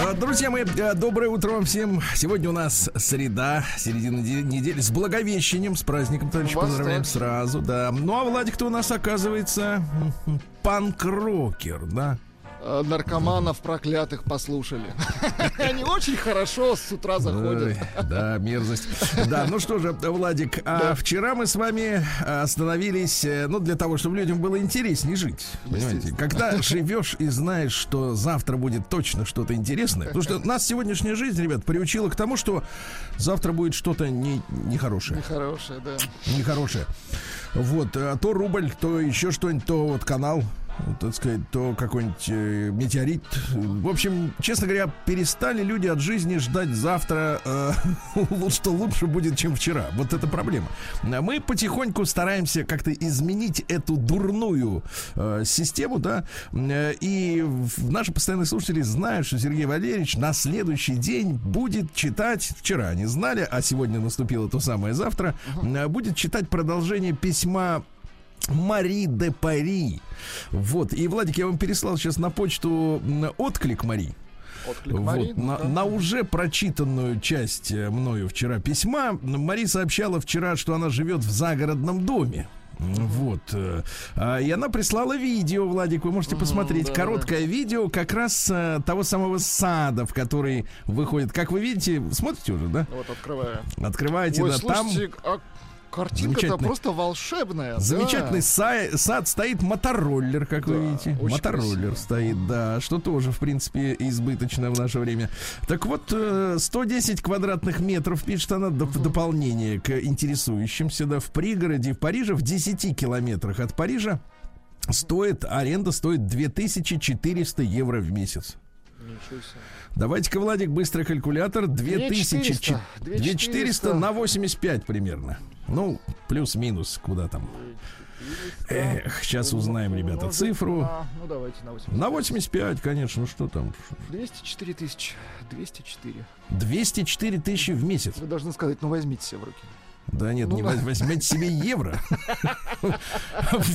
А, Друзья мои, э, доброе утро вам всем. Сегодня у нас среда, середина де- недели с Благовещением, с праздником, товарищи, поздравляем сразу, да. Ну, а Владик-то у нас оказывается панк-рокер, да. Э, Наркоманов проклятых послушали. Они очень хорошо с утра заходят. Да, мерзость. Да, ну что же, Владик, а вчера мы с вами остановились, э, ну, для того, чтобы людям было интереснее жить. Понимаете? Когда живешь и знаешь, что завтра будет точно что-то интересное. Потому что нас сегодняшняя жизнь, ребят, приучила к тому, что завтра будет что-то не, нехорошее. Нехорошие, да. Нехорошее. Вот, а то рубль, то еще что-нибудь, то вот канал, так сказать, то какой-нибудь э, метеорит. В общем, честно говоря, перестали люди от жизни ждать завтра, э, что лучше будет, чем вчера. Вот это проблема. А Мы потихоньку стараемся как-то изменить эту дурную э, систему, да, Э, и наши постоянные слушатели знают, что Сергей Валерьевич на следующий день будет читать, вчера они знали, а сегодня наступило то самое завтра, э, будет читать продолжение письма Мари де Пари. Вот. И, Владик, я вам переслал сейчас на почту отклик Мари. Отклик Вот, Мари. на, ну-ка. на уже прочитанную часть э, мною вчера письма Мари сообщала вчера, что она живет в загородном доме. Вот. э, а, И она прислала видео, Владик, вы можете посмотреть. да, Короткое видео как раз э, того самого сада, в который выходит. Как вы видите, смотрите уже, да? Вот, открываю. Открываете, Ой, да, там слушайте, а картинка-то просто волшебная. да. замечательный са- сад стоит мотороллер, как вы Да, видите. очень Мотороллер красиво. стоит, да, что тоже, в принципе, избыточно в наше время. Так вот, э, 110 квадратных метров, пишет она, доп- в дополнение к интересующимся, да, в пригороде в Париже, в 10 километрах от Парижа, стоит, аренда стоит 2400 евро в месяц. Давайте-ка, Владик, быстрый калькулятор. 2400, 2400. 2400 на 85 примерно. Ну, плюс-минус, куда там. Эх, сейчас узнаем, ребята, цифру. на- Ну, давайте на 85. На 85, конечно, что там? 204 тысячи. 204. 204 тысячи в месяц. Вы должны сказать, ну возьмите себе в руки. Да нет, Ну, не возьмите себе евро.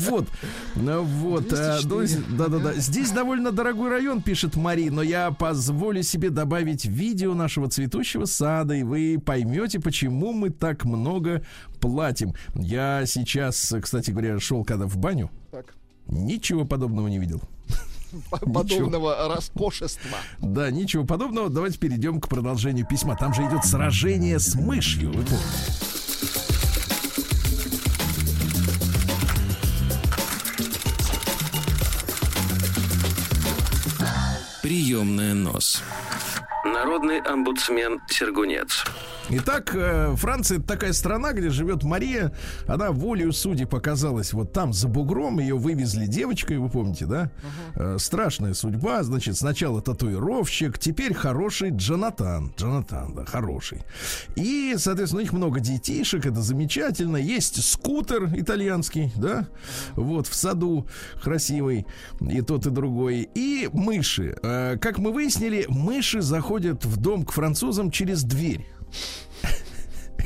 Вот. Ну Вот. 204. ну, Да-да-да. Здесь довольно дорогой район, пишет Мари, но я позволю себе добавить видео нашего цветущего сада, и вы поймете, почему мы так много платим. Я сейчас, кстати говоря, шел когда в баню, Так. ничего подобного не видел. Подобного роскошества. Да, ничего подобного. Давайте перейдем к продолжению письма. Там же идет сражение с мышью. Вы помните? Приемная нос. Народный омбудсмен Сергунец. Итак, э, Франция это такая страна, где живет Мария. Она волею судеб показалась вот там за бугром. Ее вывезли девочкой, вы помните, да? Э, Страшная судьба. Значит, сначала татуировщик, теперь хороший Джонатан. Джонатан, да, хороший. И, соответственно, у них много детишек, это замечательно. Есть скутер итальянский, да? Вот, в саду красивый. И тот, и другой. И мыши. Э, Как мы выяснили, мыши заходят в дом к французам через дверь.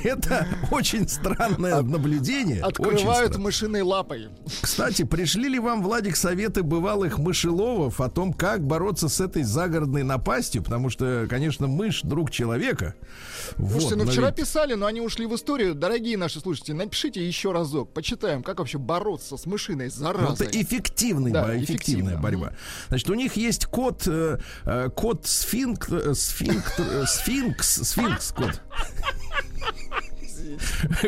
Это очень странное наблюдение. Открывают мышиной лапой. Кстати, пришли ли вам, Владик, советы бывалых мышеловов о том, как бороться с этой загородной напастью? Потому что, конечно, мышь друг человека. Слушайте, Вот, ну вчера ведь- писали, но они ушли в историю. Дорогие наши слушатели, напишите еще разок. Почитаем, как вообще бороться с мышиной Ну, это заразой. эффективный, Да, эффективная эффективно. борьба. Значит, у них есть код, э, э, код сфинк, э, сфинк, э, сфинкс, сфинкс код.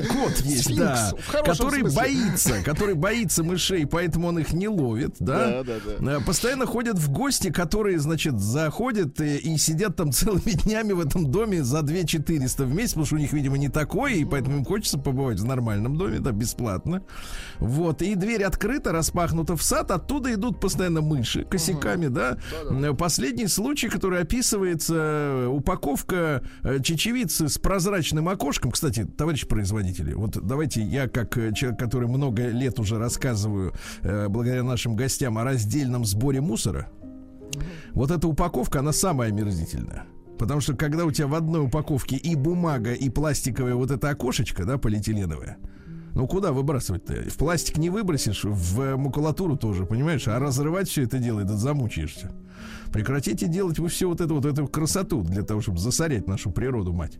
Кот есть, да, который боится, который боится мышей, поэтому он их не ловит, да? Э, Постоянно ходят в гости, которые, значит, заходят и, сидят там целыми днями в этом доме за 2 400 в месяц, потому что у них, видимо, не такое, и поэтому им хочется побывать в нормальном доме, да, бесплатно. Вот, и дверь открыта, распахнута в сад, оттуда идут постоянно мыши косяками, да. Э, Последний случай, который описывается, э, упаковка чечевицы с прозрачным окошком. Кстати, товарищ товарищ производители, вот давайте я, как э, человек, который много лет уже рассказываю, э, благодаря нашим гостям, о раздельном сборе мусора, вот эта упаковка, она самая омерзительная. Потому что когда у тебя в одной упаковке и бумага, и пластиковая вот эта окошечко, да, полиэтиленовая, ну куда выбрасывать-то? В пластик не выбросишь, в макулатуру тоже, понимаешь? А разрывать все это дело, это замучаешься. Прекратите делать вы все вот это вот эту красоту для того, чтобы засорять нашу природу, мать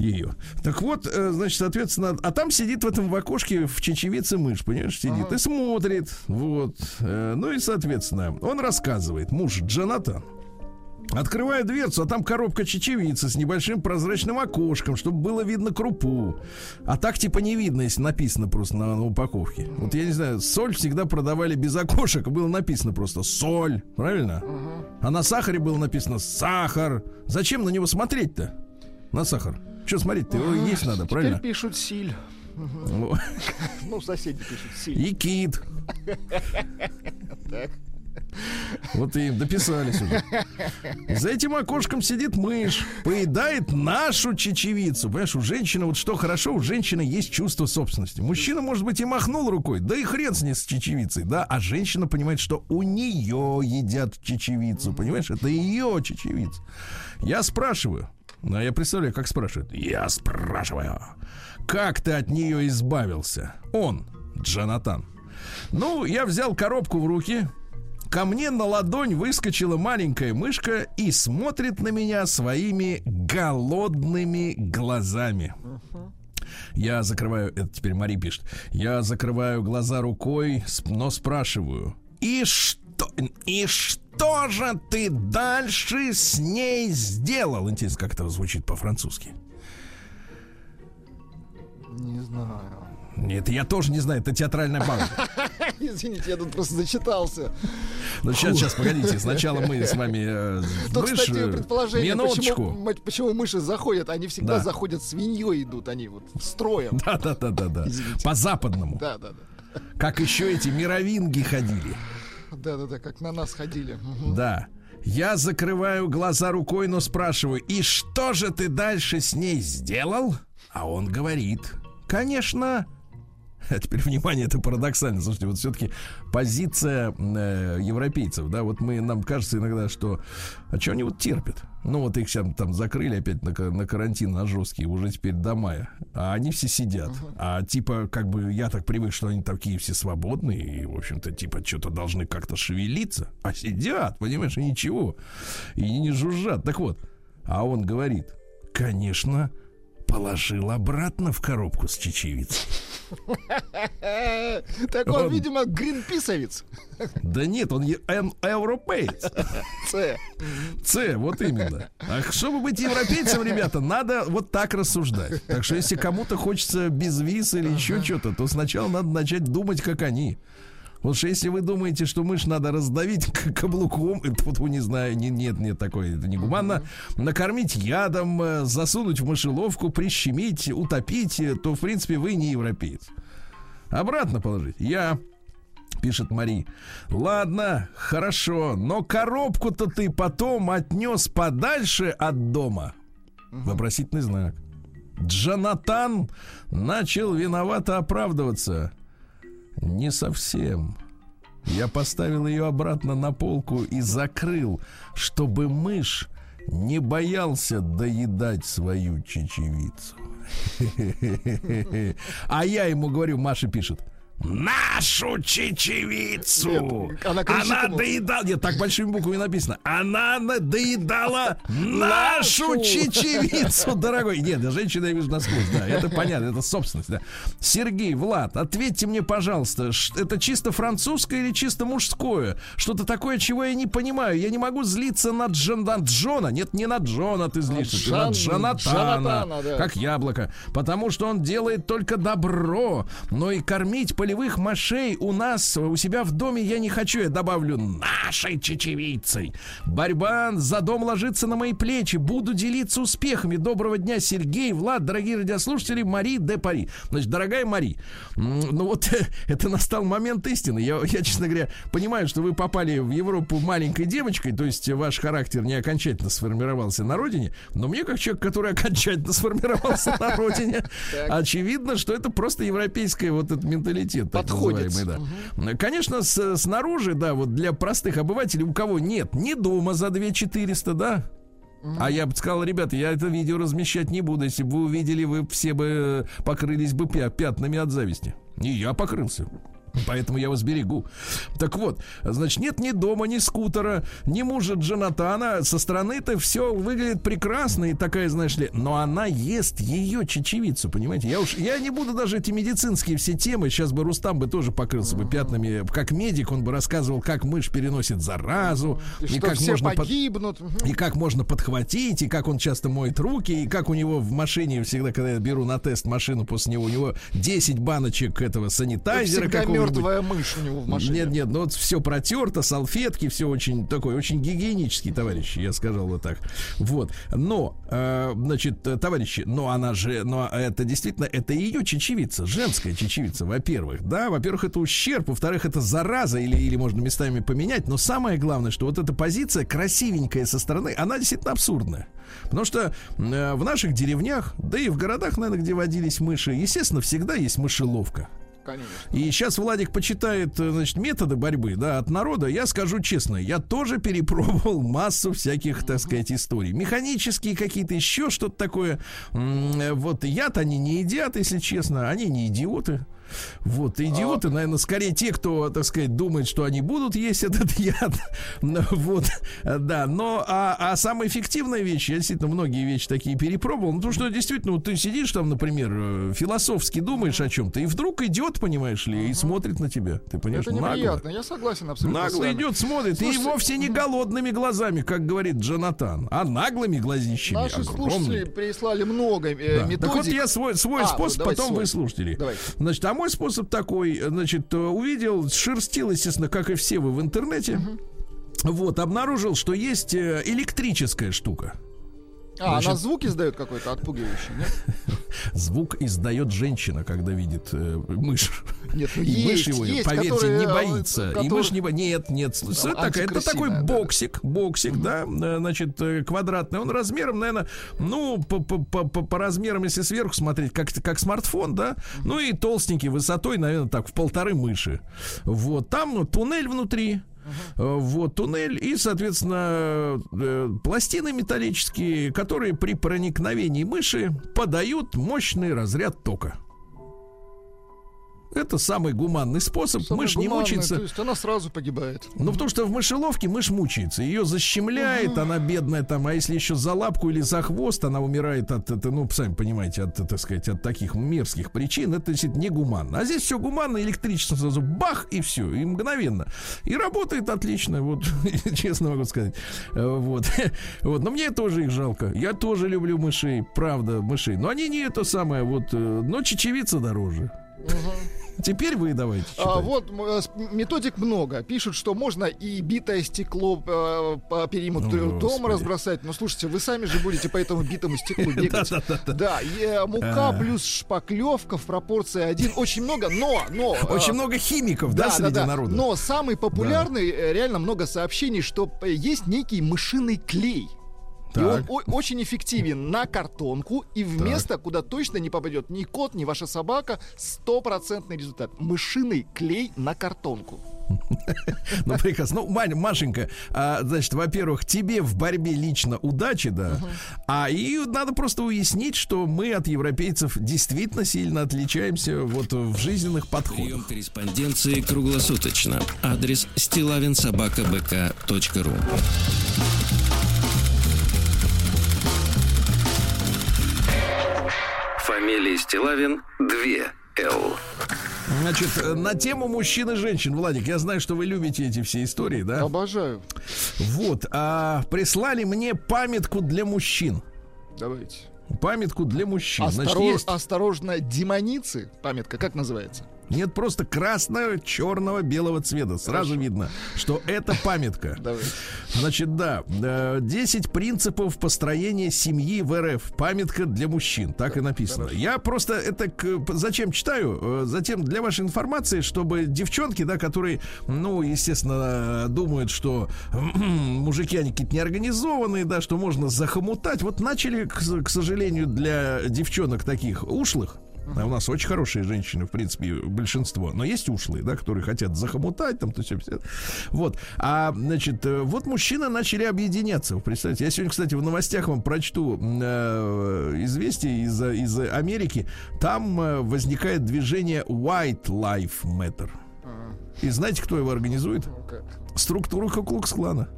ее. Так вот, э, значит, соответственно, а там сидит в этом в окошке в чечевице мышь, понимаешь, сидит ага. и смотрит, вот. Э, ну и, соответственно, он рассказывает, муж Джонатан, Открываю дверцу, а там коробка чечевицы с небольшим прозрачным окошком, чтобы было видно крупу. А так типа не видно, если написано просто на, на упаковке. Вот я не знаю, соль всегда продавали без окошек, было написано просто соль, правильно? А на сахаре было написано сахар. Зачем на него смотреть-то? На сахар. Что смотреть-то? Его есть надо, правильно? Теперь пишут силь. Ну, соседи пишут силь. И кит. Так. Вот и дописались уже. За этим окошком сидит мышь, поедает нашу чечевицу. Понимаешь, у женщины, вот что хорошо, у женщины есть чувство собственности. Мужчина, может быть, и махнул рукой, да и хрен с ней с чечевицей, да, а женщина понимает, что у нее едят чечевицу, понимаешь, это ее чечевица. Я спрашиваю, ну, а я представляю, как спрашивают. Я спрашиваю, как ты от нее избавился? Он, Джонатан. Ну, я взял коробку в руки, Ко мне на ладонь выскочила маленькая мышка и смотрит на меня своими голодными глазами. Я закрываю, это теперь Мари пишет, я закрываю глаза рукой, но спрашиваю, и что, и что же ты дальше с ней сделал? Интересно, как это звучит по-французски. Не знаю. Нет, я тоже не знаю, это театральная база. Извините, я тут просто зачитался. Ну, сейчас, сейчас, погодите. Сначала мы с вами э, То, мышь, кстати, предположение, почему, почему мыши заходят, они всегда да. заходят свиньей идут, они вот строем. Да, да, да, да, да. По-западному. Да, да, да. Как еще эти мировинги ходили. Да, да, да, как на нас ходили. Да. Я закрываю глаза рукой, но спрашиваю, и что же ты дальше с ней сделал? А он говорит, конечно, а теперь внимание, это парадоксально. Слушайте, вот все-таки позиция э, европейцев, да, вот мы, нам кажется иногда, что а что они вот терпят? Ну, вот их сейчас там закрыли опять на, на карантин, на жесткий, уже теперь до мая. А они все сидят. Uh-huh. А типа, как бы, я так привык, что они такие все свободные, и, в общем-то, типа, что-то должны как-то шевелиться. А сидят, понимаешь, и ничего. И не жужжат. Так вот, а он говорит, конечно, положил обратно в коробку с чечевицей. Так он, видимо, гринписовец. Да нет, он европеец. С. С, вот именно. А чтобы быть европейцем, ребята, надо вот так рассуждать. Так что если кому-то хочется без виз или еще что-то, то сначала надо начать думать, как они. Вот что если вы думаете, что мышь надо раздавить каблуком, вот не знаю, не, нет, нет, такое, это негуманно, накормить ядом, э, засунуть в мышеловку, прищемить, утопить, э, то, в принципе, вы не европеец. Обратно положить. Я пишет Мари. Ладно, хорошо, но коробку-то ты потом отнес подальше от дома. Вопросительный знак. Джонатан начал виновато оправдываться. Не совсем. Я поставил ее обратно на полку и закрыл, чтобы мышь не боялся доедать свою чечевицу. А я ему говорю, Маша пишет, нашу чечевицу. Нет, она, она доедала. Нет, так большими буквами написано. Она доедала нашу чечевицу, дорогой. Нет, да, женщина я вижу насквозь. Да, это понятно, это собственность. Да. Сергей, Влад, ответьте мне, пожалуйста, это чисто французское или чисто мужское? Что-то такое, чего я не понимаю. Я не могу злиться на, Джон, на Джона. Нет, не на Джона ты злишься, ты на Джонатана. Как яблоко. Потому что он делает только добро, но и кормить по полевых мышей у нас, у себя в доме я не хочу. Я добавлю нашей чечевицей. Борьба за дом ложится на мои плечи. Буду делиться успехами. Доброго дня, Сергей, Влад, дорогие радиослушатели, Мари де Пари. Значит, дорогая Мари, ну вот это настал момент истины. Я, я, честно говоря, понимаю, что вы попали в Европу маленькой девочкой, то есть ваш характер не окончательно сформировался на родине, но мне, как человек, который окончательно сформировался на родине, очевидно, что это просто европейский вот этот менталитет. Подходит. Да. Конечно, с, снаружи, да, вот для простых обывателей, у кого нет ни дома за 2 400, да, а я бы сказал, ребята, я это видео размещать не буду. Если бы вы увидели, вы все бы покрылись бы пятнами от зависти. И я покрылся. Поэтому я вас берегу. Так вот, значит, нет ни дома, ни скутера, ни мужа Джонатана. Со стороны-то все выглядит прекрасно и такая, знаешь ли, но она ест ее чечевицу, понимаете? Я уж, я не буду даже эти медицинские все темы. Сейчас бы Рустам бы тоже покрылся бы пятнами. Как медик он бы рассказывал, как мышь переносит заразу. И, и как можно погибнут. Под, и как можно подхватить, и как он часто моет руки, и как у него в машине всегда, когда я беру на тест машину после него, у него 10 баночек этого санитайзера какого мертвая мышь у него в машине. Нет, нет, ну вот все протерто, салфетки, все очень такой, очень гигиенический, товарищи, я сказал вот так. Вот. Но, э, значит, товарищи, но она же, но это действительно, это ее чечевица, женская чечевица, во-первых. Да, во-первых, это ущерб, во-вторых, это зараза, или, или можно местами поменять. Но самое главное, что вот эта позиция красивенькая со стороны, она действительно абсурдная. Потому что э, в наших деревнях, да и в городах, наверное, где водились мыши, естественно, всегда есть мышеловка. Конечно. И сейчас Владик почитает, э, значит, методы борьбы, да, от народа. Я скажу честно, я тоже перепробовал массу всяких, так сказать, историй. Механические какие-то, еще что-то такое. Э, вот яд они не едят, если честно. Они не идиоты. Вот, идиоты, а... наверное, скорее те, кто, так сказать, думает, что они будут есть этот яд. Вот, да, но, а, а самая эффективная вещь, я действительно многие вещи такие перепробовал, ну, то, что действительно, вот ты сидишь там, например, э, философски думаешь о чем-то, и вдруг идет, понимаешь ли, и смотрит на тебя. Ты понимаешь, Это неприятно, нагло. я согласен абсолютно Нагло идет, смотрит, Слушайте, и вовсе не голодными глазами, как говорит Джонатан, а наглыми глазищами. Наши огромными. слушатели прислали много э, да. методик. Так вот я свой, свой а, способ, потом свой. вы слушатели. Давайте. Значит, а мой способ такой, значит, увидел, шерстил, естественно, как и все вы в интернете. Угу. Вот, обнаружил, что есть э, электрическая штука. А, Значит, она звук издает какой-то отпугивающий, нет? Звук издает женщина, когда видит э, мышь. Нет, ну и есть, мышь его, есть, поверьте, которые, не боится. Которые... И мышь не боится. Нет, нет. Ну, это, такая, это такой да. боксик, боксик, угу. да, э, значит, э, квадратный. Он размером, наверное, ну, по, по, по, по размерам, если сверху смотреть, как, как смартфон, да, угу. ну и толстенький, высотой, наверное, так, в полторы мыши. Вот, там туннель внутри, Uh-huh. Вот туннель и, соответственно, э, пластины металлические, которые при проникновении мыши подают мощный разряд тока. Это самый гуманный способ. Самый мышь гуманный, не мучается. То есть она сразу погибает. Ну, потому что в мышеловке мышь мучается. Ее защемляет, угу. она бедная там. А если еще за лапку или за хвост, она умирает от, это, ну, сами понимаете, от, так сказать, от таких мерзких причин. Это действительно не гуманно. А здесь все гуманно, электричество сразу бах, и все. И мгновенно. И работает отлично, вот, честно могу сказать. Вот. вот. Но мне тоже их жалко. Я тоже люблю мышей, правда, мышей. Но они не это самое, вот, э, но чечевица дороже. Угу. Теперь вы давайте. А, вот э, методик много. Пишут, что можно и битое стекло э, по периметру ну, дома разбросать. Но слушайте, вы сами же будете по этому битому стеклу бегать. Да, э, мука плюс шпаклевка в пропорции один. Очень много, но, но. Очень много химиков, да, среди народа. Но самый популярный, реально много сообщений, что есть некий мышиный клей. Так. И он очень эффективен на картонку, и в место, куда точно не попадет ни кот, ни ваша собака, стопроцентный результат. Мышиный клей на картонку. Ну, прекрасно. Ну, Машенька, а, значит, во-первых, тебе в борьбе лично удачи, да. А и надо просто уяснить, что мы от европейцев действительно сильно отличаемся вот в жизненных подходах. Прием корреспонденции круглосуточно. Адрес стилавинсобакабк.ру Стилавин 2 Л. Значит, на тему мужчин и женщин, Владик, я знаю, что вы любите эти все истории, да? Обожаю. Вот, а прислали мне памятку для мужчин. Давайте. Памятку для мужчин. Осторож... Значит, есть... Осторожно, демоницы. Памятка как называется? Нет, просто красного, черного, белого цвета. Сразу Хорошо. видно, что это памятка. Давай. Значит, да. 10 э, принципов построения семьи в РФ. Памятка для мужчин. Так и написано. Хорошо. Я просто это зачем читаю? Э, затем для вашей информации, чтобы девчонки, да, которые, ну, естественно, думают, что мужики, они какие-то неорганизованные, да, что можно захомутать. Вот начали, к, к сожалению, для девчонок таких ушлых, а у нас очень хорошие женщины, в принципе, большинство. Но есть ушлые, да, которые хотят захомутать, там, то все. Вот. А, значит, э, вот мужчины начали объединяться. Вы представляете? Я сегодня, кстати, в новостях вам прочту э, известие из, из Америки. Там э, возникает движение White Life Matter. И знаете, кто его организует? Структуру Куклукс-клана.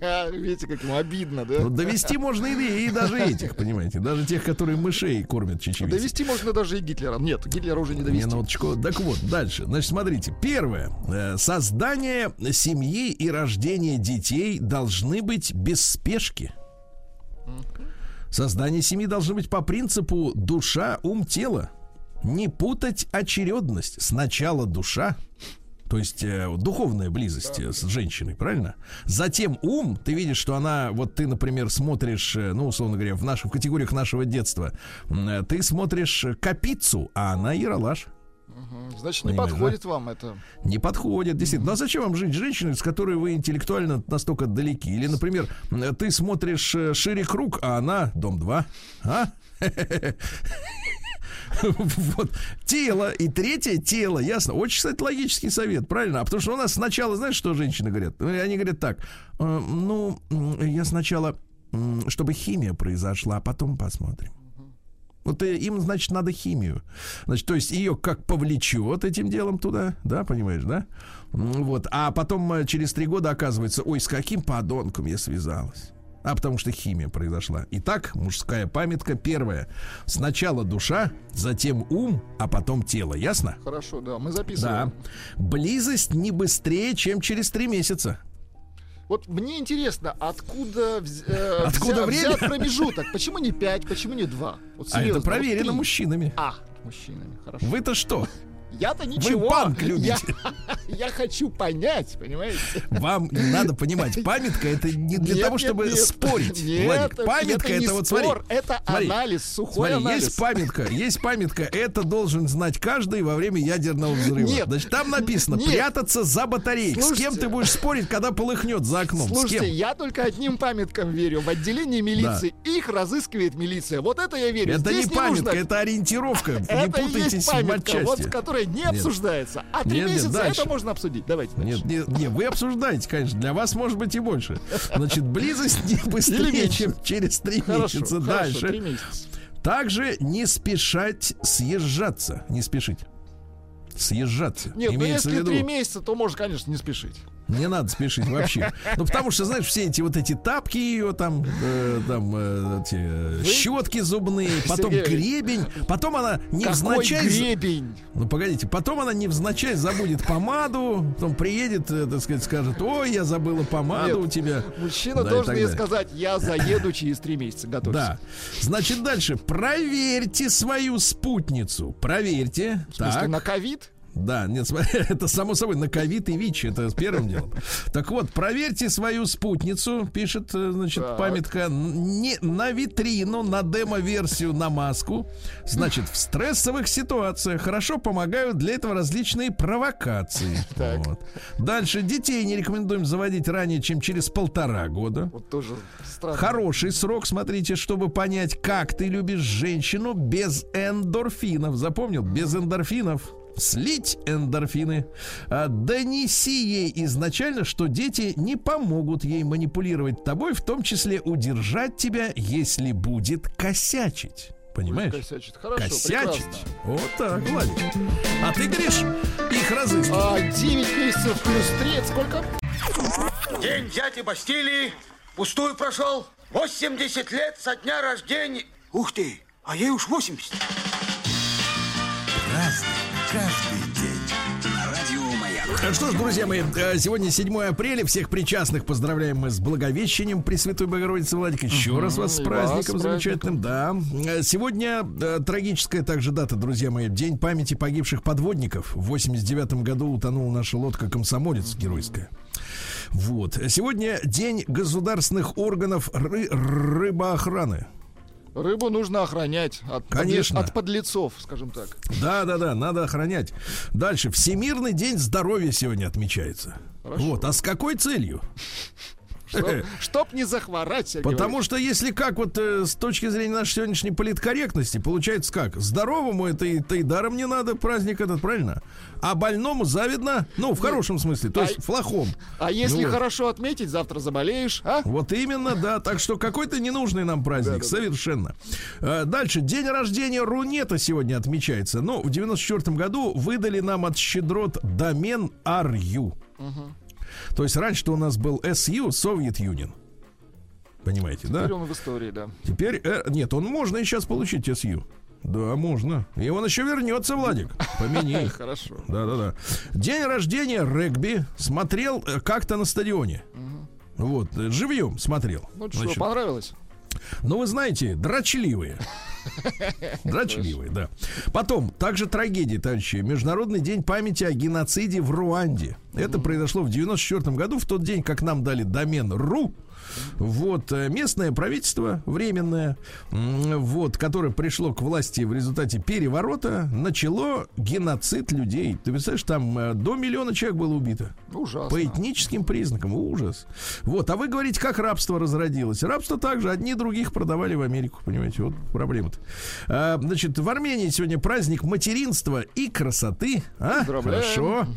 Видите, как ему обидно, да? Ну, довести можно и, и даже этих, понимаете, даже тех, которые мышей кормят чечевицей. Довести можно даже и Гитлера. Нет, Гитлера уже не довести. Ну, вот, так вот, дальше. Значит, смотрите. Первое. Э, создание семьи и рождение детей должны быть без спешки. Создание семьи должно быть по принципу душа, ум, тело. Не путать очередность. Сначала душа, то есть э, духовная близость да. с женщиной, правильно? Затем ум, ты видишь, что она, вот ты, например, смотришь, э, ну, условно говоря, в, наших, в категориях нашего детства, э, ты смотришь Капицу, а она Яралаш. Значит, не Понимаешь, подходит да? вам это. Не подходит, действительно. Ну а зачем вам жить с женщиной, с которой вы интеллектуально настолько далеки? Или, например, ты смотришь э, шире круг, а она дом 2. А? Вот. Тело. И третье тело. Ясно. Очень, кстати, логический совет. Правильно? А потому что у нас сначала, знаешь, что женщины говорят? Они говорят так. «Э, ну, я сначала, чтобы химия произошла, а потом посмотрим. Вот э, им, значит, надо химию. Значит, то есть ее как повлечет этим делом туда, да, понимаешь, да? Вот. А потом э, через три года оказывается, ой, с каким подонком я связалась а потому что химия произошла. Итак, мужская памятка первая. Сначала душа, затем ум, а потом тело. Ясно? Хорошо, да, мы записываем. Да. Близость не быстрее, чем через три месяца. Вот мне интересно, откуда, э, откуда взя, время? взят промежуток? Почему не пять, почему не два? Вот а это проверено вот мужчинами. А, мужчинами, хорошо. Вы-то что? Я-то ничего. Вы панк любите. Я, я хочу понять, понимаете? Вам надо понимать, памятка это не для нет, того, чтобы нет, спорить. Нет, Владик, памятка это, это вот спор, смотри. Это смотри, анализ, сухой смотри, анализ. Есть памятка, есть памятка. Это должен знать каждый во время ядерного взрыва. Нет, Значит, там написано нет. прятаться за батареей. С кем ты будешь спорить, когда полыхнет за окном? Слушайте, я только одним памяткам верю. В отделении милиции да. их разыскивает милиция. Вот это я верю. Это Здесь не памятка, нужно... это ориентировка. Не путайтесь в матчасти. Вот, которая не нет. обсуждается. А три нет, месяца нет, это можно обсудить. Давайте дальше. Нет, нет, нет, вы обсуждаете, конечно. Для вас может быть и больше. Значит, близость не быстрее, чем через три месяца. Дальше. Также не спешать съезжаться. Не спешить. Съезжаться. Нет, ну если три месяца, то можно, конечно, не спешить. Не надо спешить вообще. Ну, потому что, знаешь, все эти вот эти тапки ее, там, э, там, э, эти э, щетки зубные, потом Сергей, гребень, потом она невзначай... гребень? Ну, погодите, потом она невзначай забудет помаду, потом приедет, э, так сказать, скажет, ой, я забыла помаду Нет, у тебя. Мужчина да, должен ей сказать, я заеду через три месяца, готовься. Да. Значит, дальше, проверьте свою спутницу, проверьте. В смысле, так. на ковид? Да, нет, это само собой на ковид и ВИЧ, это с первым делом. Так вот, проверьте свою спутницу, пишет, э, значит, так. памятка, не на витрину, на демо-версию, на маску. Значит, в стрессовых ситуациях хорошо помогают для этого различные провокации. Так. Вот. Дальше, детей не рекомендуем заводить ранее, чем через полтора года. Вот тоже странно. Хороший срок, смотрите, чтобы понять, как ты любишь женщину без эндорфинов. Запомнил? Без эндорфинов слить эндорфины. А, донеси ей изначально, что дети не помогут ей манипулировать тобой, в том числе удержать тебя, если будет косячить. Понимаешь? Будет косячить. Хорошо, косячить. Прекрасно. Вот так, Владик. А ты говоришь, их разыскивать. А, 9 месяцев плюс 3, это сколько? День дяди Бастилии пустую прошел. 80 лет со дня рождения. Ух ты, а ей уж 80. Что ж, друзья мои, э, сегодня 7 апреля. Всех причастных поздравляем мы с Благовещением Пресвятой Богородицы Владик. Еще раз вас с праздником вас замечательным. Да. Э, сегодня трагическая также дата, друзья мои. День памяти погибших подводников. В 89 году утонула наша лодка «Комсомолец» геройская. Вот. Сегодня день государственных органов ры- рыбоохраны. Рыбу нужно охранять от, Конечно. от подлецов, скажем так. Да, да, да, надо охранять. Дальше. Всемирный день здоровья сегодня отмечается. Хорошо. Вот. А с какой целью? Чтоб, чтоб не захворать, Потому что если как вот э, с точки зрения нашей сегодняшней политкорректности, получается как? Здоровому это и, это и даром не надо, праздник этот, правильно? А больному завидно, ну, в хорошем смысле, то есть а, флахом. А если ну, хорошо отметить, завтра заболеешь, а? Вот именно, да. Так что какой-то ненужный нам праздник, да, да, совершенно. Да. Дальше. День рождения Рунета сегодня отмечается. Ну, в 94 году выдали нам от щедрот домен RU. Угу. То есть раньше-то у нас был SU, Soviet Union. Понимаете, Теперь да? Теперь он в истории, да. Теперь, э, нет, он можно и сейчас получить SU. Да, можно. И он еще вернется, Владик. Помяни. Хорошо. Да, да, да. День рождения регби смотрел э, как-то на стадионе. Вот, э, живьем смотрел. Ну что, понравилось? Ну, вы знаете, дрочливые. Дрочливые, да. Потом, также трагедия, товарищи. Международный день памяти о геноциде в Руанде. Это произошло в 94 году, в тот день, как нам дали домен РУ. Вот, э, местное правительство временное, вот, которое пришло к власти в результате переворота, начало геноцид людей. Ты представляешь, там э, до миллиона человек было убито. Ужасно. По этническим признакам. Ужас. Вот, а вы говорите, как рабство разродилось. Рабство также одни других продавали в Америку, понимаете, вот проблема-то. А, значит, в Армении сегодня праздник материнства и красоты. А? Хорошо. Угу.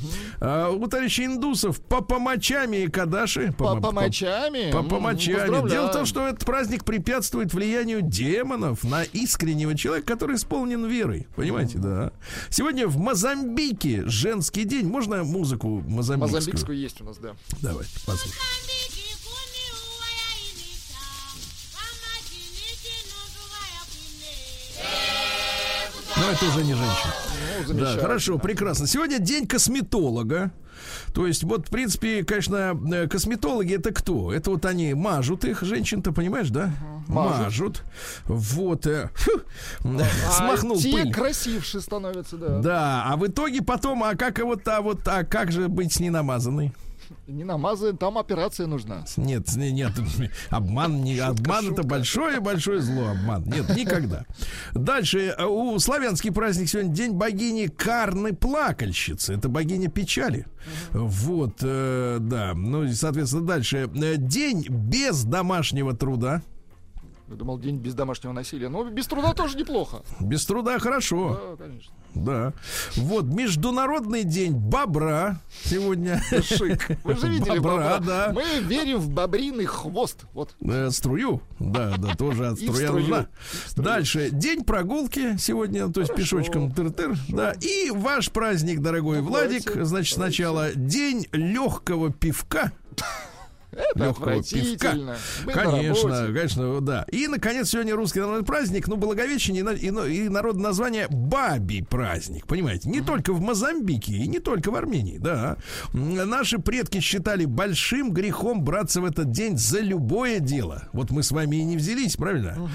А, у товарищей индусов по помочами и кадаши. По помочами? По помочами. Дело в том, что этот праздник препятствует влиянию демонов на искреннего человека, который исполнен верой. Понимаете, да. Сегодня в Мозамбике женский день. Можно музыку мозамбикскую? Мозамбикскую есть у нас, да. Давайте, послушаем. Но это уже не женщина. Ну, да, хорошо, прекрасно. Сегодня день косметолога. То есть, вот, в принципе, конечно, э, косметологи это кто? Это вот они мажут их, женщин-то, понимаешь, да? Мажут. мажут. Вот. Э, фу, а, смахнул те пыль. красивше становятся, да. Да, а в итоге потом, а как вот, а вот, а как же быть с ненамазанной? Не намазываем, там операция нужна. Нет, нет, обман, не, обман это большое-большое зло, обман. Нет, никогда. Дальше, э, у славянский праздник сегодня день богини Карны Плакальщицы. Это богиня печали. Вот, э, да. Ну, соответственно, дальше. Э, день без домашнего труда. Я думал, день без домашнего насилия. Но без труда тоже неплохо. Без труда хорошо. Да, конечно. Да. Вот, Международный день бобра сегодня. Шик. Вы же видели бобра, бобра. да. Мы верим в бобриный хвост. Вот. Э, струю. Да, да, тоже от струя нужна. Дальше. День прогулки сегодня, то есть Хорошо. пешочком тыр-тыр. Да. И ваш праздник, дорогой ну, Владик. Значит, сначала день легкого пивка. Это легкого пивка. конечно, конечно, да. И, наконец, сегодня русский народный праздник, ну, Благовещение и, и, и народное название Бабий праздник, понимаете? Не только в Мозамбике и не только в Армении, да. Наши предки считали большим грехом браться в этот день за любое дело. Вот мы с вами и не взялись, правильно?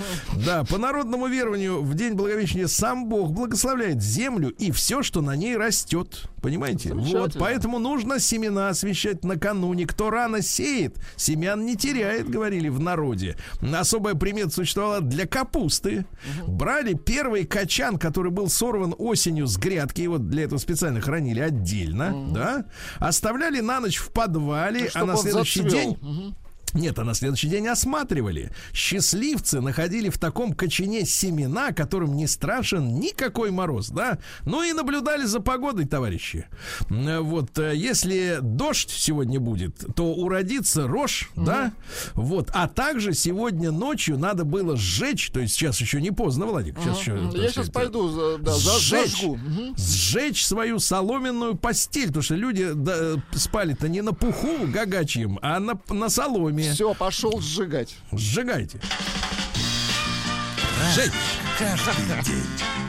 Да, по народному верованию в день Благовещения сам Бог благословляет землю и все, что на ней растет. Понимаете? Вот, поэтому нужно семена освещать накануне. Кто рано сеет, семян не теряет, говорили в народе. Особая примета существовала для капусты. Брали первый качан, который был сорван осенью с грядки, его для этого специально хранили отдельно, да, оставляли на ночь в подвале, а на следующий день... Нет, а на следующий день осматривали. Счастливцы находили в таком кочане семена, которым не страшен никакой мороз, да? Ну и наблюдали за погодой, товарищи. Вот, э, если дождь сегодня будет, то уродится рожь, угу. да? Вот, а также сегодня ночью надо было сжечь, то есть сейчас еще не поздно, Владик, сейчас угу. еще... Я сейчас пойду, за, да, сжечь, угу. сжечь свою соломенную постель, потому что люди да, спали-то не на пуху гагачьем, а на, на соломе доме. Все, пошел сжигать. Сжигайте. Жечь. Каждый день.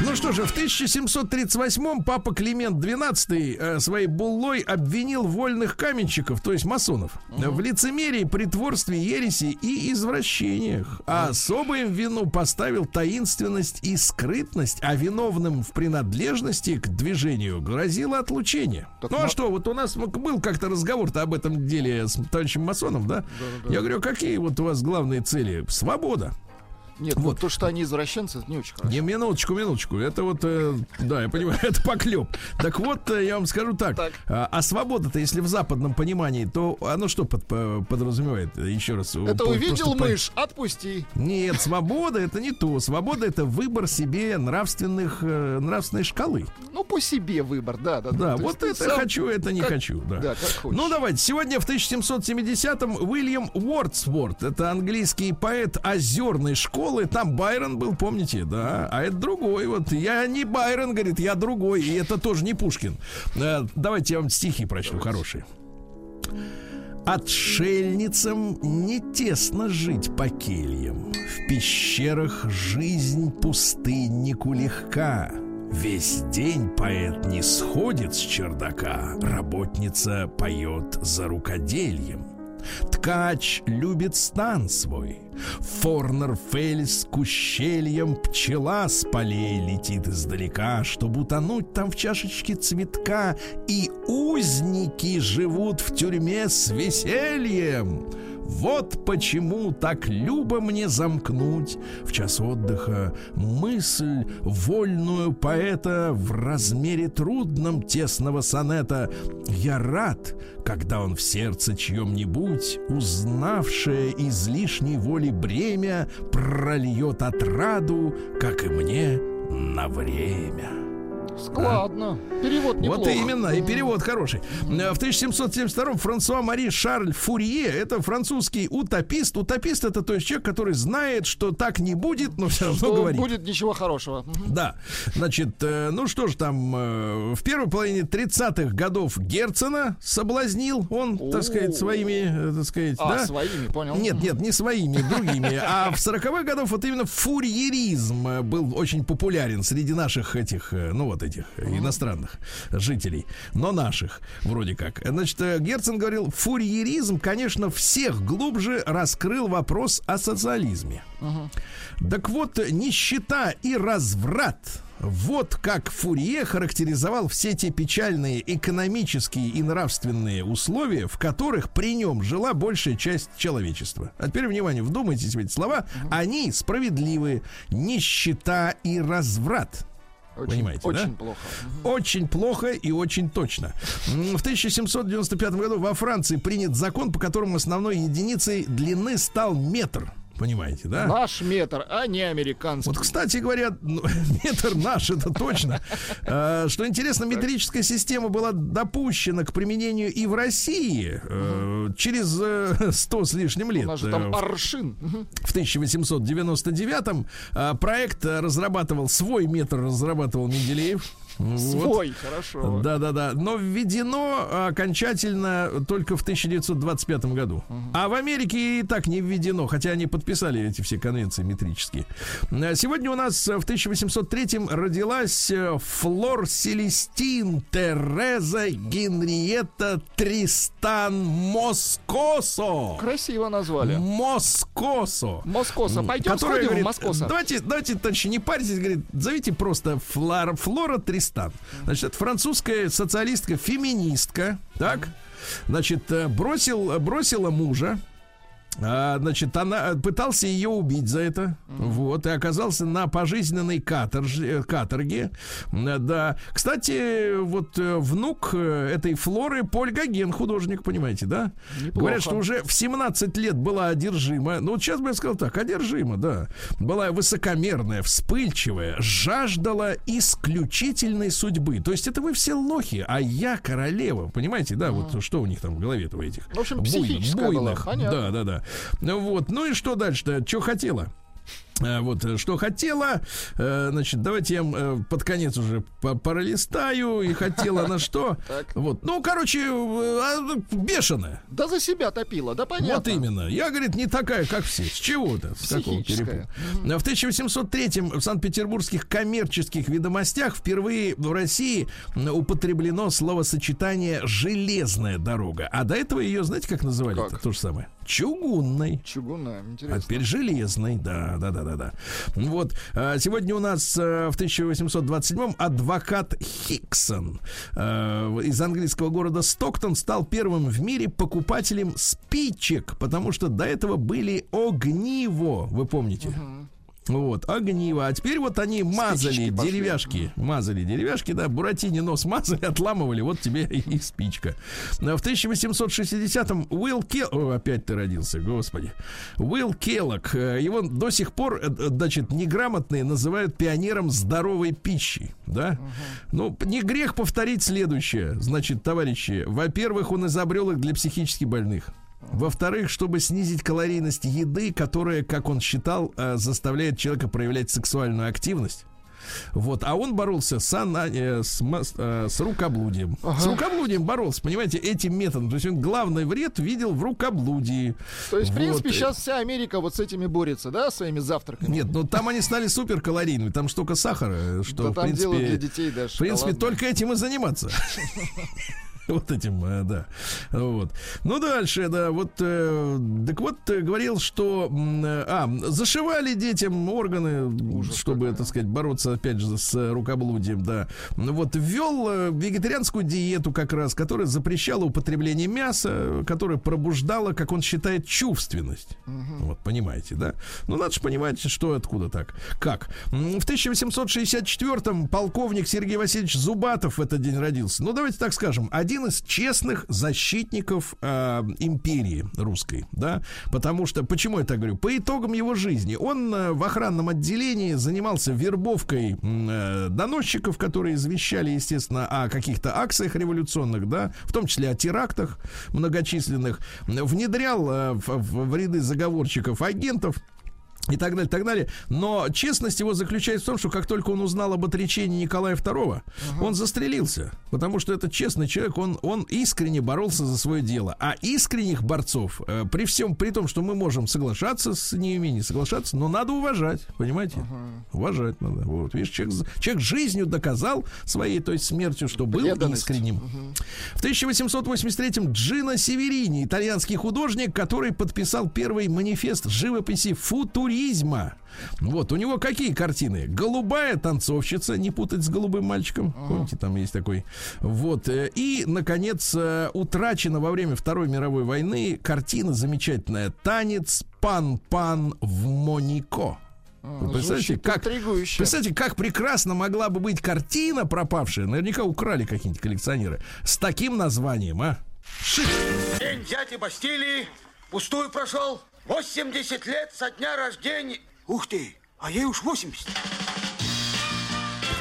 Ну что же, в 1738 папа Климент XII э, своей буллой обвинил вольных каменщиков, то есть масонов, угу. в лицемерии, притворстве, ереси и извращениях. А особую вину поставил таинственность и скрытность, а виновным в принадлежности к движению грозило отлучение. Так ну а что, вот у нас был как-то разговор-то об этом деле с товарищем масоном, да? да, да. Я говорю, какие вот у вас главные цели? Свобода. Нет, ну, вот. ну, то, что они извращенцы, это не очень хорошо. Не, минуточку, минуточку. Это вот, э, да, я понимаю, это поклеп. Так вот, э, я вам скажу так. так. А, а свобода-то, если в западном понимании, то оно что под, подразумевает? Еще раз. Это увидел мышь, по... отпусти. Нет, свобода это не то. Свобода это выбор себе нравственных, э, нравственной шкалы. Ну, по себе выбор, да. Да, да, да вот это сам... хочу, это не как... хочу. Да. да, как хочешь. Ну, давайте. Сегодня в 1770-м Уильям Уордсворт, это английский поэт озерной школы, школы, там Байрон был, помните, да, а это другой, вот, я не Байрон, говорит, я другой, и это тоже не Пушкин. Э, давайте я вам стихи прочту, хорошие. Отшельницам не тесно жить по кельям. В пещерах жизнь пустыннику легка. Весь день поэт не сходит с чердака, работница поет за рукодельем. Ткач любит стан свой. Форнер Фельс к ущельям пчела с полей летит издалека, чтобы утонуть там в чашечке цветка. И узники живут в тюрьме с весельем. Вот почему так любо мне замкнуть в час отдыха мысль вольную поэта в размере трудном тесного сонета. Я рад, когда он в сердце чьем-нибудь, узнавшее излишней воли бремя, прольет отраду, как и мне, на время. Складно. Да. Перевод неплохо. Вот именно, и перевод хороший. Э, в 1772-м Франсуа Мари Шарль Фурье, это французский утопист. Утопист это то есть человек, который знает, что так не будет, но все равно что говорит. будет ничего хорошего. Да. Значит, э, ну что ж там, э, в первой половине 30-х годов Герцена соблазнил он, так сказать, своими, так сказать, а, да? своими, понял. Нет, нет, не своими, другими. А в 40-х годов вот именно фурьеризм был очень популярен среди наших этих, ну вот этих иностранных жителей, но наших вроде как. Значит, э, Герцен говорил, фурьеризм, конечно, всех глубже раскрыл вопрос о социализме. uh Так вот, нищета и разврат вот как Фурье характеризовал все те печальные экономические и нравственные условия, в которых при нем жила большая часть человечества. А теперь, внимание, вдумайтесь в эти слова. Они справедливы. Нищета и разврат. Очень, Понимаете, очень да? плохо. Очень плохо и очень точно. В 1795 году во Франции принят закон, по которому основной единицей длины стал метр. Понимаете, да? Наш метр, а не американский. Вот, кстати говоря, ну, метр наш, это точно. А, что интересно, метрическая система была допущена к применению и в России э, через 100 э, с лишним лет. У нас же там э, аршин. В 1899-м а, проект разрабатывал, свой метр разрабатывал Менделеев. Свой, вот. хорошо. Да-да-да. Но введено окончательно только в 1925 году. Угу. А в Америке и так не введено, хотя они подписали эти все конвенции метрические. Сегодня у нас в 1803 родилась э, Флор Селестин Тереза Генриетта Тристан Москосо. Красиво назвали. Москосо. Москосо. Пойдем сходим говорит, в Москосо. Давайте, давайте, товарищи, не парьтесь, говорит, зовите просто Флора, Флора Тристан Афганистан. Значит, французская социалистка, феминистка, так? Значит, э, бросил, бросила мужа, а, значит, она пытался ее убить за это, mm-hmm. вот, и оказался на пожизненной каторж, э, каторге, да. Кстати, вот э, внук э, этой Флоры Поль Гоген, художник, понимаете, да? Неплохо. Говорят, что уже в 17 лет была одержима, ну, вот сейчас бы я сказал так, одержима, да. Была высокомерная, вспыльчивая, жаждала исключительной судьбы. То есть это вы все лохи, а я королева, понимаете, да? Mm-hmm. Вот что у них там в голове-то у этих? В общем, психическая буйных. была, понятно. Да, да, да. Вот. Ну и что дальше-то? Что хотела? Э, вот, э, что хотела, э, значит, давайте я под конец уже пролистаю и хотела на что. Вот, ну, короче, а, бешеная. Да за себя топила, да понятно. Вот именно. Я, говорит, не такая, как все. С чего-то? С какого перепуга? В 1803 в Санкт-Петербургских коммерческих ведомостях впервые в России употреблено словосочетание «железная дорога». А до этого ее, знаете, как называли? Как? То же самое. Чугунной. Чугунная, интересно. А теперь железной, да, да, да, да, да. Вот, а, сегодня у нас э, в 1827-м адвокат Хиксон э, из английского города Стоктон стал первым в мире покупателем спичек, потому что до этого были огниво, вы помните? Uh-huh. Вот, огниво. А теперь вот они мазали спички деревяшки. Пошли. Мазали деревяшки, да, Буратине нос мазали, отламывали, вот тебе и, и спичка. В 1860-м Уилл Келлок... О, опять ты родился, господи. Уилл Келлок. Э, его до сих пор, э, значит, неграмотные называют пионером здоровой пищи, да? Угу. Ну, не грех повторить следующее. Значит, товарищи, во-первых, он изобрел их для психически больных. Во-вторых, чтобы снизить калорийность еды, которая, как он считал, э, заставляет человека проявлять сексуальную активность. Вот, а он боролся с, ана, э, с, э, с рукоблудием. Ага. С рукоблудием боролся, понимаете, этим методом. То есть он главный вред видел в рукоблудии. То есть, вот. в принципе, сейчас вся Америка вот с этими борется, да, своими завтраками? Нет, ну там они стали супер калорийными, там столько сахара, что, да, в принципе, для детей, да, в принципе, только этим и заниматься. Вот этим, э, да. Вот. Ну, дальше, да, вот, э, так вот, э, говорил, что, э, а, зашивали детям органы, Ужас чтобы, какая. так сказать, бороться, опять же, с рукоблудием, да. Вот, ввел вегетарианскую диету как раз, которая запрещала употребление мяса, которая пробуждала, как он считает, чувственность. Угу. Вот, понимаете, да? Ну, надо же понимать, что откуда так. Как? В 1864-м полковник Сергей Васильевич Зубатов в этот день родился. Ну, давайте так скажем, один один из честных защитников э, империи русской, да, потому что, почему я так говорю, по итогам его жизни он э, в охранном отделении занимался вербовкой э, доносчиков, которые извещали, естественно, о каких-то акциях революционных, да, в том числе о терактах многочисленных, внедрял э, в, в, ряды заговорщиков агентов, и так далее, так далее. Но честность его заключается в том, что как только он узнал об отречении Николая II, uh-huh. он застрелился. Потому что это честный человек, он, он искренне боролся за свое дело. А искренних борцов, э, при всем, при том, что мы можем соглашаться с ними, не соглашаться, но надо уважать, понимаете? Uh-huh. Уважать надо. Вот, видишь, человек, человек жизнью доказал своей, то есть смертью, что был Преданность. искренним. Uh-huh. В 1883-м Джино Северини, итальянский художник, который подписал первый манифест живописи футури туризма. Вот, у него какие картины? Голубая танцовщица, не путать с голубым мальчиком. Ага. Помните, там есть такой. Вот. Э, и, наконец, э, утрачена во время Второй мировой войны картина замечательная. Танец пан-пан в Монико. Вы представляете, как, представляете, как прекрасно могла бы быть картина пропавшая, наверняка украли какие-нибудь коллекционеры, с таким названием, а? Шик. День дяди Бастилии пустую прошел. 80 лет со дня рождения. Ух ты, а ей уж 80.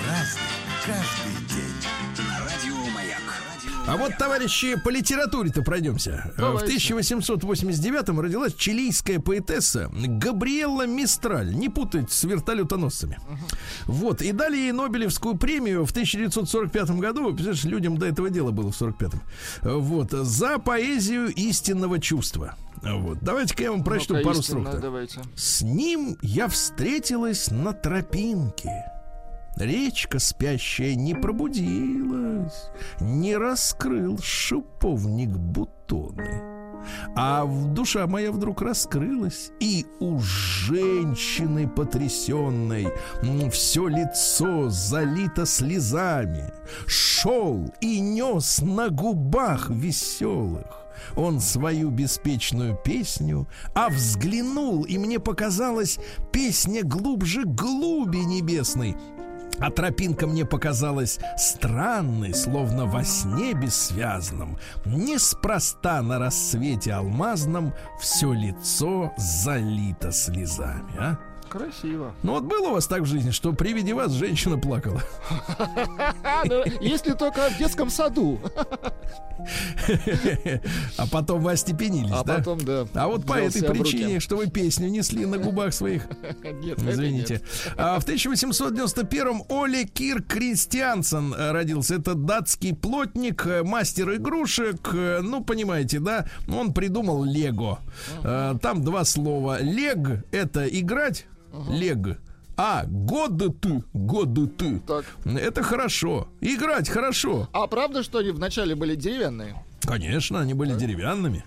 Разный, каждый а вот, товарищи, по литературе-то пройдемся. Давайте. В 1889-м родилась чилийская поэтесса Габриэлла Мистраль. Не путать с вертолетоносцами. Угу. Вот. И дали ей Нобелевскую премию в 1945 году. Представляешь, людям до этого дела было в 45-м. Вот. За поэзию истинного чувства. Вот. Давайте-ка я вам прочту ну пару строк. С ним я встретилась на тропинке. Речка спящая не пробудилась, Не раскрыл шиповник бутоны. А в душа моя вдруг раскрылась, и у женщины потрясенной все лицо залито слезами. Шел и нес на губах веселых он свою беспечную песню, а взглянул, и мне показалось, песня глубже глуби небесной, а тропинка мне показалась странной, словно во сне бессвязном. Неспроста на рассвете алмазном все лицо залито слезами, а? Красиво. Ну вот было у вас так в жизни, что при виде вас женщина плакала? Ну, если только в детском саду. А потом вы остепенились, А да? потом, да. А вот по этой причине, что вы песню несли на губах своих. Нет, Извините. А в 1891-м Оле Кир Кристиансен родился. Это датский плотник, э, мастер игрушек. э, Ну, понимаете, да? Он придумал Лего. Э, Там два слова. Лег — это играть. Лег. А годы ты, годы ты. Так. Это хорошо. Играть хорошо. А правда, что они вначале были деревянные? Конечно, они были деревянными.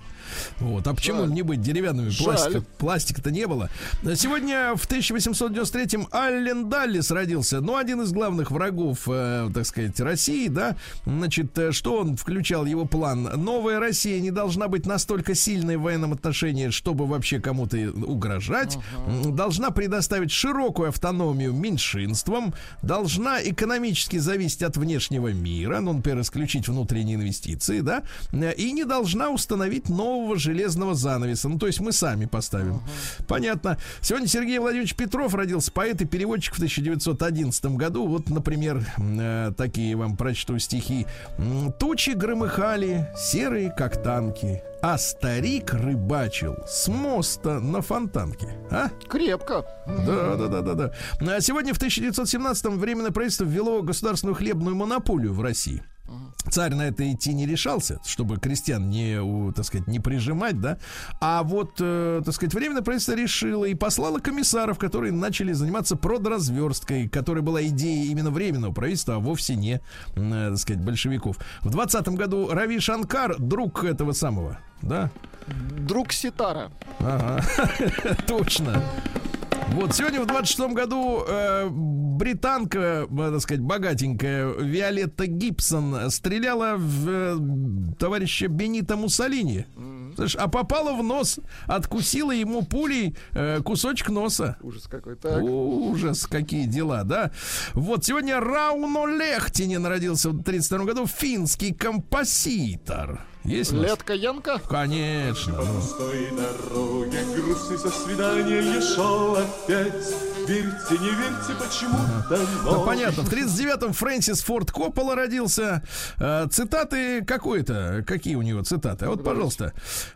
Вот. А почему Жаль. не быть деревянными? Пластика, пластика-то не было. Сегодня в 1893-м Аллен Даллис родился. Ну, один из главных врагов, э, так сказать, России, да. Значит, э, что он включал его план? Новая Россия не должна быть настолько сильной в военном отношении, чтобы вообще кому-то угрожать. М, Должна предоставить широкую автономию меньшинствам. Должна экономически зависеть от внешнего мира. Ну, например, исключить внутренние инвестиции, да. Э, И не должна установить нового железного занавеса. Ну, то есть мы сами поставим. Понятно. Сегодня Сергей Владимирович Петров родился, поэт и переводчик в 1911 году. Вот, например, э, такие вам прочту стихи. Тучи громыхали, серые, как танки, а старик рыбачил с моста на фонтанке. А? Крепко. Да, да, да, да, да. А сегодня в 1917-м Временное правительство ввело государственную хлебную монополию в России. Царь на это идти не решался, чтобы крестьян не, так сказать, не прижимать, да. А вот, э, так сказать, временное правительство решило и послало комиссаров, которые начали заниматься продразверсткой, которая была идеей именно временного правительства, а вовсе не, э, так сказать, большевиков. В 20 году Рави Шанкар, друг этого самого, да, Друг Ситара. Ага, точно. Вот сегодня в 26 году э, британка, так сказать, богатенькая Виолетта Гибсон стреляла в э, товарища Бенита Муссолини. Слышь, а попала в нос, откусила ему пулей э, кусочек носа. Ужас какой. Так. Ужас, какие дела, да? Вот сегодня Рауно Лехтинин родился в 32 году, финский композитор. Есть? Летка Янка. Конечно. ну. пустой дороге Грустный со свидания шел опять Верьте, не верьте, почему-то Ну, но понятно. В 39-м Фрэнсис Форд Коппола родился. Э, цитаты какой-то. Какие у него цитаты? А Вот, пожалуйста.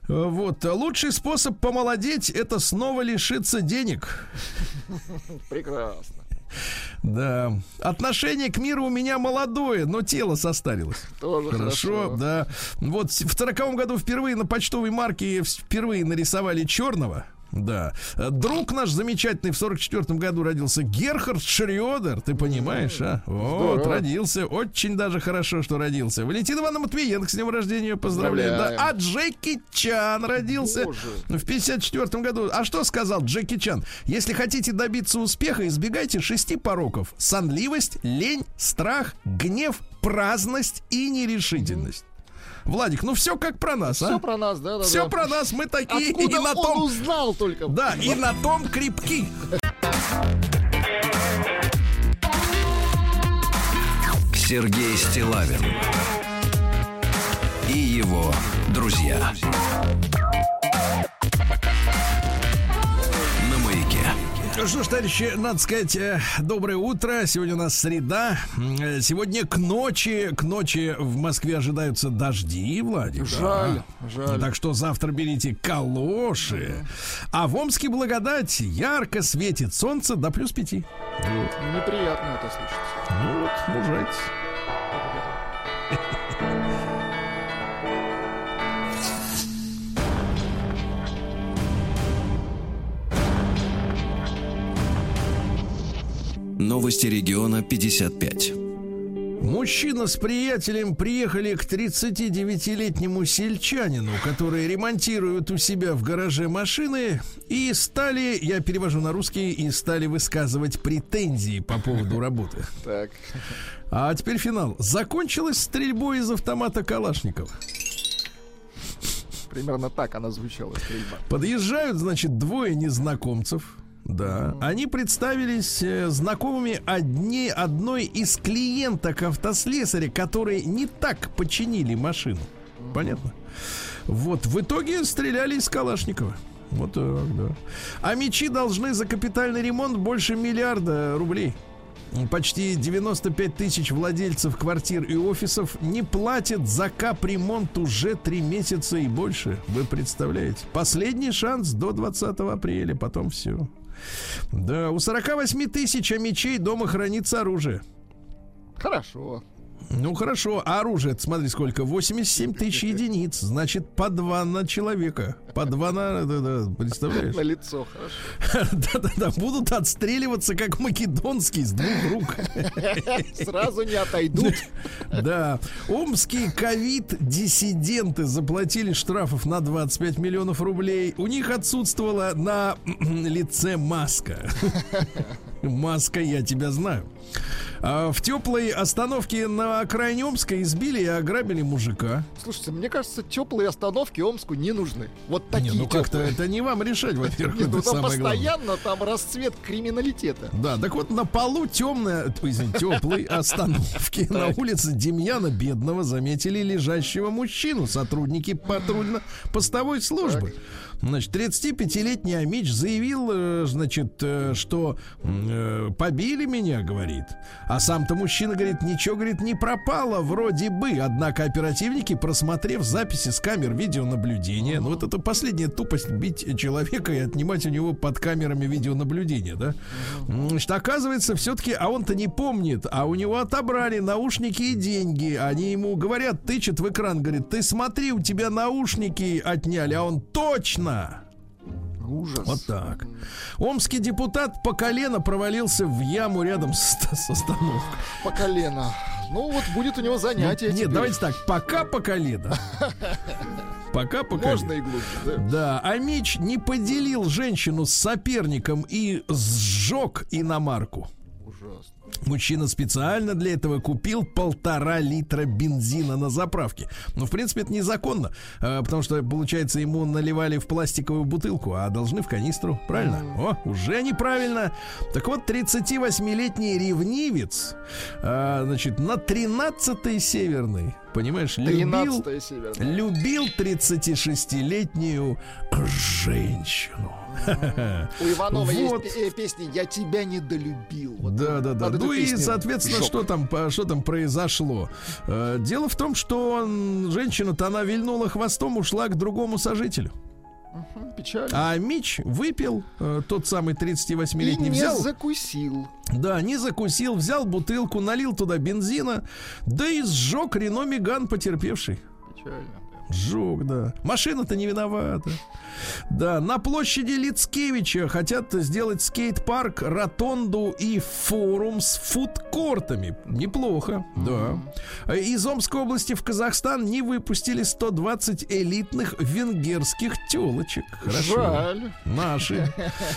Э, Вот. Лучший способ помолодеть — это снова лишиться денег. Прекрасно. Да. Отношение к миру у меня молодое, но тело состарилось. Тоже Хорошо, хорошо. да. Вот в сороковом году впервые на почтовой марке впервые нарисовали черного. Да. Друг наш замечательный в 44 году родился Герхард Шрёдер, ты понимаешь, а? Вот, Здорово. родился. Очень даже хорошо, что родился. Валентина Ивановна Матвиенко с днем рождения поздравляю. Да. А Джеки Чан родился Боже. в 54 году. А что сказал Джеки Чан? Если хотите добиться успеха, избегайте шести пороков. Сонливость, лень, страх, гнев, праздность и нерешительность. Владик, ну все как про нас, Все а? про нас, да, да. Все да. про нас, мы такие Откуда и на он том. узнал только? Да, и на том крепки. Сергей Стилавин и его друзья. Ну что ж, товарищи, надо сказать, э, доброе утро. Сегодня у нас среда. Э, Сегодня к ночи, к ночи в Москве ожидаются дожди, Владик. Жаль, да. жаль. Так что завтра берите калоши. А в Омске благодать ярко светит солнце до плюс пяти. Неприятно это слышать. Ну вот, мужайтесь. Новости региона 55. Мужчина с приятелем приехали к 39-летнему сельчанину, который ремонтирует у себя в гараже машины, и стали, я перевожу на русский, и стали высказывать претензии по поводу работы. Так. А теперь финал. Закончилась стрельбой из автомата Калашникова. Примерно так она звучала, стрельба. Подъезжают, значит, двое незнакомцев. Да, они представились э, знакомыми одни, одной из клиенток автослесаря, которые не так починили машину. Понятно? Вот, в итоге стреляли из Калашникова. Вот так, да. А мечи должны за капитальный ремонт больше миллиарда рублей. Почти 95 тысяч владельцев квартир и офисов не платят за капремонт уже три месяца и больше. Вы представляете? Последний шанс до 20 апреля, потом все. Да, у 48 тысяч мечей дома хранится оружие. Хорошо. Ну хорошо, а оружие, смотри, сколько? 87 тысяч единиц. Значит, по два на человека. По два на... Да, да, представляешь? На лицо, хорошо. Да-да-да, будут отстреливаться, как македонский, с двух рук. Сразу не отойдут. Да. Омские ковид-диссиденты заплатили штрафов на 25 миллионов рублей. У них отсутствовала на лице маска. Маска, я тебя знаю. А в теплой остановке на окраине Омска избили и ограбили мужика. Слушайте, мне кажется, теплые остановки Омску не нужны. Вот такие Не, ну как-то это не вам решать, во-первых, Нет, ну там самое главное. постоянно там расцвет криминалитета. Да, так вот на полу темная, извините, теплой остановки на улице Демьяна Бедного заметили лежащего мужчину, сотрудники патрульно-постовой службы. Значит, 35-летний Амич заявил, э, значит, э, что э, побили меня, говорит. А сам-то мужчина, говорит, ничего, говорит, не пропало вроде бы. Однако оперативники, просмотрев записи с камер видеонаблюдения, ну вот это последняя тупость бить человека и отнимать у него под камерами видеонаблюдения, да? Значит, оказывается, все-таки, а он-то не помнит, а у него отобрали наушники и деньги. Они ему говорят, тычет в экран, говорит, ты смотри, у тебя наушники отняли, а он точно Ужас. вот так. Омский депутат по колено провалился в яму рядом с, с остановкой. По колено. Ну вот будет у него занятие. Нет, теперь. давайте так, пока по колено. Пока по Можно и глубже, да. Да, а Мич не поделил женщину с соперником и сжег иномарку. Ужасно. Мужчина специально для этого купил полтора литра бензина на заправке. Ну, в принципе, это незаконно, э, потому что, получается, ему наливали в пластиковую бутылку, а должны в канистру, правильно? О, уже неправильно. Так вот, 38-летний ревнивец, э, значит, на 13-й северный, понимаешь, любил, 13 северная. любил 36-летнюю женщину. У Иванова Вот. есть э, песни «Я тебя недолюбил». Вот Да, да, да. Ну и, соответственно, что там, что там произошло? Э, Дело в том, что он, женщина-то она вильнула хвостом, ушла к другому сожителю. Мгм, Печально. А Мич выпил, э, тот самый И 38-летний, не взял, закусил. да, не закусил, взял бутылку, налил туда бензина, да и сжег Рено Меган потерпевший. Печально. Сжег, да. Машина-то не виновата. Да, на площади Лицкевича хотят сделать скейт-парк, ротонду и форум с фудкортами. Неплохо, да. Из Омской области в Казахстан не выпустили 120 элитных венгерских телочек. Хорошо. Жаль. Наши.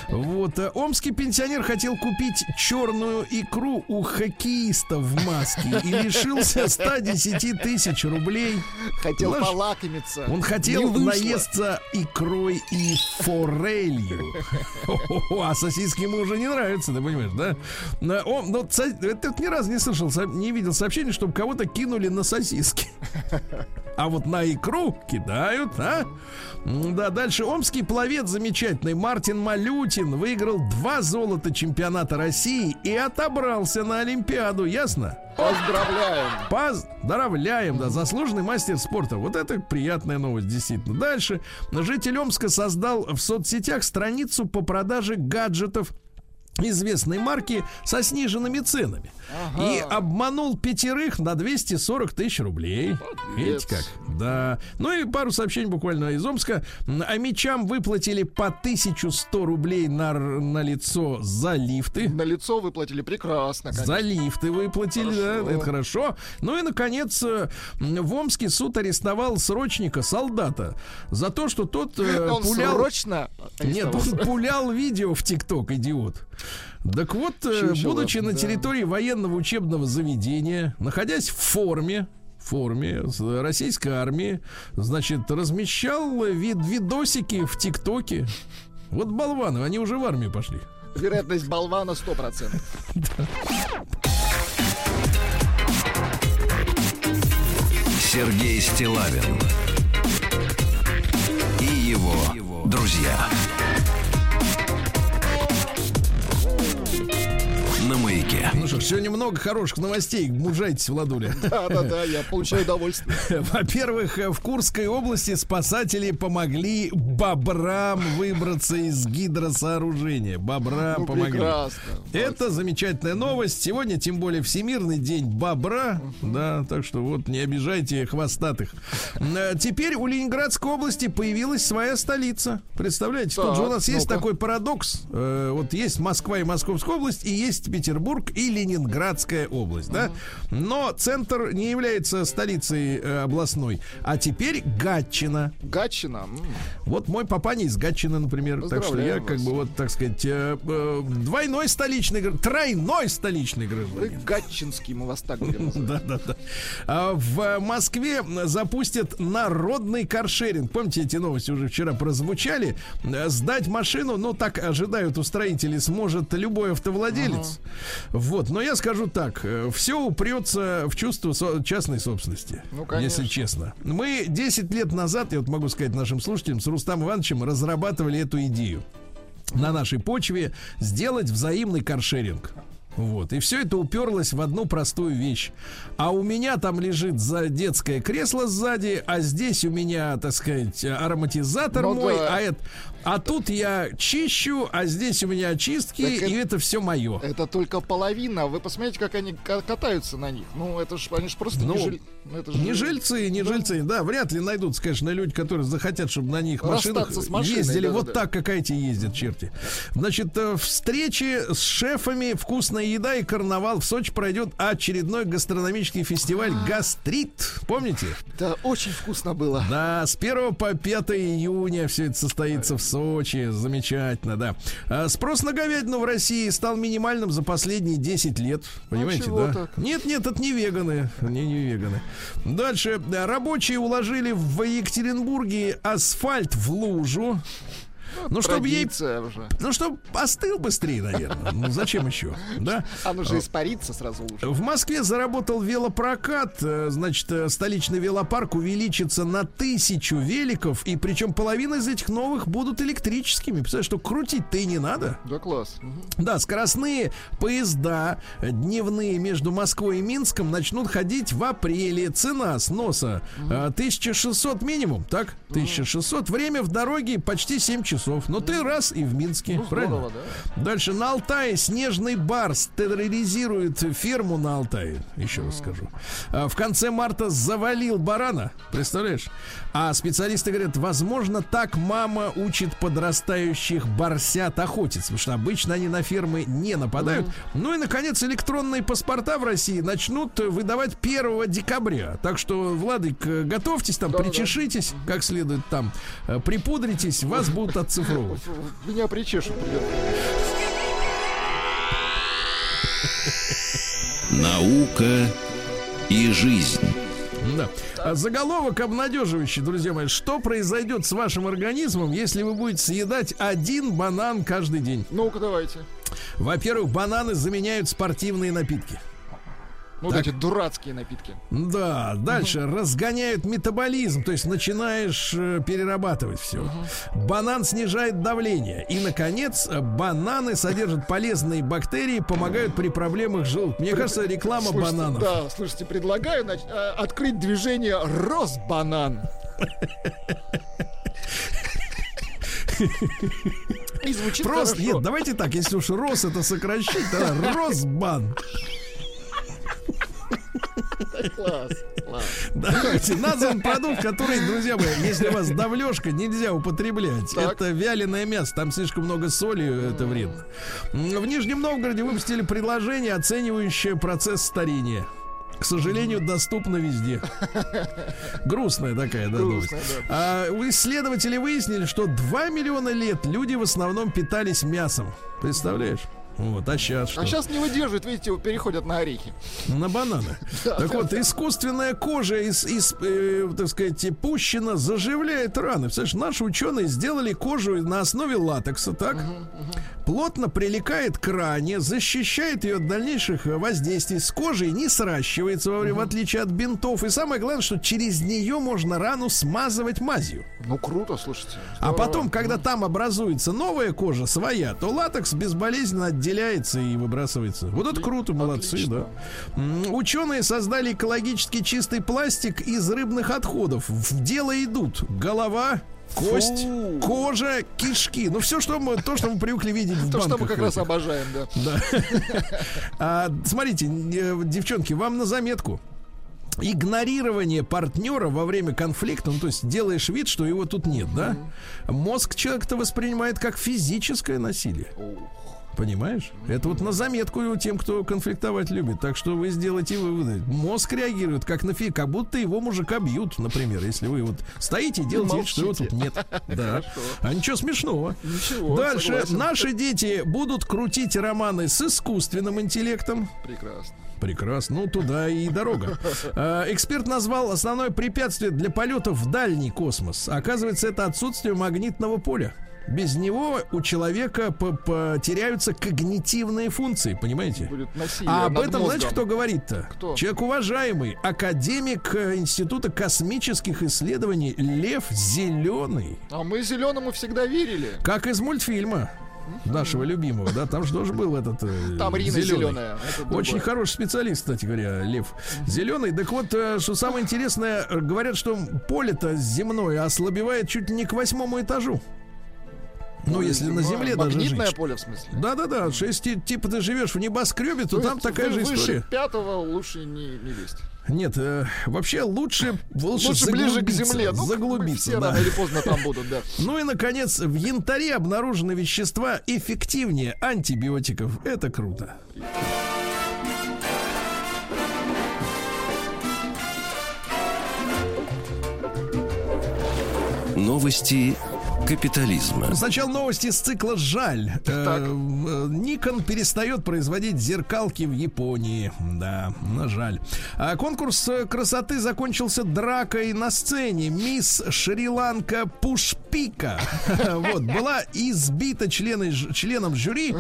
Вот. а Омский пенсионер хотел купить черную икру у хоккеиста в маске и лишился 110 тысяч рублей. Хотел Знаешь, полакомиться. Он хотел наесться икрой и форелью. А сосиски ему уже не нравятся, ты понимаешь, да? На- о, но со- это ни разу не слышал, не видел сообщения, чтобы кого-то кинули на сосиски. А вот на икру кидают, а? Да, дальше омский пловец замечательный Мартин Малютин выиграл два золота чемпионата России и отобрался на Олимпиаду, ясно? Поздравляем. Поздравляем, да, заслуженный мастер спорта. Вот это приятная новость, действительно. Дальше. Житель Омска создал в соцсетях страницу по продаже гаджетов известной марки со сниженными ценами. И обманул пятерых на 240 тысяч рублей. Видите как? Да. Ну и пару сообщений буквально из Омска. А мечам выплатили по 1100 рублей на, на лицо за лифты. На лицо выплатили прекрасно. конечно. За лифты выплатили, Хорошо. да, это хорошо. Ну и, наконец, э, в Омске суд арестовал срочника, солдата, за то, что тот э, Он пулял... срочно Нет, он пулял видео в ТикТок, идиот. Так вот, э, Чучело, будучи на да. территории военного учебного заведения, находясь в форме, форме с российской армии, значит, размещал вид видосики в ТикТоке. Вот болваны, они уже в армию пошли. Вероятность болвана 100%. Сергей Стилавин и его друзья. На маяке. Ну что ж, сегодня много хороших новостей. Мужайтесь, Владуля. Да-да-да, я получаю удовольствие. Во-первых, в Курской области спасатели помогли бобрам выбраться из гидросооружения. Бобрам Ну, помогли. прекрасно. Это замечательная новость. Сегодня, тем более, Всемирный день бобра. Да, так что вот не обижайте хвостатых. Э, Теперь у Ленинградской области появилась своя столица. Представляете, тут же у нас есть такой парадокс. Э, Вот есть Москва и Московская область, и есть Петербург и Ленинградская область, да? Но центр не является столицей э, областной. А теперь Гатчина. Гатчина. Вот мой папаня из Гатчины, например. Так что я как бы вот, так сказать, э, э, двойной столичный, тройной столичный гражданин. гатчинский, мы вас так будем. Да, да, да. В Москве запустят народный каршеринг. Помните, эти новости уже вчера прозвучали? Сдать машину, ну, так ожидают устроители, сможет любой автовладелец. Вот, но я скажу так, все упрется в чувство со- частной собственности. Ну, конечно. Если честно. Мы 10 лет назад, я вот могу сказать нашим слушателям, с Рустам Ивановичем разрабатывали эту идею на нашей почве сделать взаимный каршеринг. Вот. И все это уперлось в одну простую вещь. А у меня там лежит за детское кресло сзади, а здесь у меня, так сказать, ароматизатор Ну мой, да. а, это, а тут я чищу, а здесь у меня очистки, Так и это- это все мое. Это только половина. Вы посмотрите, как они ка- катаются на них. Ну, это ж, они ж просто Ну, не жиль- это же- Не жильцы, не жильцы, да, вряд ли найдутся, конечно, люди, которые захотят, чтобы на них машинах машиной, ездили вот да-да-да. так, как эти ездят, черти. Значит, э, встречи с шефами, вкусная еда и карнавал. В Сочи пройдет очередной гастрономический фестиваль «Гастрит». Помните? Да, очень вкусно было. Да, с 1 по 5 июня все это состоится в Сочи. Замечательно, да. А, Спрос на говядину в России стал минимальным за последние 10 лет. Понимаете, чего да? так? Нет, нет, это не веганы. Не, не веганы. Дальше. Да, Рабочие уложили в Екатеринбурге асфальт в лужу. Ну, чтобы ей... Уже. Ну, чтобы остыл быстрее, наверное. Ну, зачем еще? Да? Оно же испарится сразу лучше. В Москве заработал велопрокат. Э, Значит, э, столичный велопарк увеличится на тысячу великов. И причем половина из этих новых будут электрическими. Представляешь, что крутить-то и не надо. Да, класс. Мгм. Да, скоростные поезда э, дневные между Москвой и Минском начнут ходить в апреле. Цена сноса э, 1600 минимум, так? 1600. Время в дороге почти 7 часов. Но ты раз и в Минске, Ну, правильно? здорово, да. Дальше на Алтае снежный барс терроризирует ферму на Алтае. Еще раз скажу. А, В конце марта завалил барана. Представляешь? А специалисты говорят, возможно, так мама учит подрастающих барсят охотиться. Потому что обычно они на фермы не нападают. Ну и, наконец, электронные паспорта в России начнут выдавать 1 декабря. Так что, Владик, готовьтесь там, Да-да-да. причешитесь как следует там, э, припудритесь, вас будут оцифровывать. Меня причешут. Наука и жизнь. Да. А Заголовок обнадеживающий, друзья мои. Что произойдет с вашим организмом, если вы будете съедать один банан каждый день? Ну-ка, давайте. Во-первых, бананы заменяют спортивные напитки. Ну, вот Так. эти дурацкие напитки. Да, дальше разгоняют метаболизм, то есть начинаешь э, перерабатывать все. Банан снижает давление. И, наконец, э, бананы содержат полезные бактерии, помогают при проблемах желудка. Мне кажется, реклама Слушайте, бананов. Да, слушайте, предлагаю нач- а, открыть движение Росбанан. И звучит Просто, хорошо. нет, давайте так, если уж Рос это сокращать, тогда Росбан. Класс, класс. Давайте, назван продукт, который, друзья мои, если у вас давлешка, нельзя употреблять. Так. Это вяленое мясо, там слишком много соли, это вредно. В Нижнем Новгороде выпустили предложение, оценивающее процесс старения. К сожалению, доступно везде. Грустная такая, да, новость. Грустная, А, исследователи выяснили, что 2 миллиона лет люди в основном питались мясом. Представляешь? Вот, а сейчас что? А сейчас не выдерживают, видите, переходят на орехи. На бананы. Так вот, искусственная кожа из, из э, так сказать, пущена заживляет раны. Представляешь, наши ученые сделали кожу на основе латекса, так? Плотно прилегает к ране, защищает ее от дальнейших воздействий. С кожей не сращивается, во время, в отличие от бинтов. И самое главное, что через нее можно рану смазывать мазью. Ну, круто, слушайте. А Здорово. потом, когда там образуется новая кожа своя, то латекс безболезненно отделяется и выбрасывается. Вот это круто, молодцы, Отлично. да. Ученые создали экологически чистый пластик из рыбных отходов. В дело идут голова, кость, Фу. кожа, кишки. Ну, все, что мы, то, что мы привыкли видеть в То, что мы как раз обожаем, да. Да. А, смотрите, девчонки, вам на заметку. Игнорирование партнера во время конфликта, ну то есть делаешь вид, что его тут нет, да? Мозг человека-то воспринимает как физическое насилие. Понимаешь? Это вот на заметку тем, кто конфликтовать любит. Так что вы сделаете выводы. Мозг реагирует как на фи, как будто его мужика бьют, например, если вы вот стоите и делаете вид, что его тут нет. Да. А ничего смешного. Ничего, Дальше согласен. наши дети будут крутить романы с искусственным интеллектом. Прекрасно. Прекрасно. Ну, туда и дорога. А, Эксперт назвал основное препятствие для полетов в дальний космос. Оказывается, это отсутствие магнитного поля. Без него у человека по- потеряются когнитивные функции, понимаете? А об этом, знаете, мозгом. кто говорит-то? Кто? Человек уважаемый, академик э, Института космических исследований Лев Зеленый. А мы зеленому всегда верили. Как из мультфильма нашего любимого, да, там же тоже был этот э, Там Рина зелёный. зеленая. Очень хороший специалист, кстати говоря, Лев Зеленый. Так вот, э, что самое интересное, говорят, что поле-то земное ослабевает чуть не к восьмому этажу. Ну, если на Земле даже Магнитное жить. поле, в смысле? Да-да-да, что если ти- типа ты живешь в небоскребе, то То там есть такая же история. пятого лучше не, не лезть. Нет, э, вообще лучше, лучше, Лучше ближе к заглубиться, земле. Ну, заглубиться, все да. рано или поздно там будут, да. Ну и, наконец, в янтаре обнаружены вещества эффективнее антибиотиков. Это круто. Новости капитализма. Сначала новости с цикла «Жаль». Э, э, Никон перестает производить зеркалки в Японии. Да, на жаль. А конкурс э, красоты закончился дракой на сцене. Мисс Шри-Ланка Пушпика вот, была избита членой, ж- членом жюри,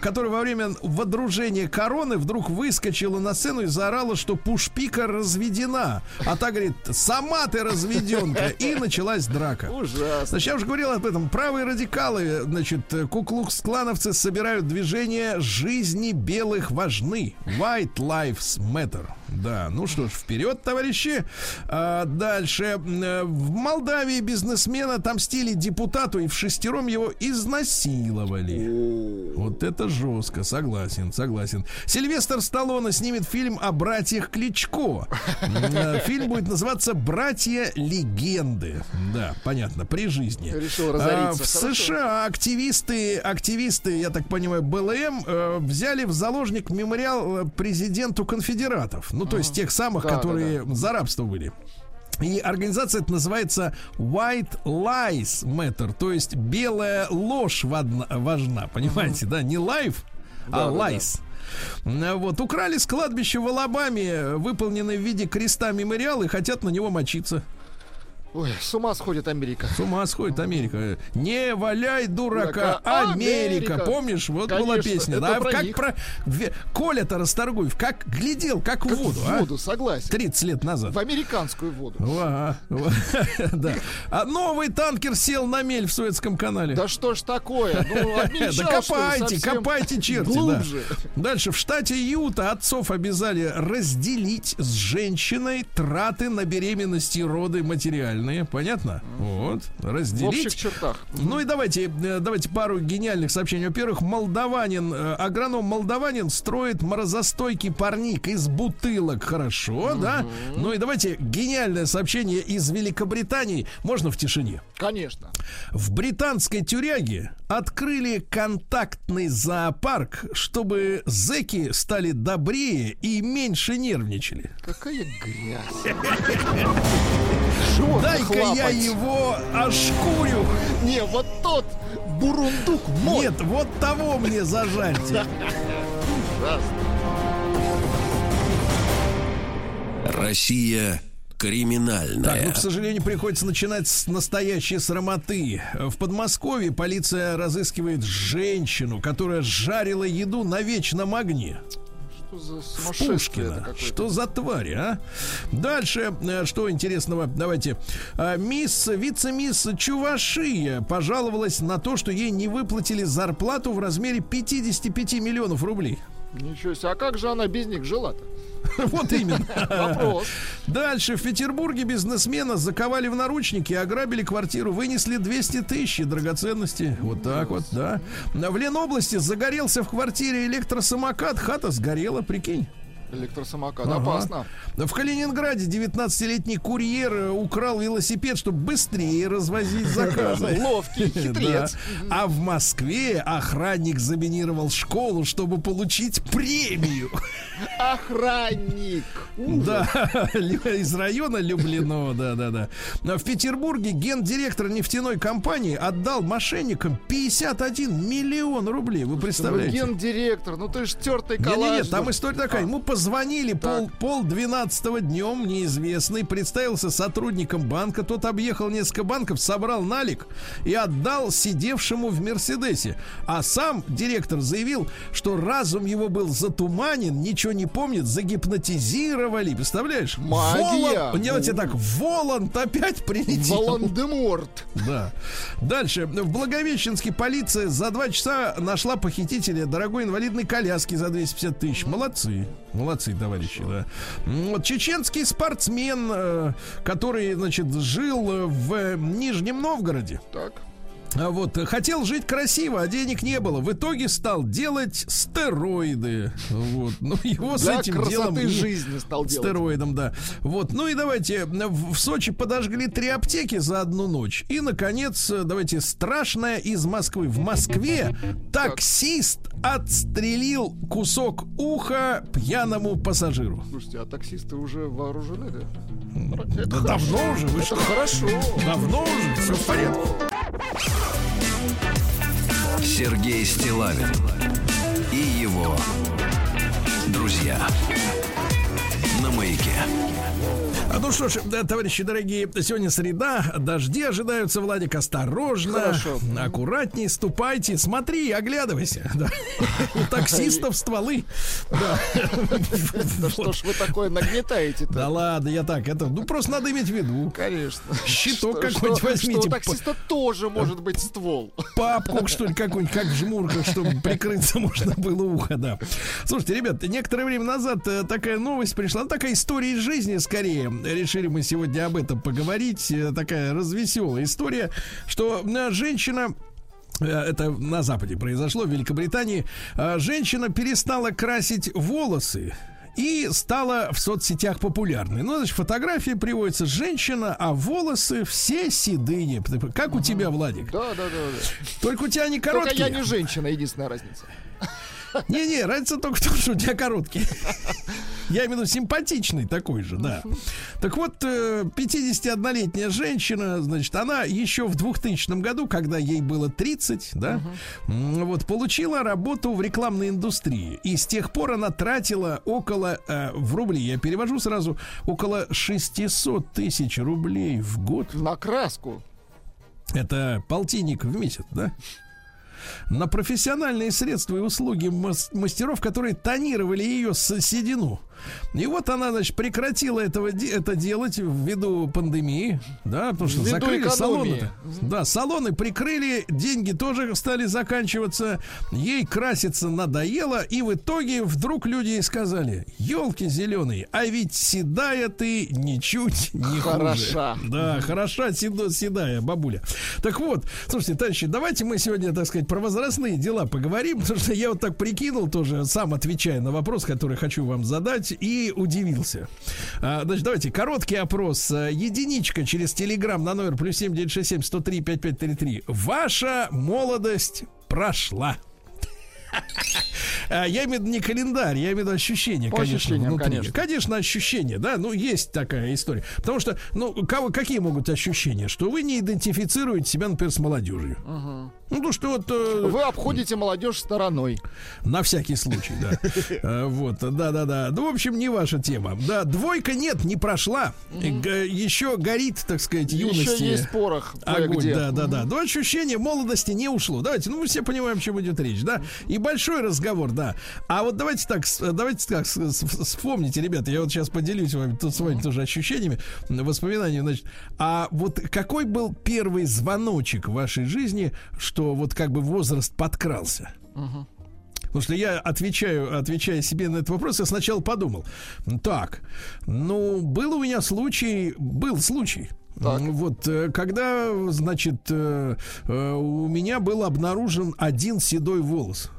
который во время водружения короны вдруг выскочила на сцену и заорала, что Пушпика разведена. А та говорит, сама ты разведенка. И началась драка. Ужасно. Значит, я уже говорил об этом. Правые радикалы, значит, куклукс-клановцы собирают движение «Жизни белых важны». White Lives Matter. Да, ну что ж, вперед, товарищи. А, дальше. Э, В Молдавии бизнесмена отомстили депутату и в шестером его изнасиловали. Вот это жестко, согласен, согласен. Сильвестр Сталлоне снимет фильм о братьях Кличко. Э, Фильм будет называться «Братья легенды». Да, понятно, при жизни. Решил А, разориться. В Хорошо. США активисты, активисты, я так понимаю, БЛМ э, взяли в заложник мемориал э, президенту конфедератов. Ну, то есть тех самых, Да, да, которые за рабство были. И организация это называется White Lies Matter, то есть белая ложь важна, понимаете, да, не life, а Да, да, да. lies. М, Вот, украли с кладбища в Алабаме, выполненный в виде креста мемориал, и хотят на него мочиться. Ой, с ума сходит Америка. С ума сходит Америка. Не валяй дурака, Дурака, Америка. Америка. Помнишь, вот была Конечно, песня. это Да, про как них. про Коля-то Расторгуев, как глядел, как, в Как воду, в а? воду, согласен. 30 лет назад. В американскую воду. Ва- да. А новый танкер сел на мель в Суэцком канале. Да что ж такое? Ну, обмельчал, Да копайте, копайте, черти, Глубже. да. Дальше. В штате Юта отцов обязали разделить с женщиной траты на беременность и роды материальные. Понятно? Вот. В Разделить. общих чертах. Ну и давайте, э, давайте пару гениальных сообщений. Во-первых, молдаванин, э, агроном молдаванин строит морозостойкий парник из бутылок. Хорошо, да? Ну и давайте гениальное сообщение из Великобритании. Можно в тишине? Конечно. В британской тюряге открыли контактный зоопарк, чтобы зеки стали добрее и меньше нервничали. Какая грязь. Животных Дай-ка я его ошкурю. Не, вот тот бурундук мой. Нет, вот того мне зажарьте. Россия криминальная. Так, ну, к сожалению, приходится начинать с настоящей срамоты. В Подмосковье полиция разыскивает женщину, которая жарила еду на вечном огне. Что за Пушкина. Что за тварь, а? Дальше, э, что интересного, давайте. А, Мисс, вице-мисс Чувашия пожаловалась на то, что ей не выплатили зарплату в размере 55 миллионов рублей. Ничего себе, а как же она без них жила-то? Вот именно. Вопрос. Дальше в Петербурге бизнесмена заковали в наручники, ограбили квартиру, вынесли 200 тысяч драгоценностей. Вот так вот, да. В Ленобласти загорелся в квартире электросамокат, хата сгорела, прикинь. Электросамокат. Ага. Опасно. В Калининграде 19-летний курьер э, украл велосипед, чтобы быстрее развозить заказы. Ловкий, хитрец. А в Москве охранник заминировал школу, чтобы получить премию. Охранник. Да, из района Люблино, да, да, да. В Петербурге гендиректор нефтяной компании отдал мошенникам 51 миллион рублей. Вы Ну, представляете? гендиректор, ну ты ж тертый Не-не-не, коллаж. там ну. история такая. Ему позвонили пол, пол двенадцатого днем, неизвестный, представился сотрудником банка. Тот объехал несколько банков, собрал налик и отдал сидевшему в Мерседесе. А сам директор заявил, что разум его был затуманен, ничего не помнит, загипнотизировали. Представляешь? Магия! Волан- Делайте так, Воланд опять прилетел. Волан-де-Морт. Да. Дальше. В Благовещенске полиция за два часа нашла похитителя дорогой инвалидной коляски за 250 тысяч. Молодцы. Молодцы, товарищи, да. Вот чеченский спортсмен, э, который, значит, жил э, в Нижнем Новгороде. Так. А вот э, хотел жить красиво, а денег не было. В итоге стал делать стероиды. Вот. Ну, его с Для этим красоты делом жизни стал делать. Стероидом, да. Вот. Ну и давайте. В в Сочи подожгли три аптеки за одну ночь. И, наконец, э, давайте, страшное из Москвы. В Москве таксист отстрелил кусок уха пьяному пассажиру. Слушайте, а таксисты уже вооружены, да? Да давно уже, вы что? Хорошо. Давно уже, все в порядке. Сергей Стилавин и его ну что ж, да, товарищи дорогие, сегодня среда, дожди ожидаются, Владик, осторожно, Хорошо. аккуратней ступайте, смотри, оглядывайся. да. У таксистов стволы. Да. Да что ж вы такое нагнетаете-то? Да ладно, я так, это, ну просто надо иметь в виду. Конечно. Щиток какой-нибудь возьмите. Что у таксиста тоже может быть ствол. Папку, что ли, какую-нибудь, как в жмурках, чтобы прикрыться можно было ухо, да. Слушайте, ребят, некоторое время назад э, такая новость пришла, ну, такая история из жизни, скорее. Решили мы сегодня об этом поговорить. Э, Такая развеселая история, что э, женщина э, это на Западе произошло, в Великобритании. Женщина перестала красить волосы и стала в соцсетях популярной. Ну, значит, фотографии приводится женщина, а волосы все седые. Как у тебя, Владик? Да, да, да. да. Только у тебя они Только короткие. я не женщина, единственная разница. Не-не, разница только в том, что у тебя короткие. Я имею в виду симпатичный такой же, да. Так вот, э, 51-летняя женщина, значит, она еще в 2000 году, когда ей было 30, да, м, вот, получила работу в рекламной индустрии. И с тех пор она тратила около, э, в рубли, я перевожу сразу, около 600 тысяч рублей в год. На краску. Это полтинник в месяц, да? На профессиональные средства и услуги мас- мастеров, которые тонировали ее с седину. И вот она, значит, прекратила этого, это делать ввиду пандемии, да, потому что Ввиду закрыли салоны. Да, салоны прикрыли, деньги тоже стали заканчиваться, ей краситься надоело, и в итоге вдруг люди ей сказали, елки зеленые, а ведь седая ты ничуть не хуже». Хороша. Да, хороша седо- седая бабуля. Так вот, слушайте, товарищи, давайте мы сегодня, так сказать, про возрастные дела поговорим, потому что я вот так прикинул тоже, сам отвечая на вопрос, который хочу вам задать, и удивился. А, значит, давайте, короткий опрос. А, Единичка через телеграм на номер плюс семь девять шесть семь сто три пять пять три три. Ваша молодость прошла. А, Я имею в виду не календарь, я имею в виду ощущение, По конечно, внутри. конечно. Конечно, ощущение, да, ну, есть такая история. Потому что, ну, кого, какие могут ощущения? Что вы не идентифицируете себя, например, с молодежью. Ну, то что вот... э, Вы обходите молодежь стороной. На всякий случай, да. Э, Вот, да-да-да. Ну, в общем, не ваша тема. Да, двойка нет, не прошла. Еще горит, так сказать, юности. Еще есть порох. Огонь, кое-где. да, да, да. Но ощущение молодости не ушло. Давайте, ну мы все понимаем, о чем идет речь, да. И большой разговор, да. А вот давайте так, давайте так, вспомните, ребята, я вот сейчас поделюсь вами, тут с вами тоже ощущениями, воспоминаниями, значит. А вот какой был первый звоночек в вашей жизни, что вот как бы возраст подкрался? Потому что я отвечаю, отвечая себе на этот вопрос, я сначала подумал, так, ну, был у меня случай, был случай. Так. Вот, э, когда, значит, э, э, у меня был обнаружен один седой волос.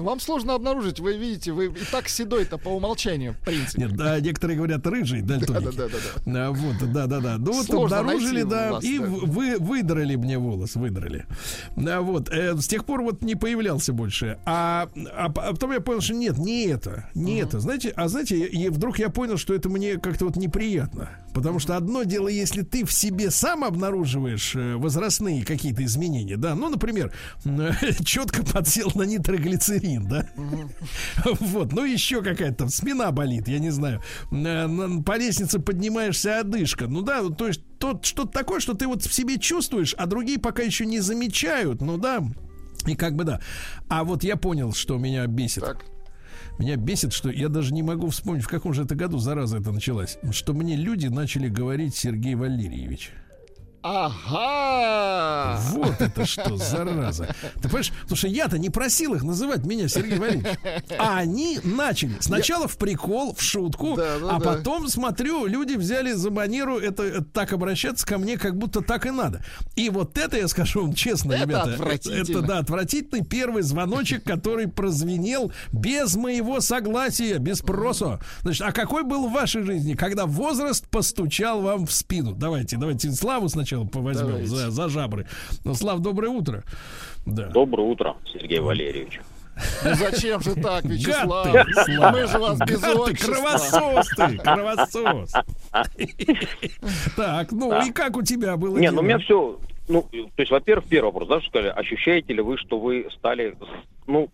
Ну, Вам сложно обнаружить, вы видите, вы и так седой-то по умолчанию, в принципе. Нет, да, некоторые говорят рыжий, дальтоники. Да-да-да-да. А, вот, да, да, да. Ну вот обнаружили, да, вас, и да. вы выдрали мне волос, выдрали. Да, вот. э, с тех пор вот не появлялся больше. А, а, а потом я понял, что нет, не это, не это. Знаете, а знаете, и вдруг я понял, что это мне как-то вот неприятно. Потому что одно дело, если ты в себе сам обнаруживаешь э, возрастные какие-то изменения, да, ну, например, четко подсел на нитроглицерин, да, вот, ну еще какая-то там спина болит, я не знаю. Э, По лестнице поднимаешься, одышка. Ну да, то есть тот что-то такое, что ты вот в себе чувствуешь, а другие пока еще не замечают. Ну да, и как бы да. А вот я понял, что меня бесит. Так. Меня бесит, что я даже не могу вспомнить, в каком же это году зараза это началась. Что мне люди начали говорить Сергей Валерьевич. Ага! Вот это что, зараза. Ты понимаешь, потому что я-то не просил их называть меня Сергей Валерьевич. А они начали. Сначала в прикол, в шутку, Да, да, а да. потом, смотрю, люди взяли за манеру это, так обращаться ко мне, как будто так и надо. И вот это, я скажу вам честно, Это ребята, это, да, отвратительный первый звоночек, который прозвенел без моего согласия, без спроса. Значит, а какой был в вашей жизни, когда возраст постучал вам в спину? Давайте, давайте Славу сначала повозьмем Давайте. за, за жабры. Ну, Слав, доброе утро. Да. Доброе утро, Сергей Валерьевич. Ну зачем же так, Вячеслав? Гад ты, Слав. Мы же вас без Гад ты, кровосос ты, кровосос. Так, ну Да. и как у тебя было? Не, дело? ну у меня все, ну, то есть, во-первых, первый вопрос, да, что сказали, ощущаете ли вы, что вы стали, ну,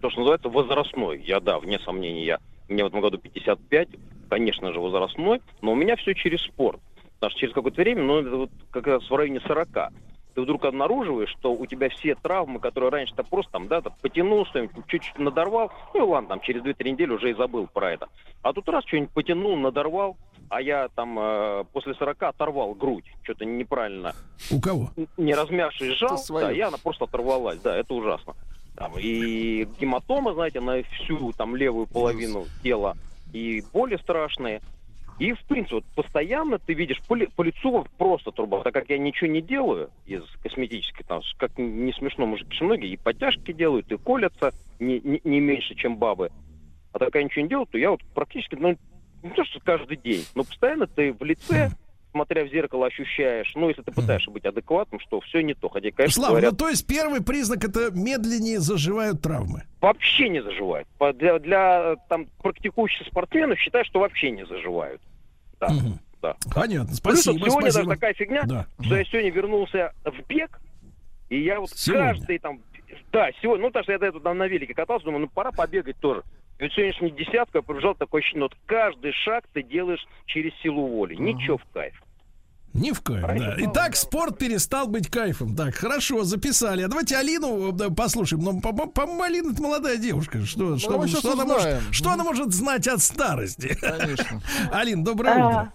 то, что называется, возрастной? Я, да, вне сомнений, я, мне в этом году 55, конечно же, возрастной, но у меня все через спорт. Потому что через какое-то время, ну, это вот как раз в районе 40, ты вдруг обнаруживаешь, что у тебя все травмы, которые раньше ты просто там, да, там, потянул что-нибудь, чуть-чуть надорвал, ну, ладно, там, через 2-3 недели уже и забыл про это. А тут раз что-нибудь потянул, надорвал, а я там э, после 40 оторвал грудь, что-то неправильно У кого? не размявшись своё. да, и она просто оторвалась, да, это ужасно. Там, и гематома, знаете, на всю там левую половину тела, и боли страшные. И, в принципе, вот постоянно ты видишь по, ли- по лицу просто труба. Так как я ничего не делаю из косметической, там, как не смешно, мужики многие и подтяжки делают, и колятся не, не, не меньше, чем бабы. А так как я ничего не делаю, то я вот практически, ну, не то, что каждый день, но постоянно ты в лице, смотря в зеркало, ощущаешь, ну, если ты пытаешься быть адекватным, что все не то. Хотя, конечно, Слава, говорят, ну то есть первый признак это медленнее заживают травмы. вообще не заживает. По- Для, для там практикующих спортсменов считают, что вообще не заживают. Да, Мгм. да. Понятно, Плюс спасибо, вот сегодня спасибо. даже такая фигня, Да. что я сегодня вернулся в бег, и я вот Сегодня? каждый там... Да, сегодня, ну, потому что я до этого там на велике катался, думаю, ну, пора побегать тоже. И вот сегодняшний десятку я пробежал такое ощущение, вот каждый шаг ты делаешь через силу воли. Ничего в кайф. Не в кайф, да. Итак, спорт перестал быть кайфом. Так, хорошо, записали. А давайте Алину да, послушаем. Ну, по- по- по-моему, Алина это молодая девушка. Что, что, мы щас что, она может, что она может знать от старости? Конечно. Алин, доброе А, утро.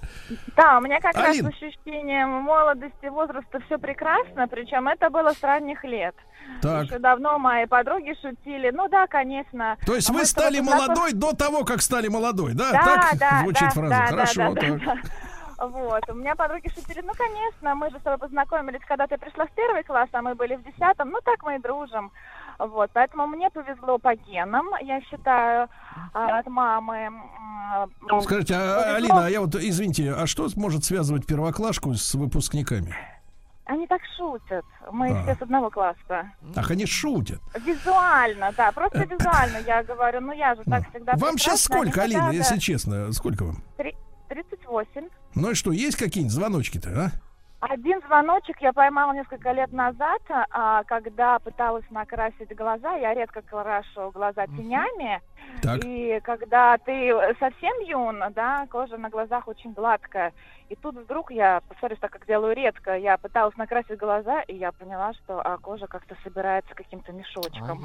Да, у меня как Алин. раз с ощущением молодости, возраста все прекрасно, причем это было с ранних лет. Так. Еще давно мои подруги шутили. Ну да, конечно. То есть А вы стали молодой до того, как стали молодой, да? Да, так да, звучит да, фраза. да, Хорошо, да, да, так. да. Вот, у меня подруги шутили, ну, конечно, мы же с тобой познакомились, когда ты пришла в первый класс, а мы были в десятом, ну, так мы и дружим. Вот, поэтому мне повезло по генам, я считаю, а, от мамы. Скажите, а. Алина, а я вот, извините, а что может связывать первоклашку с выпускниками? Они так шутят, мы А. все с одного класса. Ах, они шутят. Визуально, да, просто визуально я говорю, ну я же так всегда Э. Вам сейчас сколько, Алина, если честно? Сколько вам? Три- 38. Ну и что, есть какие-нибудь звоночки-то, а? Один звоночек я поймала несколько лет назад, а, когда пыталась накрасить глаза. Я редко крашу глаза тенями. Так. И когда ты совсем юн, да, кожа на глазах очень гладкая. И тут вдруг я, повторюсь, так как делаю редко, я пыталась накрасить глаза, и я поняла, что а, кожа как-то собирается каким-то мешочком.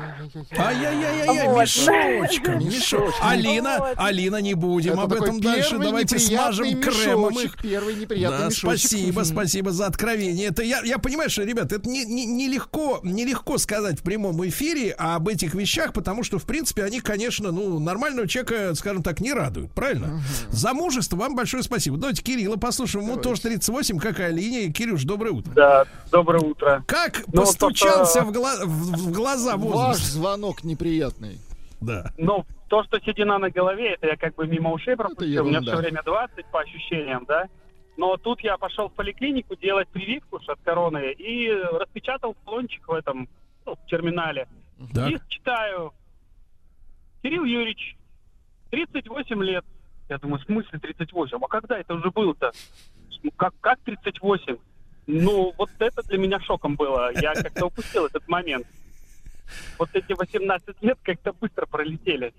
Ай-яй-яй-яй, Вот. мешочком, мешочком. Мешочком. Алина, Вот. Алина, не будем Это об этом дальше. Давайте смажем кремом их. Первый неприятный Да, мешочек. спасибо, спасибо за откровение. Это я, я понимаю, что, ребят, это не, не, нелегко, нелегко сказать в прямом эфире об этих вещах, потому что, в принципе, они, конечно, ну, нормального человека, скажем так, не радуют, правильно? Замужество, вам большое спасибо. Давайте Кирилла послушаем. Ему тоже 38, как Алине. Кирюш, доброе утро. Да, доброе утро. Как Ну, постучался в, гла- в- в глаза Ваш возраст? звонок неприятный. Да. Ну, то, что седина на голове, это я как бы мимо ушей пропустил. У меня все время 20 по ощущениям, да. Но тут я пошел в поликлинику делать прививку от короны и распечатал талончик в этом ну, в терминале. Так. И читаю. Кирилл Юрьевич, 38 лет. Я думаю, в смысле 38? А когда это уже было-то? Ну, Как, как 38? Ну, вот это для меня шоком было. Я как-то упустил этот момент. Вот эти 18 лет как-то быстро пролетели.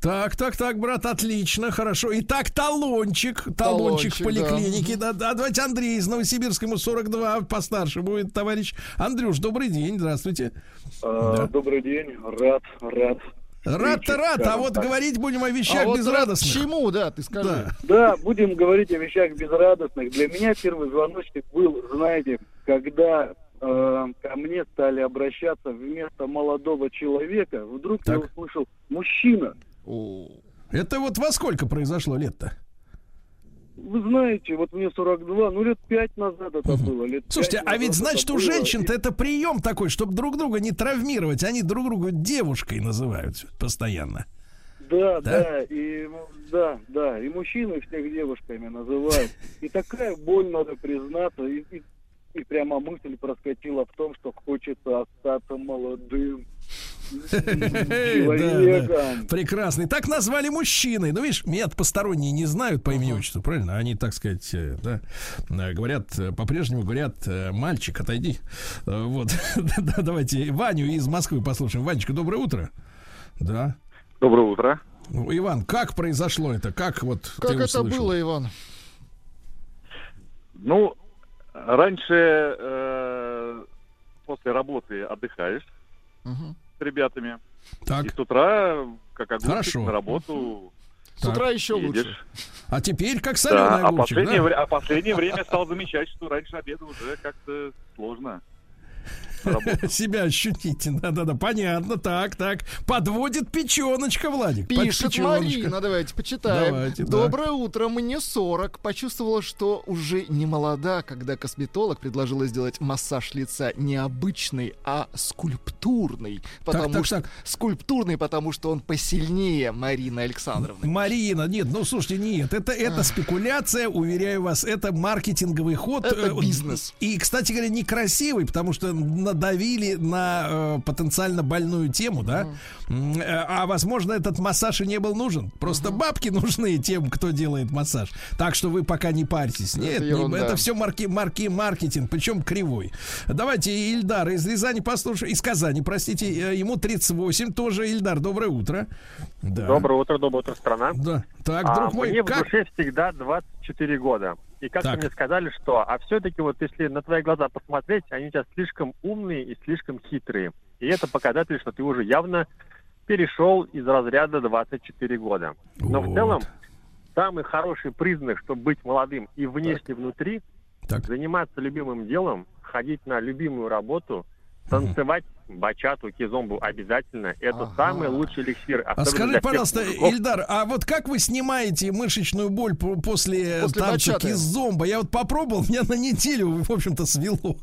Так, так, так, брат, отлично, хорошо. Итак, талончик, талончик, Талончик, в поликлинике. Да. Да, давайте Андрей из Новосибирска, ему 42, постарше будет товарищ. Андрюш, добрый день, здравствуйте. Да. Добрый день, рад, рад. Рад-то рад, а вот говорить будем о вещах а вот рад безрадостных. чему, да, ты скажи. Да. Да, будем говорить о вещах безрадостных. Для меня первый звоночек был, знаете, когда э, ко мне стали обращаться вместо молодого человека, вдруг я Так. услышал мужчина. О, Это вот во сколько произошло лет-то? Вы знаете, вот мне 42, ну лет пять назад это было. Лет Слушайте, а ведь значит у женщин-то это прием такой, чтобы друг друга не травмировать. Они друг друга девушкой называют постоянно. Да, Да? да, и да, да, и мужчины всех девушками называют. И такая боль, надо признаться, и, и, и прямо мысль проскочила в том, что хочется остаться молодым человеком. Прекрасный. Так назвали мужчиной. Ну, видишь, меня посторонние не знают по имени отчеству, правильно? Они, так сказать, э, да, э, говорят, э, по-прежнему говорят, мальчик, отойди. Вот. Да, Давайте Ваню из Москвы послушаем. Ванечка, доброе утро. Да. Доброе утро. Ну, Иван, как произошло это? Как вот Как это услышал? было, Иван? Ну, раньше э, после работы отдыхаешь Мгм. Ребятами. Так, И с утра, как огурчик, Хорошо. на работу С утра еще лучше. едешь. а теперь как Да, соленый а, огурчик, последнее, да? а последнее время стал замечать, что раньше обеда уже как-то сложно. Себя ощутите. Да-да-да, понятно. Так, так. Подводит печеночка, Владик. Пишет. Марина, давайте почитаем. Давайте, да. Доброе утро, мне 40. Почувствовала, что уже не молода, когда косметолог предложила сделать массаж лица не обычный, а скульптурный. Потому так, что так. скульптурный, потому что он посильнее Марины Александровны. Марина, нет, ну слушайте, нет, это, это спекуляция, уверяю вас, это маркетинговый ход. Это э, бизнес. И, кстати говоря, некрасивый, потому что надавили на э, потенциально больную тему, да? Э, А возможно, этот массаж и не был нужен. Просто бабки нужны тем, кто делает массаж. Так что вы пока не парьтесь. Нет, Это не- это все марки, марки, маркетинг, причем кривой. Давайте Ильдар из Рязани послушаем, из Казани, простите, э, ему 38 тоже. Ильдар, доброе утро. Да. Доброе утро, доброе утро, страна. Да. Так, А, друг мой, мне как? в душе всегда 24 года. И как-то Так. мне сказали, что, а все-таки вот если на твои глаза посмотреть, они у тебя слишком умные и слишком хитрые. И это показатель, что ты уже явно перешел из разряда 24 года. Но в Вот. целом, самый хороший признак, чтобы быть молодым и внешне, и внутри, Так. заниматься любимым делом, ходить на любимую работу, танцевать бачату, кизомбу обязательно. Это Ага. самый лучший эликсир. А скажи, пожалуйста, мужиков, Ильдар, а вот как вы снимаете мышечную боль по- после, После танца бачаты. кизомба? Я вот попробовал, меня на неделю, в общем-то, свело.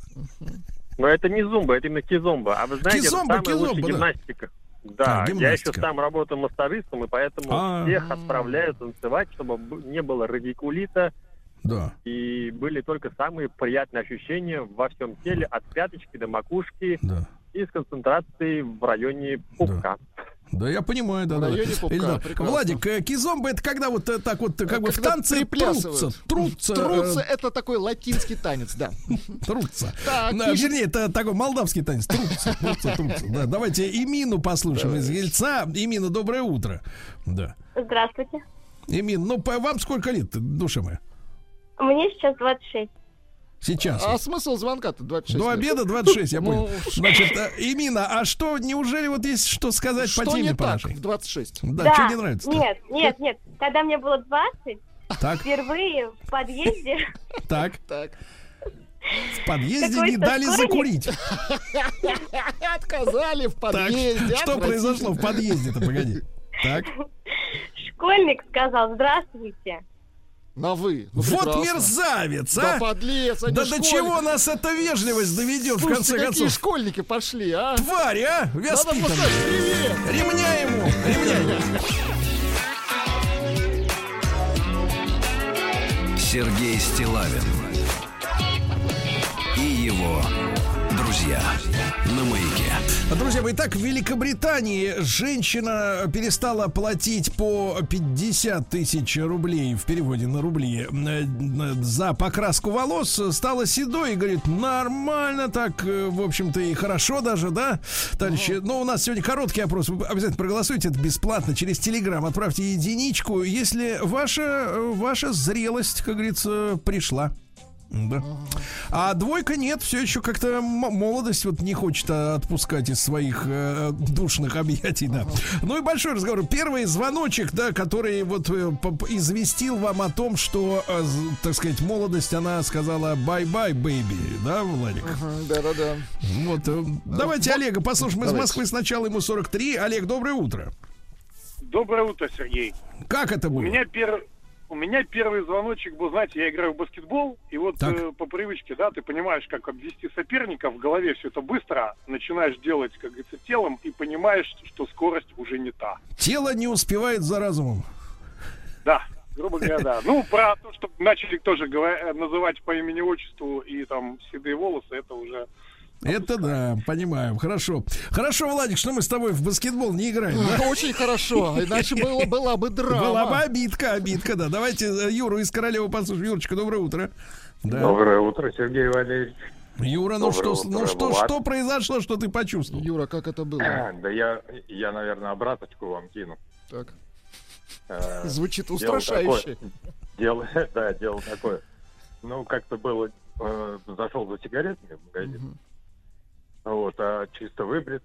Но это не зумба, это именно кизомба. А вы знаете, Кизомба, это самая лучшая кизомба, да. гимнастика. А, Да, я гимнастика. еще сам работаю массажистом, и поэтому А. всех отправляю танцевать, чтобы не было радикулита, Да. и были только самые приятные ощущения во всем теле, от пяточки до макушки, Да. и с концентрацией в районе пупка. Да, я понимаю, да, да. пупка, прекрасно. Владик, э, кизомба это когда вот э, так вот, как бы в танце трутся, трутся, Трутся э, это такой латинский танец, да. трутся. Да, вернее, это такой молдавский танец. Трутся, трутся, трутся. Да, давайте Имину послушаем из Ельца. Имина, доброе утро. Да. Здравствуйте. Имин, ну по вам сколько лет, душа моя? Мне сейчас 26. Сейчас. А смысл звонка-то 26 До обеда 26, я Ну, понял. Значит, э, Имина, а что, неужели вот есть что сказать по теме по нашей? в 26? Да, что не нравится? Нет, нет, нет. Когда мне было 20, Так, впервые в подъезде так. Так. В подъезде не дали закурить. Отказали в Так, подъезде. что произошло в подъезде-то, погоди. Так. школьник сказал «Здравствуйте». На вы. Ну, Вот прекрасно. мерзавец, Да а! подлец, а не Да до чего нас эта вежливость доведет, в Слушайте, конце какие концов? школьники пошли, а? Тварь, а! Надо Воспитанный. послать привет. Ремня ему, ремня ему. Сергей Стилавин и его друзья на маяке. Друзья мои, так в Великобритании женщина перестала платить по 50 тысяч рублей в переводе на рубли э, за покраску волос, стала седой и говорит, нормально так, э, в общем-то, и хорошо даже, да, товарищи? Но у нас сегодня короткий опрос, вы обязательно проголосуйте, это бесплатно, через Телеграм отправьте единичку, если ваша, э, ваша зрелость, как говорится, пришла. Да. А двойка нет, все еще как-то молодость вот не хочет а, отпускать из своих э, душных объятий, да. Ну и большой разговор. Первый звоночек, да, который вот э, известил вам о том, что, э, так сказать, молодость, она сказала bye-bye, baby, да, Владик? Да-да-да. Вот, э, давайте Олега послушаем из Давайте. Москвы сначала, ему 43. Олег, доброе утро. Доброе утро, Сергей. Как это У было? меня, пер... у меня первый звоночек был, знаете, я играю в баскетбол, и вот Так. э, по привычке, да, ты понимаешь, как обвести соперника, в голове все это быстро начинаешь делать, как говорится, телом, и понимаешь, что скорость уже не та. Тело не успевает за разумом. Да, грубо говоря, да. Ну, про то, что начали тоже говоря- называть по имени-отчеству и там седые волосы, это уже... Это да, понимаем. Хорошо. Хорошо, Владик, что мы с тобой в баскетбол не играем, да? Очень хорошо, иначе было, была бы драма. Была бы обидка, обидка, да. Давайте э, Юру из Королева послушаем. Юрочка, доброе утро. Да. Доброе утро, Сергей Валерьевич. Юра, ну Доброе что, утро, ну что, Влад. что произошло, что ты почувствовал? Юра, как это было? Да я, я, наверное, обраточку вам кину. Так. Э, Звучит дело устрашающе. такое. Дело, да, дело такое. Ну, как-то было, э, зашел за сигаретами в магазин. Вот, а чисто выбрит,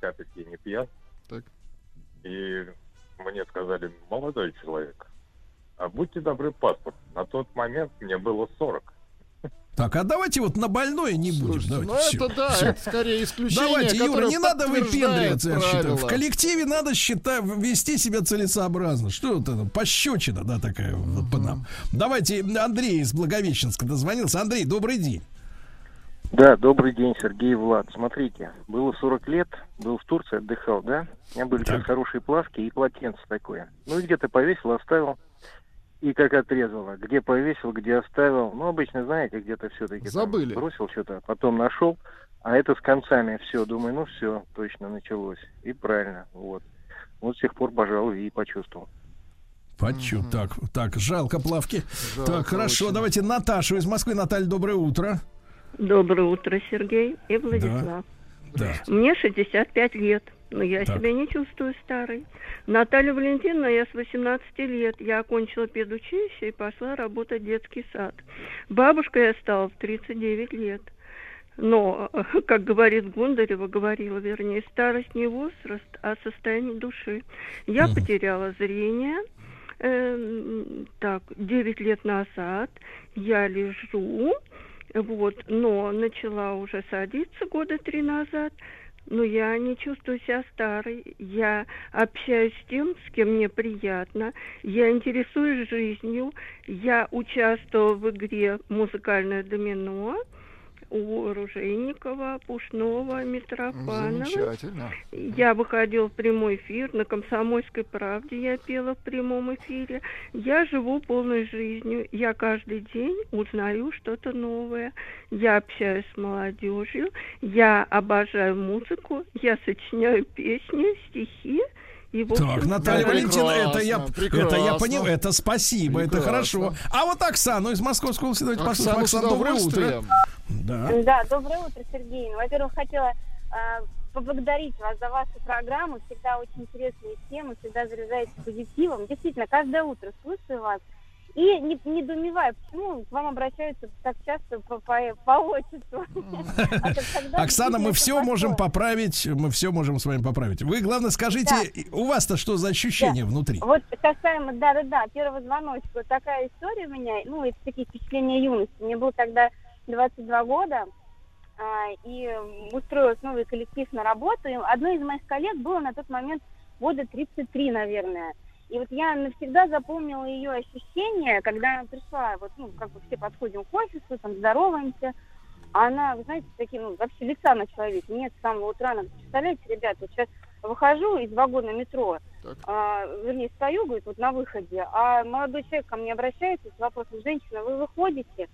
капельки не пьян. Так. И мне сказали, молодой человек, а будьте добры, паспорт. На тот момент мне было 40. Так, а давайте вот на больное не будем. Слушайте, Давайте, ну всё, это да, всё. это скорее исключение, Давайте, Юра, не надо выпендриваться, я считаю. В правила. коллективе надо считать, вести себя целесообразно. Что вот это? Пощечина, да, такая вот по нам. Давайте, Андрей из Благовещенска дозвонился. Андрей, добрый день. Да, добрый день, Сергей и Влад. Смотрите, было 40 лет, был в Турции, отдыхал, да? У меня были сейчас хорошие плавки и полотенце такое. Ну, и где-то повесил, оставил. И как отрезало. Где повесил, где оставил. Ну, обычно, знаете, где-то все-таки Забыли. бросил что-то, потом нашел. А это с концами все. Думаю, ну все, точно началось. И правильно, вот. Вот с тех пор, пожалуй, и почувствовал. Почу, так, так, жалко плавки. Жалко так, хорошо, очень. давайте Наташу из Москвы. Наталья, доброе утро. Доброе утро, Сергей и Владислав. Да. Мне 65 лет, но я Так. себя не чувствую старой. Наталья Валентиновна, я с 18 лет. Я окончила педучилище и пошла работать в детский сад. Бабушкой я стала в 39 лет. Но, как говорит Гундарева, говорила, вернее, старость не возраст, а состояние души. Я Мгм. потеряла зрение. Эм, так, 9 лет назад я лежу, вот, но начала уже садиться года три назад, но я не чувствую себя старой. Я общаюсь с тем, с кем мне приятно. Я интересуюсь жизнью. Я участвовала в игре «Музыкальное домино». У Ружейникова, Пушного, Митрофанова. Замечательно. Я выходила в прямой эфир, на «Комсомольской правде» я пела в прямом эфире. Я живу полной жизнью, я каждый день узнаю что-то новое. Я общаюсь с молодежью, я обожаю музыку, я сочиняю песни, стихи. И, в Так, Наталья да, Валентина, это я, прекрасно. это я понимаю, это спасибо, это Прекрасно. хорошо. А вот Оксану из Московского области давайте послушаем. Оксана, доброе утро. удовольствием. Да. Да, доброе утро, Сергей. Ну, во-первых, хотела э, поблагодарить вас за вашу программу. Всегда очень интересные темы, всегда заряжаете позитивом. Действительно, каждое утро слушаю вас. И не, недоумеваю, почему к вам обращаются так часто по, по, по отчеству. А Оксана, мы все можем поправить, мы все можем с вами поправить. Вы, главное, скажите, у вас-то что за ощущение внутри? Вот касаемо, да-да-да, первого звоночка, вот такая история у меня, ну, это такие впечатления юности. Мне было тогда 22 года, а, и устроилась новый коллектив на работу. И одной из моих коллег было на тот момент года 33, наверное. И вот я навсегда запомнила ее ощущение, когда она пришла, вот, ну, как бы все подходим к офису, там, здороваемся, а она, вы знаете, таким, ну, вообще лица на человеке нет с самого утра. Она, представляете, ребята, вот сейчас выхожу из вагона метро, а, вернее, стою, говорит, вот на выходе, а молодой человек ко мне обращается с вопросом, женщина, вы выходите?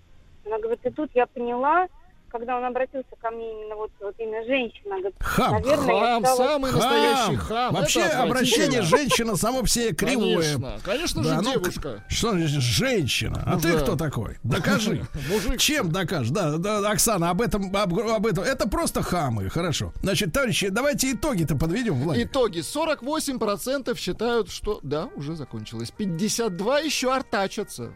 Она говорит, и тут я поняла, когда он обратился ко мне именно вот, вот именно женщина, говорит, Хам, наверное, я Хам, стала- самый настоящий хам. Вообще Это обращение женщина само по себе кривое. Конечно, конечно же, ну, девушка. Что значит женщина? А Ну ты да. кто такой? Докажи. Мужик. Чем докажешь? Да, да, Оксана, об этом, об, об этом. Это просто хамы. Хорошо. Значит, товарищи, давайте итоги-то подведем, Владимир. Итоги. 48% считают, что да, уже закончилось. 52 еще артачатся.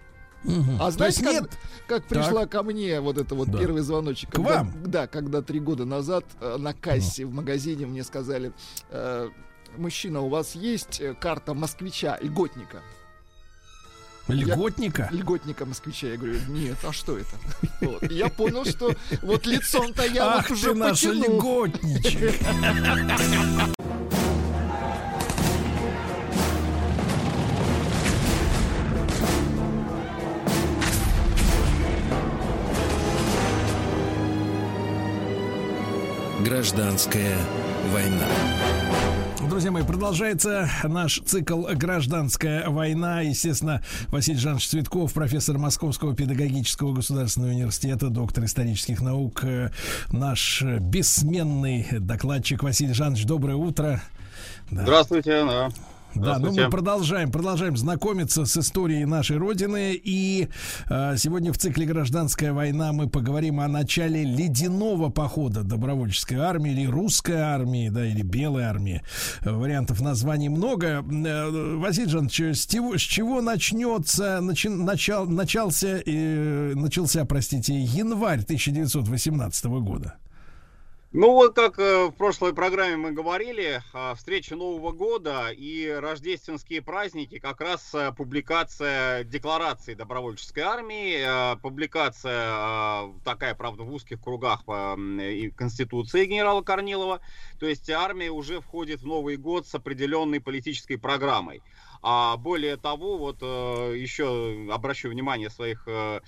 Мгм. А знаете, как, нет- как Так. пришла ко мне вот это вот Да. первый звоночек? К когда- вам? Да, когда три года назад э, на кассе в магазине мне сказали, э, мужчина, у вас есть э, карта москвича, льготника? Льготника? Я- льготника москвича. Я говорю, нет, а что это? Вот. И Я понял, что вот лицом-то я Ах вот ты уже наш потянул. льготничек. Гражданская война. Друзья мои, продолжается наш цикл «Гражданская война». Естественно, Василий Жанович Цветков, профессор Московского педагогического государственного университета, доктор исторических наук, э, наш бессменный докладчик Василий Жанович. Доброе утро. Да. Здравствуйте, да. Да, ну мы продолжаем, продолжаем знакомиться с историей нашей Родины. И э, сегодня в цикле «Гражданская война» мы поговорим о начале ледяного похода добровольческой армии или русской армии, да, или белой армии. Э, Вариантов названий много. Э, Василий Жанович, с чего, с чего начнется, начи- начал, начался, э, начался, простите, январь 1918 года? Ну вот как э, в прошлой программе мы говорили, э, встреча Нового года и рождественские праздники, как раз э, публикация декларации добровольческой армии, э, публикация такая, правда, в узких кругах Конституции генерала Корнилова. То есть армия уже входит в Новый год с определенной политической программой. А более того, вот э, еще обращу внимание своих э,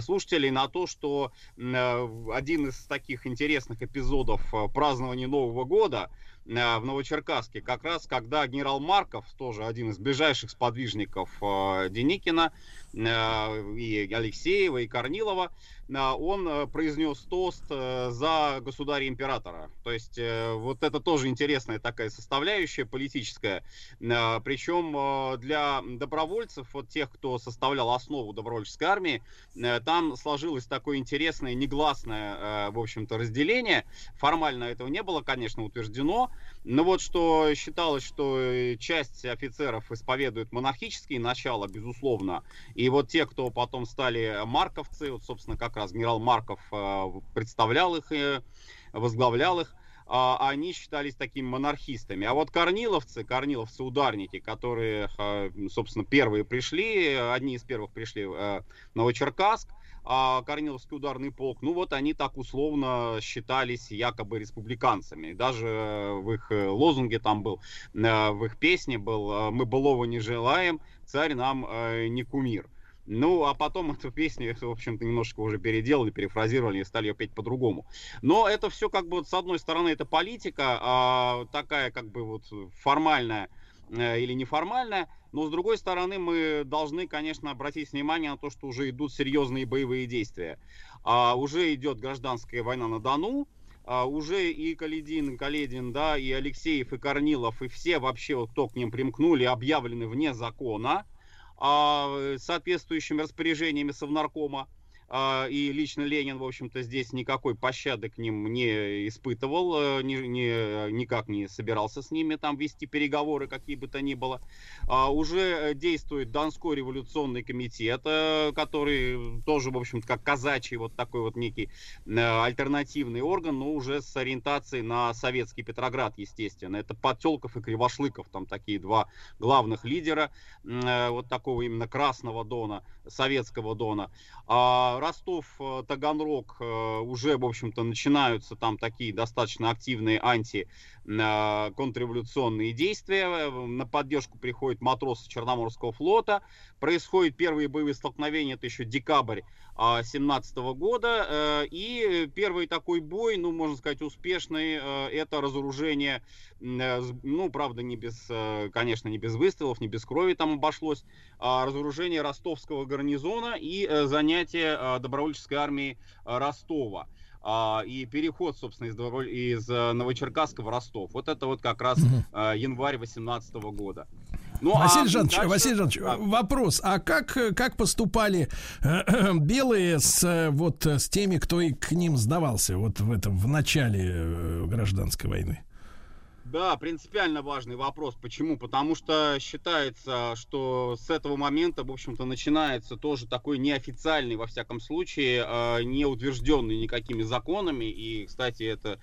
слушателей на то, что э, один из таких интересных эпизодов празднования Нового года в Новочеркасске, как раз когда генерал Марков, тоже один из ближайших сподвижников Деникина, и Алексеева, и Корнилова, э, он э, произнес тост э, за государя-императора. То есть э, вот это тоже интересная такая составляющая политическая. Э, Причем э, для добровольцев, вот тех, кто составлял основу добровольческой армии, э, там сложилось такое интересное, негласное, э, в общем-то, разделение. Формально этого не было, конечно, утверждено. Но вот что считалось, что э, часть офицеров исповедует монархические начала, безусловно. И вот те, кто потом стали марковцы, вот, собственно, как раз генерал Марков э, представлял их, э, возглавлял их, а, они считались такими монархистами. А вот корниловцы, корниловцы-ударники, которые, собственно, первые пришли, одни из первых пришли в Новочеркасск, а Корниловский ударный полк, ну вот они так условно считались якобы республиканцами. Даже в их э, лозунге там был, э, в их песне был э, «Мы былого не желаем, царь нам не кумир». Ну, а потом эту песню, в общем-то, немножко уже переделали, перефразировали и стали ее петь по-другому. Но это все как бы, вот, с одной стороны, это политика, а, такая как бы вот формальная или неформальная, но с другой стороны мы должны, конечно, обратить внимание на то, что уже идут серьезные боевые действия. А, уже идет гражданская война на Дону, а, уже и Каледин, Каледин, да, и Алексеев, и Корнилов, и все вообще, кто к ним примкнули, объявлены вне закона а, соответствующими распоряжениями Совнаркома. А, и лично Ленин, в общем-то, здесь никакой пощады к ним не испытывал, э, ни, ни, никак не собирался с ними там вести переговоры, какие бы то ни было. А, уже действует Донской революционный комитет, э, который тоже, в общем-то, как казачий вот такой вот некий э, альтернативный орган, но уже с ориентацией на советский Петроград, естественно. Это Потелков и Кривошлыков, там такие два главных лидера вот такого именно Красного Дона, Советского Дона. А Ростов, э, Таганрог э, уже, в общем-то, начинаются там такие достаточно активные анти-контрреволюционные э, действия. На поддержку приходят матросы Черноморского флота. Происходят первые боевые столкновения, это еще декабрь 17 года. И первый такой бой, ну, можно сказать, успешный, это разоружение, ну, правда, не без, конечно, не без выстрелов, не без крови там обошлось, а разоружение ростовского гарнизона и занятие добровольческой армии Ростова и переход, собственно, из, из Новочеркасска в Ростов. Вот это вот как раз угу. январь 18 года. Ну, Василий а Жанович, дальше... Василий Жанович, а. вопрос. А как, как поступали э, белые с, вот, с теми, кто и к ним сдавался вот в этом в начале э, гражданской войны? Да, принципиально важный вопрос. Почему? Потому что считается, что с этого момента, в общем-то, начинается тоже такой неофициальный, во всяком случае, а, не утвержденный никакими законами. И, кстати, это,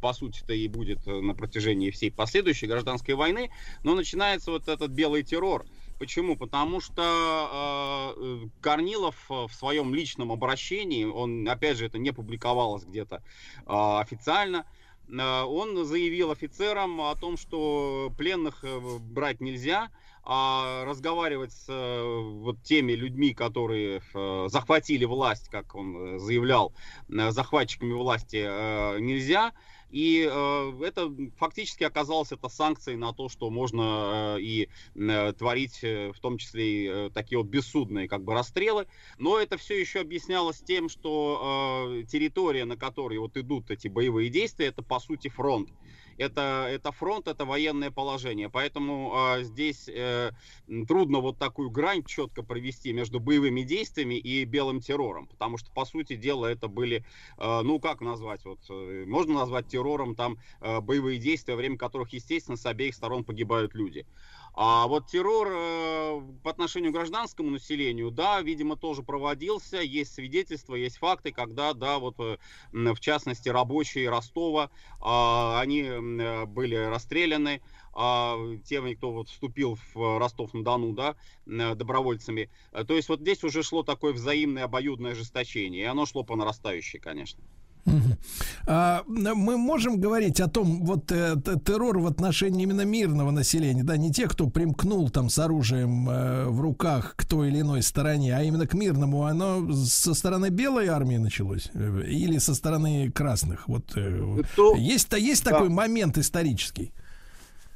по сути-то, и будет на протяжении всей последующей гражданской войны. Но начинается вот этот белый террор. Почему? Потому что э, Корнилов в своем личном обращении, он, опять же, это не публиковалось где-то э, официально, Э, он заявил офицерам о том, что пленных э, брать нельзя, а разговаривать с э, вот теми людьми, которые захватили власть, как он заявлял, захватчиками власти нельзя. И э, это фактически оказалось это санкцией на то, что можно э, и э, творить, э, в том числе и э, такие вот бессудные как бы расстрелы. Но это все еще объяснялось тем, что э, территория, на которой вот идут эти боевые действия, это по сути фронт это, это фронт, это военное положение. Поэтому э, здесь э, трудно вот такую грань четко провести между боевыми действиями и белым террором. Потому что, по сути дела, это были, э, ну как назвать, вот, э, можно назвать террором там э, боевые действия, во время которых, естественно, с обеих сторон погибают люди. А вот террор э, по отношению к гражданскому населению, да, видимо, тоже проводился. Есть свидетельства, есть факты, когда, да, вот э, в частности рабочие Ростова, э, они были расстреляны а, теми, кто вот вступил в Ростов-на-Дону, да, э, добровольцами. Э, то есть вот здесь уже шло такое взаимное обоюдное ожесточение, и оно шло по нарастающей, конечно. А, мы можем говорить о том, вот э, террор в отношении именно мирного населения, да, не те, кто примкнул там с оружием э, в руках к той или иной стороне, а именно к мирному, оно со стороны белой армии началось э, или со стороны красных? Вот э, То... есть, есть да. такой момент исторический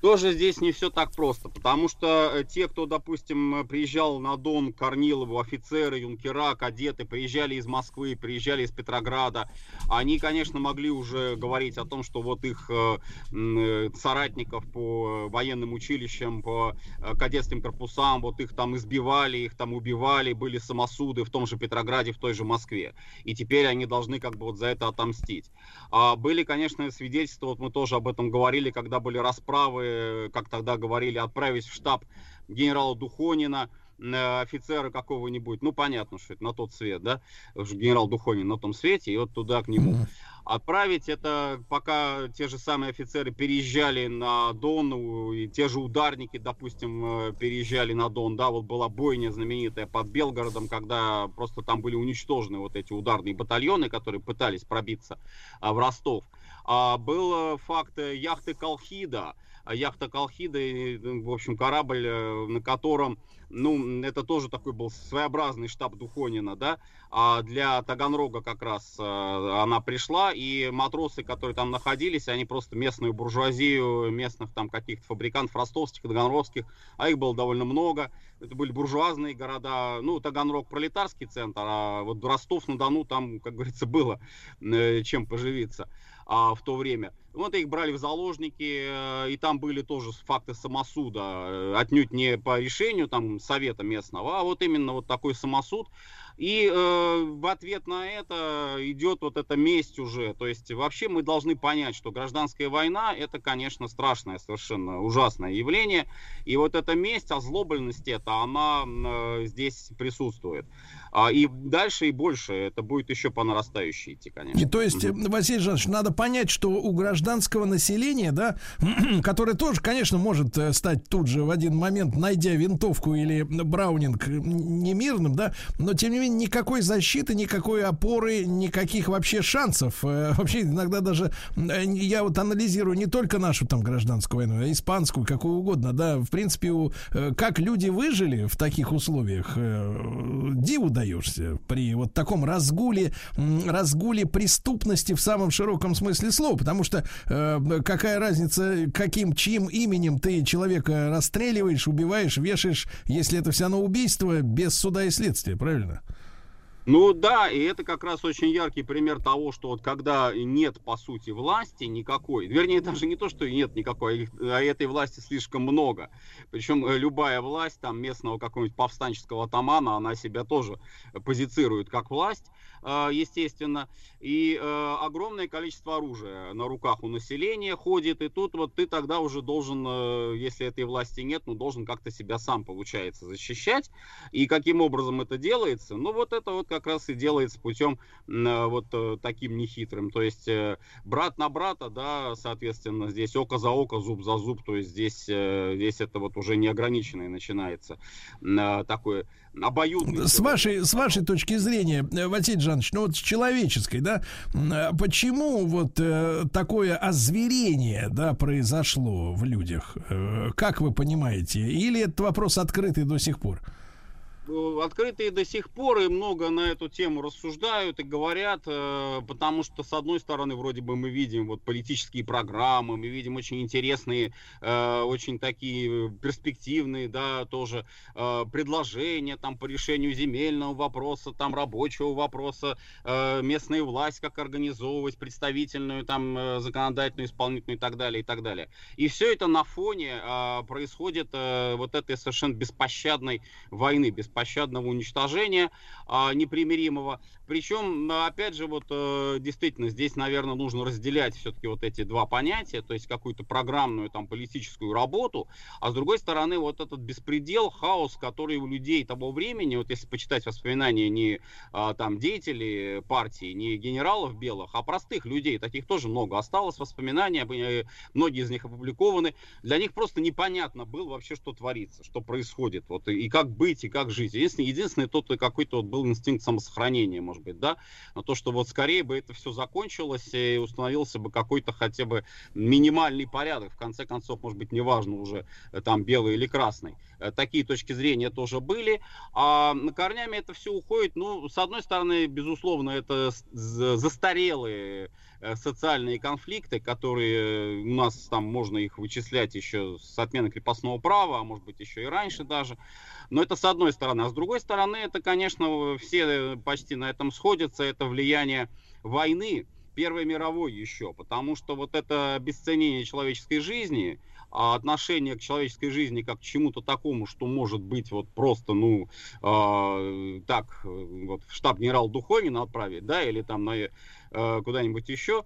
тоже здесь не все так просто, потому что э, те, кто, допустим, приезжал на Дон Корнилову, офицеры, юнкера, кадеты, приезжали из Москвы, приезжали из Петрограда, они, конечно, могли уже говорить о том, что вот их э, э, соратников по военным училищам, по кадетским корпусам, вот их там избивали, их там убивали, были самосуды в том же Петрограде, в той же Москве. И теперь они должны как бы вот за это отомстить. А были, конечно, свидетельства, вот мы тоже об этом говорили, когда были расправы как тогда говорили, отправить в штаб генерала Духонина, э, офицера какого-нибудь, ну понятно, что это на тот свет, да, генерал Духонин на том свете, и вот туда к нему. Отправить это, пока те же самые офицеры переезжали на Дон, и те же ударники, допустим, э, переезжали на Дон, да, вот была бойня знаменитая под Белгородом, когда просто там были уничтожены вот эти ударные батальоны, которые пытались пробиться а, в Ростов. А, был э, факт яхты Колхида, яхта Колхида, в общем, корабль, э, на котором ну, это тоже такой был своеобразный штаб Духонина, да, а для Таганрога как раз э, она пришла, и матросы, которые там находились, они просто местную буржуазию, местных там каких-то фабрикантов ростовских, таганровских, а их было довольно много, это были буржуазные города, ну, Таганрог пролетарский центр, а вот Ростов-на-Дону там, как говорится, было э, чем поживиться а, в то время. Вот их брали в заложники, э, и там были тоже факты самосуда, э, отнюдь не по решению там совета местного, а вот именно вот такой самосуд. И э, в ответ на это идет вот эта месть уже. То есть вообще мы должны понять, что гражданская война это, конечно, страшное, совершенно ужасное явление. И вот эта месть, озлобленность это, она э, здесь присутствует. А, и дальше и больше это будет еще по нарастающей идти, конечно. И то есть, угу. Василий Жанович, надо понять, что у гражданского населения, да, которое тоже, конечно, может э, стать тут же в один момент, найдя винтовку или браунинг немирным, да, но тем не менее никакой защиты, никакой опоры, никаких вообще шансов. Э, вообще иногда даже я вот анализирую не только нашу там гражданскую войну, а испанскую, какую угодно, да, в принципе, у, как люди выжили в таких условиях, диву даешься при вот таком разгуле, разгуле преступности в самом широком смысле слова, потому что э, какая разница, каким, чьим именем ты человека расстреливаешь, убиваешь, вешаешь, если это все равно убийство без суда и следствия, правильно? Ну да, и это как раз очень яркий пример того, что вот когда нет, по сути, власти никакой, вернее, даже не то, что нет никакой, а этой власти слишком много. Причем э, любая власть, там, местного какого-нибудь повстанческого атамана, она себя тоже позицирует как власть. А, естественно, и э, огромное количество оружия на руках у населения ходит, и тут вот ты тогда уже должен, э, если этой власти нет, ну, должен как-то себя сам, получается, защищать. И каким образом это делается? Ну, вот это вот как раз и делается путем э, вот таким нехитрым. То есть брат на брата, да, соответственно, здесь око за око, зуб за зуб, то есть здесь, здесь это вот уже неограниченное начинается такое обоюдный. С вашей, с вашей точки зрения, Василий Жанович, ну вот с человеческой, да, а почему вот э, такое озверение, да, произошло в людях? Э, как вы понимаете? Или этот вопрос открытый до сих пор? Э, открытые до сих пор и много на эту тему рассуждают и говорят, э, потому что, с одной стороны, вроде бы мы видим вот политические программы, мы видим очень интересные, э, очень такие перспективные, да, тоже предложения там по решению земельного вопроса, там рабочего вопроса, местная власть, как организовывать представительную, там, законодательную, исполнительную и так далее, и так далее. И все это на фоне происходит вот этой совершенно беспощадной войны, беспощадной беспощадного уничтожения а, непримиримого. Причем, опять же, вот э, действительно здесь, наверное, нужно разделять все-таки вот эти два понятия, то есть какую-то программную там политическую работу, а с другой стороны вот этот беспредел, хаос, который у людей того времени, вот если почитать воспоминания не а, там деятелей партии, не генералов белых, а простых людей, таких тоже много осталось воспоминания, э, многие из них опубликованы, для них просто непонятно было вообще, что творится, что происходит, вот и как быть, и как жить. Единственное, единственное тот какой-то вот был инстинкт самосохранения, может быть, да, но то, что вот скорее бы это все закончилось и установился бы какой-то хотя бы минимальный порядок, в конце концов, может быть, неважно уже э, там белый или красный. Э, такие точки зрения тоже были, а корнями это все уходит, ну, с одной стороны, безусловно, это застарелые э, социальные конфликты, которые у нас там можно их вычислять еще с отмены крепостного права, а может быть еще и раньше даже. Но это с одной стороны. А с другой стороны, это, конечно, все почти на этом сходятся, это влияние войны, Первой мировой еще, потому что вот это обесценение человеческой жизни, отношение к человеческой жизни как к чему-то такому, что может быть вот просто, ну, э, так, вот в штаб генерал Духонина отправить, да, или там на, э, куда-нибудь еще,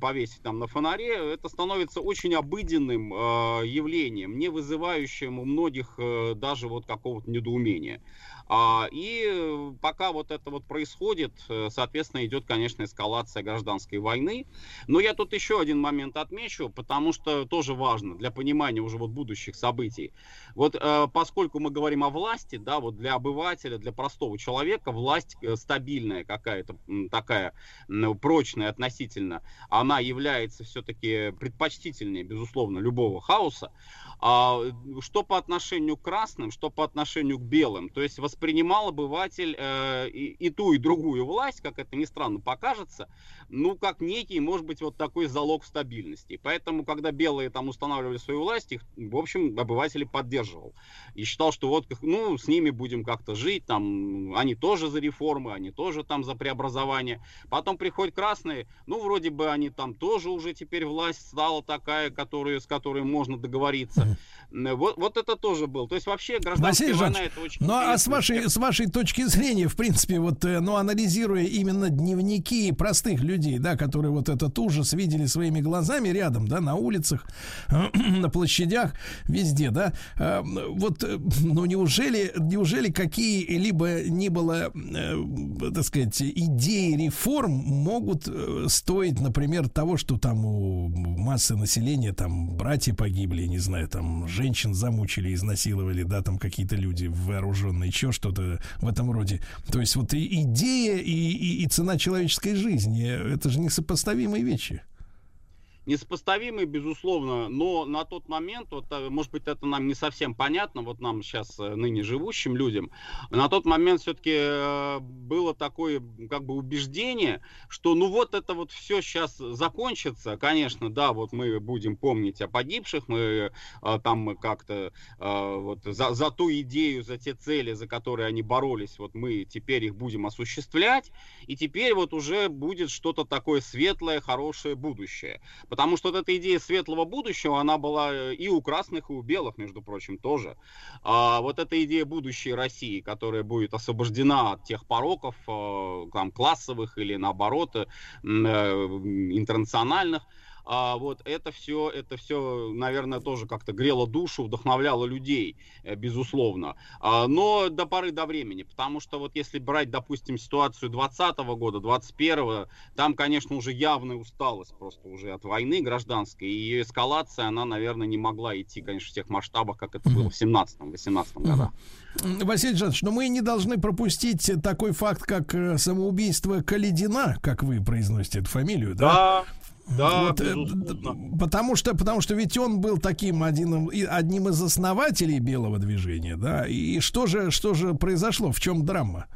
повесить там на фонаре, это становится очень обыденным э, явлением, не вызывающим у многих э, даже вот какого-то недоумения. А, и э, пока вот это вот происходит, э, соответственно, идет, конечно, эскалация гражданской войны. Но я тут еще один момент отмечу, потому что тоже важно для понимания уже вот будущих событий. Вот э, поскольку мы говорим о власти, да, вот для обывателя, для простого человека власть стабильная какая-то, такая прочная относительно, она является все-таки предпочтительнее, безусловно, любого хаоса. А, что по отношению к красным, что по отношению к белым. То есть воспринимал обыватель э, и, и ту, и другую власть, как это ни странно покажется, ну, как некий, может быть, вот такой залог стабильности. Поэтому, когда белые там устанавливали свою власть, их, в общем, обыватели поддерживал. И считал, что вот, ну, с ними будем как-то жить, там, они тоже за реформы, они тоже там за преобразование. Потом приходят красные, ну, вроде бы они там тоже уже теперь власть стала такая, которую, с которой можно договориться. Вот, вот это тоже был. То есть вообще гражданская Василий война это очень Ну а с вашей, с вашей точки зрения, в принципе, вот, э, ну, анализируя именно дневники простых людей, да, которые вот этот ужас видели своими глазами рядом, да, на улицах, на площадях, везде, да, э, вот, э, ну, неужели, неужели какие-либо не было, так сказать, идеи реформ могут стоить, например, того, что там у массы населения там братья погибли, не знаю, там женщин замучили, изнасиловали, да, там какие-то люди вооруженные, еще что-то в этом роде. То есть вот и идея, и, и, и цена человеческой жизни, это же несопоставимые вещи несопоставимые, безусловно, но на тот момент, вот, э, может быть, это нам не совсем понятно, вот нам сейчас, э, ныне живущим людям, на тот момент все-таки э, было такое, как бы, убеждение, что, ну, вот это вот все сейчас закончится, конечно, да, вот мы будем помнить о погибших, мы там как-то вот за, за ту идею, за те цели, за которые они боролись, вот мы теперь их будем осуществлять, и теперь вот уже будет что-то такое светлое, хорошее будущее. Потому что вот эта идея светлого будущего, она была э, и у красных, и у белых, между прочим, тоже. А вот эта идея будущей России, которая будет освобождена от тех пороков, э, там, классовых или наоборот, э, интернациональных, а, вот это все, это все, наверное, тоже как-то грело душу, вдохновляло людей, э, безусловно. А, но до поры до времени, потому что вот если брать, допустим, ситуацию 2020 года, 2021, там, конечно, уже явная усталость просто уже от войны гражданской, и ее эскалация, она, наверное, не могла идти, конечно, в тех масштабах, как это было в 17-18 годах. Василий Жанович, но мы не должны пропустить такой факт, как э, самоубийство Каледина, как вы произносите эту фамилию, да? Да, да, вот, э, потому что, потому что ведь он был таким одним, одним из основателей белого движения, да. И что же, что же произошло? В чем драма?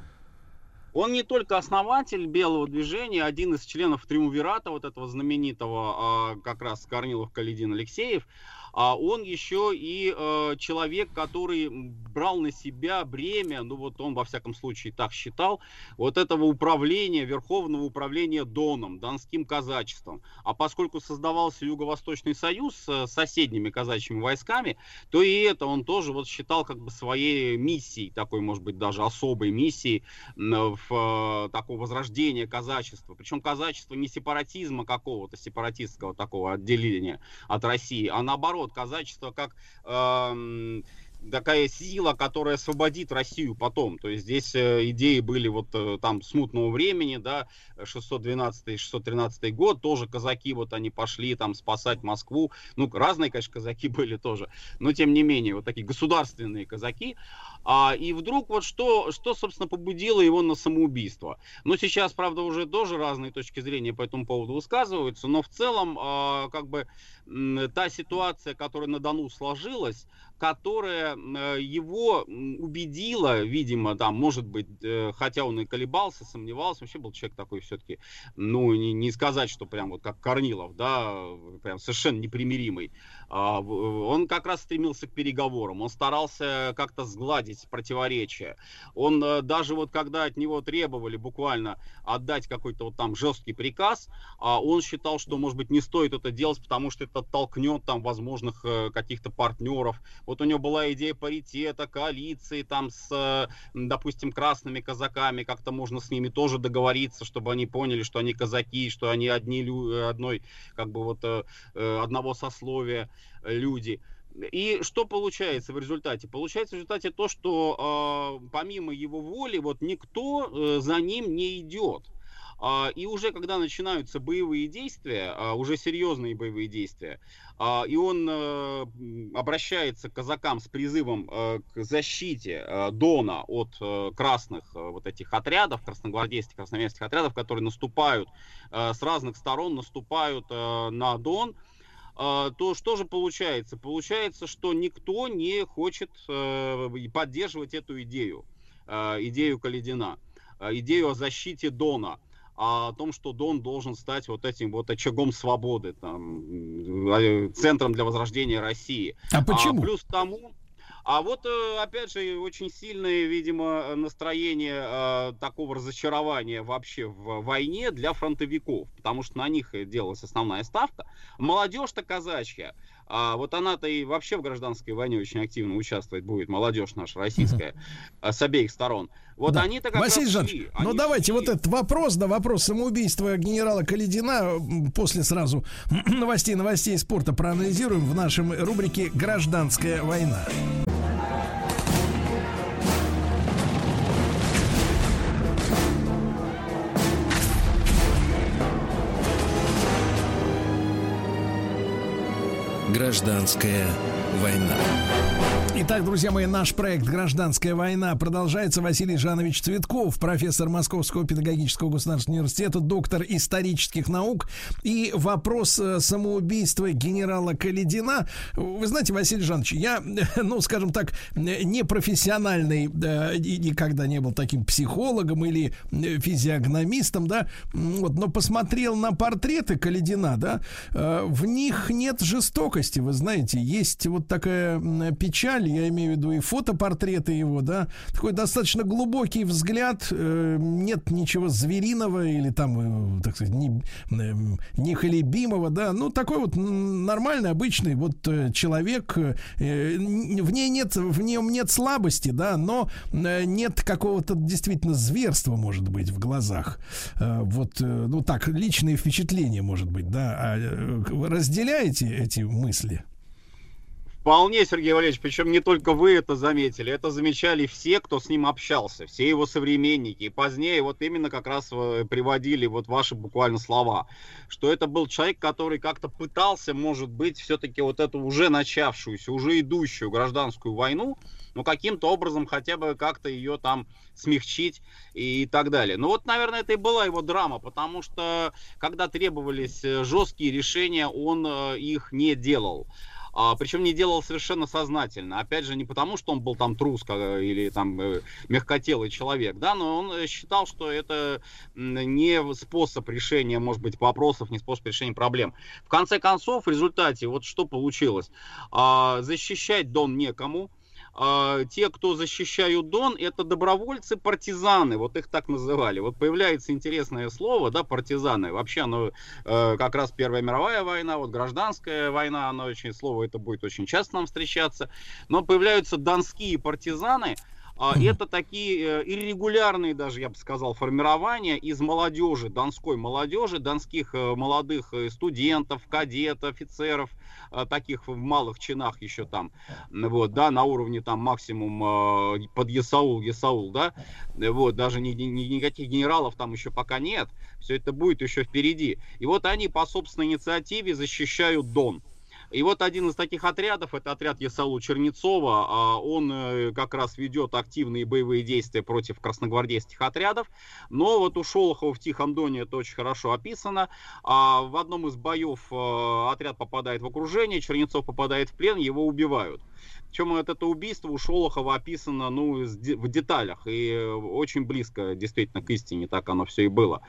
Он не только основатель белого движения, один из членов триумвирата вот этого знаменитого, а, как раз Корнилов Каледин Алексеев, а он еще и э, человек, который брал на себя бремя, ну вот он во всяком случае так считал, вот этого управления, Верховного управления Доном, Донским казачеством. А поскольку создавался Юго-Восточный союз с соседними казачьими войсками, то и это он тоже вот считал как бы своей миссией, такой, может быть, даже особой миссией в э, такое возрождение казачества. Причем казачество не сепаратизма какого-то, сепаратистского такого отделения от России, а наоборот, наоборот, казачество как э, такая сила, которая освободит Россию потом. То есть здесь э, идеи были вот э, там смутного времени, да, 612-613 год, тоже казаки вот они пошли там спасать Москву. Ну, разные, конечно, казаки были тоже, но тем не менее, вот такие государственные казаки. А, и вдруг вот что, что, собственно, побудило его на самоубийство? Ну, сейчас, правда, уже тоже разные точки зрения по этому поводу высказываются, но в целом, а, как бы, та ситуация, которая на Дону сложилась, которая его убедила, видимо, там, может быть, э, хотя он и колебался, сомневался, вообще был человек такой все-таки, ну, не, не сказать, что прям вот как Корнилов, да, прям совершенно непримиримый. А, он как раз стремился к переговорам, он старался как-то сгладить противоречия. Он э, даже вот когда от него требовали буквально отдать какой-то вот там жесткий приказ, а он считал, что, может быть, не стоит это делать, потому что это толкнет там возможных э, каких-то партнеров. Вот у него была идея паритета, коалиции там с, э, допустим, красными казаками, как-то можно с ними тоже договориться, чтобы они поняли, что они казаки, что они одни, одной, как бы вот одного сословия люди. И что получается в результате? Получается в результате то, что э, помимо его воли, вот никто э, за ним не идет. А, и уже когда начинаются боевые действия, а, уже серьезные боевые действия, а, и он э, обращается к казакам с призывом э, к защите э, Дона от красных вот этих отрядов, красногвардейских, красноармейских отрядов, которые наступают с разных сторон, наступают на Дон, то что же получается? Получается, что никто не хочет поддерживать эту идею, идею Каледина, идею о защите Дона о том, что Дон должен стать вот этим вот очагом свободы, там, центром для возрождения России. А почему? А плюс тому, а вот, э, опять же, очень сильное, видимо, настроение э, такого разочарования вообще в войне для фронтовиков, потому что на них делалась основная ставка. Молодежь-то казачья, а вот она-то и вообще в гражданской войне очень активно участвовать будет, молодежь наша российская, uh-huh. с обеих сторон. Вот да. они-то как Василий раз шли, ну они давайте шли. вот этот вопрос, да, вопрос самоубийства генерала Каледина после сразу новостей, новостей спорта проанализируем в нашем рубрике «Гражданская война». Гражданская война. Итак, друзья мои, наш проект «Гражданская война» продолжается. Василий Жанович Цветков, профессор Московского педагогического государственного университета, доктор исторических наук. И вопрос э, самоубийства генерала Каледина. Вы знаете, Василий Жанович, я, ну, скажем так, не профессиональный и никогда не был таким психологом или физиогномистом, да, вот, но посмотрел на портреты Каледина, да, э, в них нет жестокости, вы знаете, есть вот такая печаль, я имею в виду и фотопортреты его, да, такой достаточно глубокий взгляд, э, нет ничего звериного или там, э, так сказать, не, э, нехолебимого, да, ну такой вот нормальный, обычный вот человек, в ней нет, в нем нет слабости, да, но нет какого-то действительно зверства, может быть, в глазах, вот, ну так, личные впечатления, может быть, да, а разделяете эти мысли? Вполне, Сергей Валерьевич, причем не только вы это заметили, это замечали все, кто с ним общался, все его современники. И позднее вот именно как раз э, приводили вот ваши буквально слова, что это был человек, который как-то пытался, может быть, все-таки вот эту уже начавшуюся, уже идущую гражданскую войну, ну, каким-то образом хотя бы как-то ее там смягчить и, и так далее. Ну, вот, наверное, это и была его драма, потому что, когда требовались э, жесткие решения, он э, их не делал. А, причем не делал совершенно сознательно. Опять же, не потому, что он был там трус или там э, мягкотелый человек, да, но он э, считал, что это не способ решения, может быть, вопросов, не способ решения проблем. В конце концов, в результате, вот что получилось. А, защищать Дон некому, а, те, кто защищают Дон, это добровольцы-партизаны, вот их так называли. Вот появляется интересное слово, да, партизаны. Вообще оно э, как раз Первая мировая война, вот гражданская война, оно очень слово это будет очень часто нам встречаться. Но появляются донские партизаны, а, это такие э, иррегулярные даже, я бы сказал, формирования из молодежи, донской молодежи, донских э, молодых э, студентов, кадетов, офицеров, таких в малых чинах еще там, вот, да, на уровне там максимум под Есаул, Есаул, да, вот, даже ни, ни, никаких генералов там еще пока нет, все это будет еще впереди. И вот они по собственной инициативе защищают Дон. И вот один из таких отрядов, это отряд Ясалу Чернецова, а, он э, как раз ведет активные боевые действия против красногвардейских отрядов. Но вот у Шолохова в Тихом Доне это очень хорошо описано. А в одном из боев э, отряд попадает в окружение, Чернецов попадает в плен, его убивают. Причем это убийство у Шолохова описано ну, в деталях и очень близко действительно к истине, так оно все и было.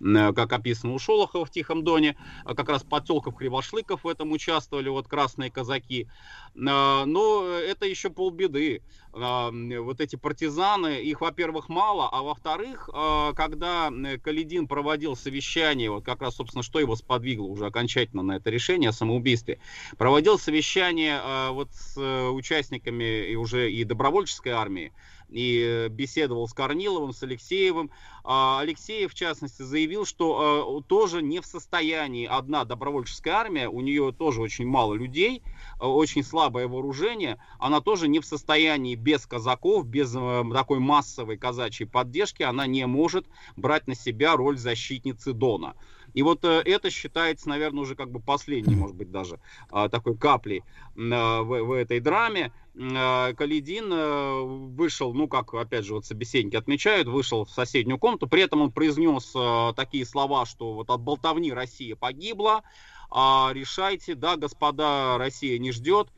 Как описано у Шолохова в Тихом Доне, как раз Потелков, Кривошлыков в этом участвовали, вот красные казаки. А, но это еще полбеды. А, вот эти партизаны, их, во-первых, мало, а во-вторых, а, когда Каледин проводил совещание, вот как раз, собственно, что его сподвигло уже окончательно на это решение о самоубийстве, проводил совещание вот с участниками и уже и добровольческой армии, и беседовал с Корниловым, с Алексеевым. А Алексеев, в частности, заявил, что тоже не в состоянии одна добровольческая армия, у нее тоже очень мало людей, очень слабое вооружение, она тоже не в состоянии без казаков, без такой массовой казачьей поддержки, она не может брать на себя роль защитницы Дона. И вот э, это считается, наверное, уже как бы последней, может быть, даже э, такой каплей э, в, в этой драме. Э, Калидин э, вышел, ну, как, опять же, вот собеседники отмечают, вышел в соседнюю комнату, при этом он произнес э, такие слова, что вот от болтовни Россия погибла, а решайте, да, господа, Россия не ждет,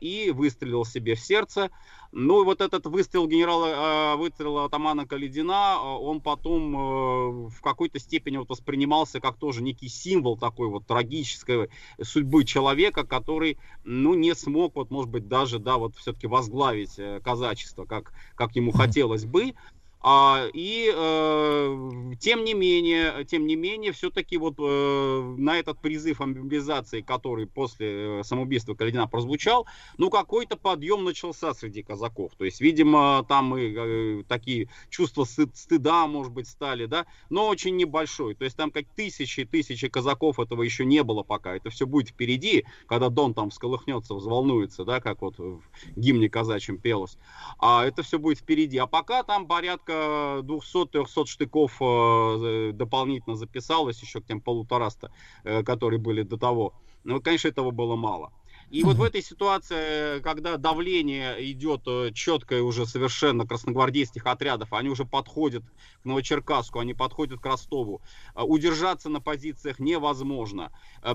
и выстрелил себе в сердце. Ну и вот этот выстрел генерала, э, выстрел атамана Каледина, э, он потом э, в какой-то степени вот воспринимался как тоже некий символ такой вот трагической судьбы человека, который, ну, не смог вот, может быть, даже, да, вот все-таки возглавить казачество, как, как ему хотелось бы. А, и э, тем не менее, тем не менее, все-таки вот э, на этот призыв мобилизации, который после э, самоубийства Каледина прозвучал, ну какой-то подъем начался среди казаков. То есть, видимо, там и э, такие чувства стыд, стыда, может быть, стали, да, но очень небольшой. То есть там как тысячи тысячи казаков этого еще не было пока. Это все будет впереди, когда Дон там всколыхнется, взволнуется, да, как вот в гимне казачьем пелось. А это все будет впереди. А пока там порядка порядка 200-300 штыков э, дополнительно записалось еще к тем полутораста, э, которые были до того. Ну, конечно, этого было мало. И вот в этой ситуации, когда давление идет э, четкое уже совершенно красногвардейских отрядов, они уже подходят к Новочеркасску, они подходят к Ростову, удержаться на позициях невозможно.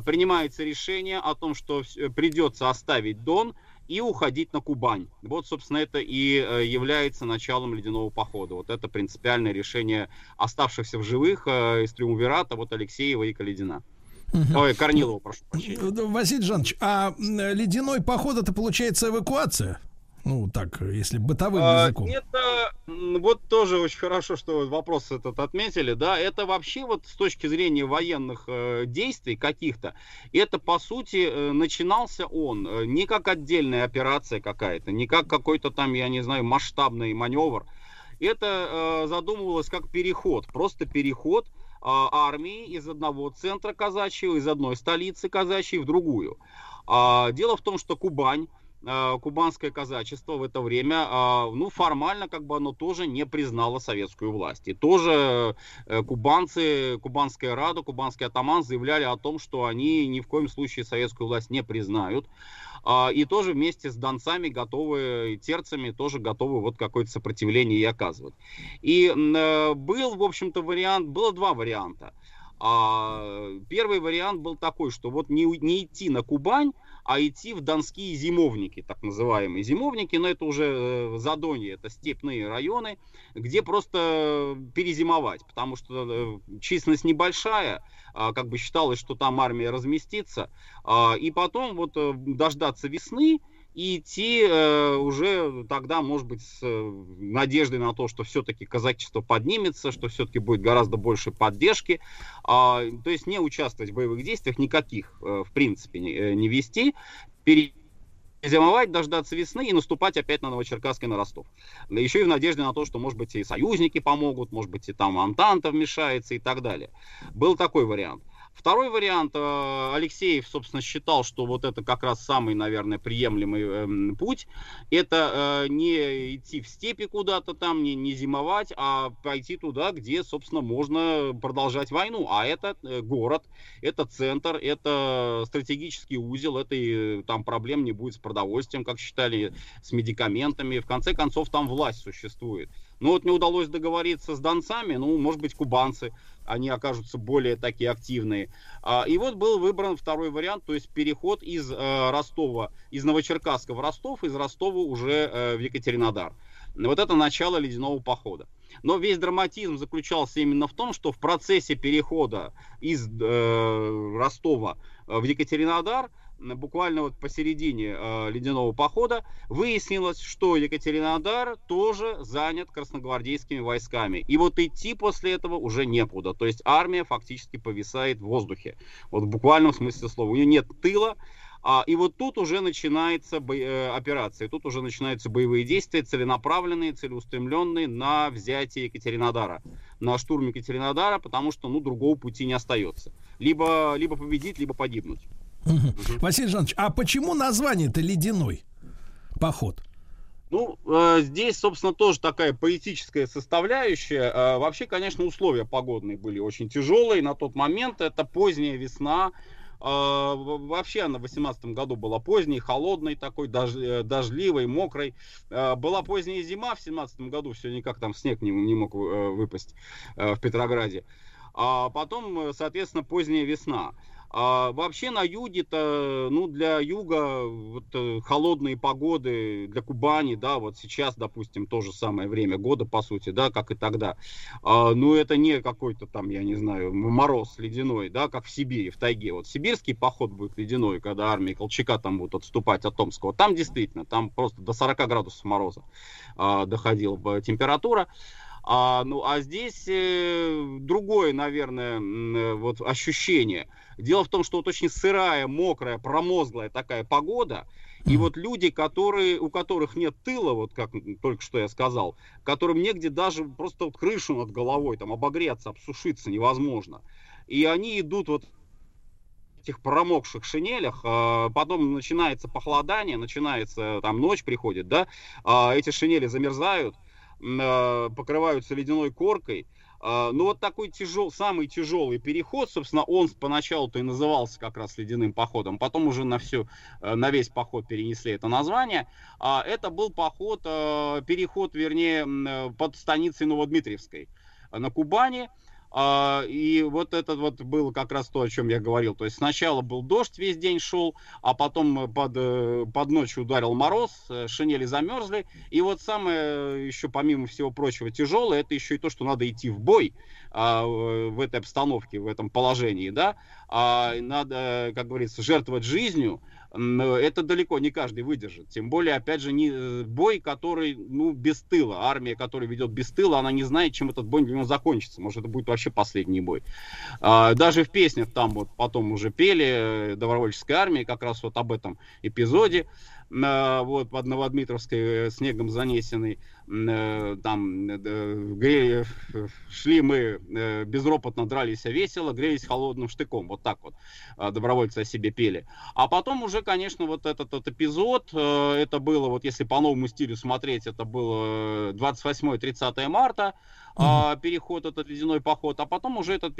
Принимается решение о том, что придется оставить Дон, и уходить на Кубань. Вот, собственно, это и э, является началом ледяного похода. Вот это принципиальное решение оставшихся в живых э, из Триумвирата, вот Алексеева и Каледина. Ой, Корнилова, прошу прощения. Василий Жанович, а ледяной поход это получается эвакуация? Ну, так, если бытовым а, языком. Это вот тоже очень хорошо, что вопрос этот отметили, да, это вообще вот с точки зрения военных э, действий каких-то, это по сути э, начинался он э, не как отдельная операция какая-то, не как какой-то там, я не знаю, масштабный маневр. Это э, задумывалось как переход, просто переход э, армии из одного центра казачьего, из одной столицы казачьей в другую. А, дело в том, что Кубань кубанское казачество в это время, а, ну, формально как бы оно тоже не признало советскую власть. И тоже э, кубанцы, кубанская рада, кубанский атаман заявляли о том, что они ни в коем случае советскую власть не признают. А, и тоже вместе с донцами готовы, терцами тоже готовы вот какое-то сопротивление и оказывать. И э, был, в общем-то, вариант, было два варианта. А, первый вариант был такой, что вот не, не идти на Кубань, а идти в донские зимовники, так называемые. Зимовники, но это уже э, Задонье, это степные районы, где просто перезимовать, потому что э, численность небольшая, а, как бы считалось, что там армия разместится, а, и потом вот э, дождаться весны, и идти э, уже тогда, может быть, с э, надеждой на то, что все-таки казачество поднимется, что все-таки будет гораздо больше поддержки. Э, то есть не участвовать в боевых действиях никаких, э, в принципе, не, э, не вести. Зимовать, дождаться весны и наступать опять на Новочеркасск и на Ростов. Еще и в надежде на то, что, может быть, и союзники помогут, может быть, и там Антанта вмешается и так далее. Был такой вариант. Второй вариант, э, Алексеев, собственно, считал, что вот это как раз самый, наверное, приемлемый эм, путь. Это э, не идти в степи куда-то там, не, не зимовать, а пойти туда, где, собственно, можно продолжать войну. А это э, город, это центр, это стратегический узел, это там проблем не будет с продовольствием, как считали, с медикаментами. В конце концов, там власть существует. Ну вот не удалось договориться с донцами, ну, может быть, кубанцы, они окажутся более такие активные. А, и вот был выбран второй вариант, то есть переход из э, Ростова, из Новочеркасска в Ростов, из Ростова уже э, в Екатеринодар. Вот это начало ледяного похода. Но весь драматизм заключался именно в том, что в процессе перехода из э, Ростова в Екатеринодар буквально вот посередине э, ледяного похода, выяснилось, что Екатеринодар тоже занят красногвардейскими войсками. И вот идти после этого уже некуда. То есть армия фактически повисает в воздухе. Вот в буквальном смысле слова. У нее нет тыла, а, и вот тут уже начинается бо- э, операция, тут уже начинаются боевые действия, целенаправленные, целеустремленные на взятие Екатеринодара, на штурм Екатеринодара, потому что, ну, другого пути не остается. Либо, либо победить, либо погибнуть. Василий Жанович, а почему название-то ледяной поход? Ну, э, здесь, собственно, тоже такая поэтическая составляющая. Э, вообще, конечно, условия погодные были очень тяжелые на тот момент. Это поздняя весна. Э, вообще она в 2018 году была поздней, холодной такой, дож- э, дождливой, мокрой. Э, была поздняя зима в 2017 году, все никак там снег не, не мог э, выпасть э, в Петрограде. А потом, э, соответственно, поздняя весна. А вообще на юге-то, ну, для юга вот, э, холодные погоды, для Кубани, да, вот сейчас, допустим, то же самое время года, по сути, да, как и тогда. А, ну, это не какой-то там, я не знаю, мороз ледяной, да, как в Сибири, в тайге. Вот сибирский поход будет ледяной, когда армии Колчака там будут отступать от Томского. Там действительно, там просто до 40 градусов мороза а, доходила бы температура. А, ну, а здесь э, другое, наверное, э, вот ощущение. Дело в том, что вот очень сырая, мокрая, промозглая такая погода, и вот люди, которые, у которых нет тыла, вот как только что я сказал, которым негде даже просто вот крышу над головой, там обогреться, обсушиться невозможно. И они идут вот этих промокших шинелях, а, потом начинается похолодание, начинается там ночь приходит, да, а, эти шинели замерзают, а, покрываются ледяной коркой. А, Ну вот такой тяжел, самый тяжелый переход, собственно, он поначалу-то и назывался как раз ледяным походом, потом уже на всю, э, на весь поход перенесли это название. А, Это был поход, э, переход, вернее, э, под станицей Новодмитриевской на Кубани. А, И вот это вот было как раз то, о чем я говорил. То есть сначала был дождь, весь день шел, а потом э, под, э, под ночь ударил мороз, э, шинели замерзли. И вот самое еще, помимо всего прочего, тяжелое, это еще и то, что надо идти в бой а, в этой обстановке, в этом положении, да. А, Надо, как говорится, жертвовать жизнью. М, Это далеко не каждый выдержит. Тем более, опять же, не э, бой, который, ну, без тыла. Армия, которая ведет без тыла, она не знает, чем этот бой для него закончится. Может, это будет вообще последний бой. А, Даже в песнях там вот потом уже пели э, добровольческой армии как раз вот об этом эпизоде. Вот под Новодмитровской э, снегом занесенный. Э, Там э, гре- э, шли мы безропотно дрались весело, грелись холодным штыком. Вот так вот а, добровольцы о себе пели. А потом уже, конечно, вот этот, этот эпизод, это было, вот если по новому стилю смотреть, это было 28-30 марта, а, переход этот ледяной поход, а потом уже этот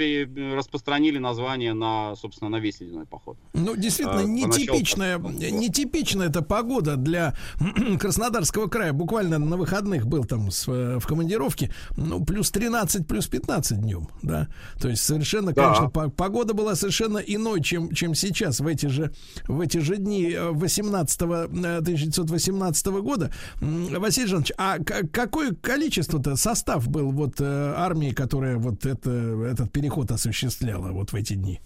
распространили название на, собственно, на весь ледяной поход. Ну, действительно, А, нетипичная, нетипичная эта погода для Краснодарского края. Буквально на выходных был там с, э, в командировке, ну, плюс 13, плюс 15 днем, да. То есть совершенно, Да. конечно, по- погода была совершенно иной, чем, чем сейчас, в эти же, в эти же дни э, 18 э, 1918 года. М, Василий Жанович, а какое количество-то, состав был вот э, армии, которая вот это, этот переход осуществляла вот в эти дни?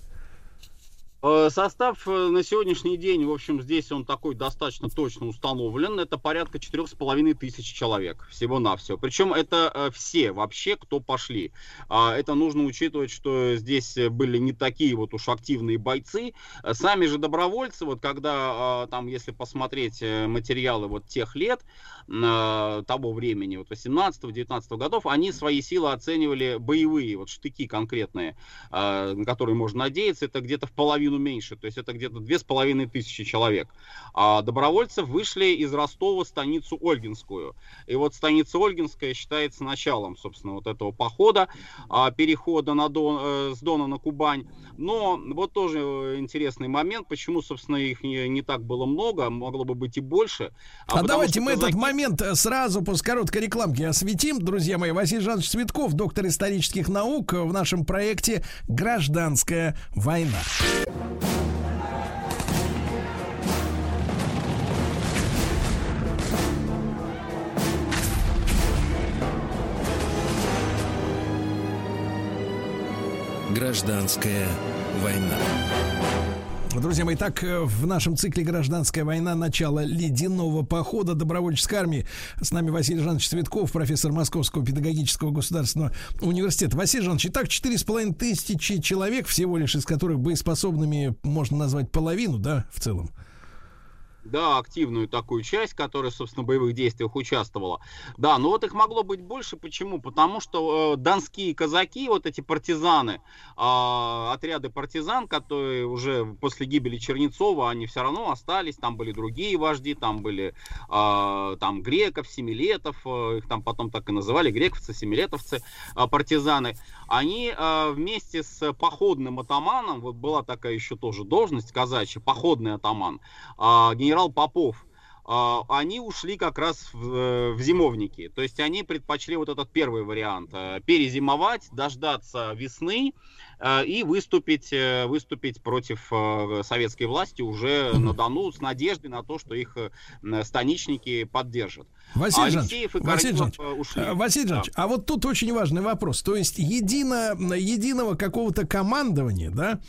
Э, Состав э, на сегодняшний день, в общем, здесь он такой достаточно точно установлен. Это порядка четырех с половиной тысяч человек всего-навсего. Причем это э, все вообще, кто пошли. А, Это нужно учитывать, что здесь были не такие вот уж активные бойцы. Сами же добровольцы, вот когда а, там, если посмотреть материалы вот тех лет, э, того времени, вот 18-19 годов, они свои силы оценивали боевые, вот штыки конкретные, на которые можно надеяться, это где-то в половину меньше, то есть это где-то две с половиной тысячи человек. А добровольцы вышли из Ростова в станицу Ольгинскую. И вот станица Ольгинская считается началом, собственно, вот этого похода, а, перехода на Дон, э, с Дона на Кубань. Но вот тоже э, интересный момент, почему, собственно, их не, не так было много, могло бы быть и больше. А, потому давайте мы этот казаки- момент э, сразу после короткой рекламки осветим. Друзья мои, Василий Жанович Цветков, доктор исторических наук в нашем проекте «Гражданская война». Гражданская война. Друзья мои, так э, в нашем цикле «Гражданская война. Начало ледяного похода добровольческой армии» с нами Василий Жанович Цветков, профессор Московского педагогического государственного университета. Василий Жанович, итак, четыре с половиной тысячи человек, всего лишь из которых боеспособными можно назвать половину, да, в целом? Да, активную такую часть, которая, собственно, в боевых действиях участвовала. Да, но вот их могло быть больше. Почему? Потому что э, донские казаки, вот эти партизаны, э, отряды партизан, которые уже после гибели Чернецова, они все равно остались. Там были другие вожди, там были э, там греков, семилетов, э, их там потом так и называли, грековцы, семилетовцы, э, партизаны. Они э, вместе с походным атаманом, вот была такая еще тоже должность казачья, походный атаман, э, генерал Попов, а, они ушли как раз в, э, в зимовники. То есть они предпочли вот этот первый вариант. Э, перезимовать, дождаться весны э, и выступить, выступить против советской власти уже на Дону с надеждой на то, что их станичники поддержат. Василий а Жанович, Василий Жанович, ушли. Василий Жанович, да. а вот тут очень важный вопрос. То есть едино, единого какого-то командования, да,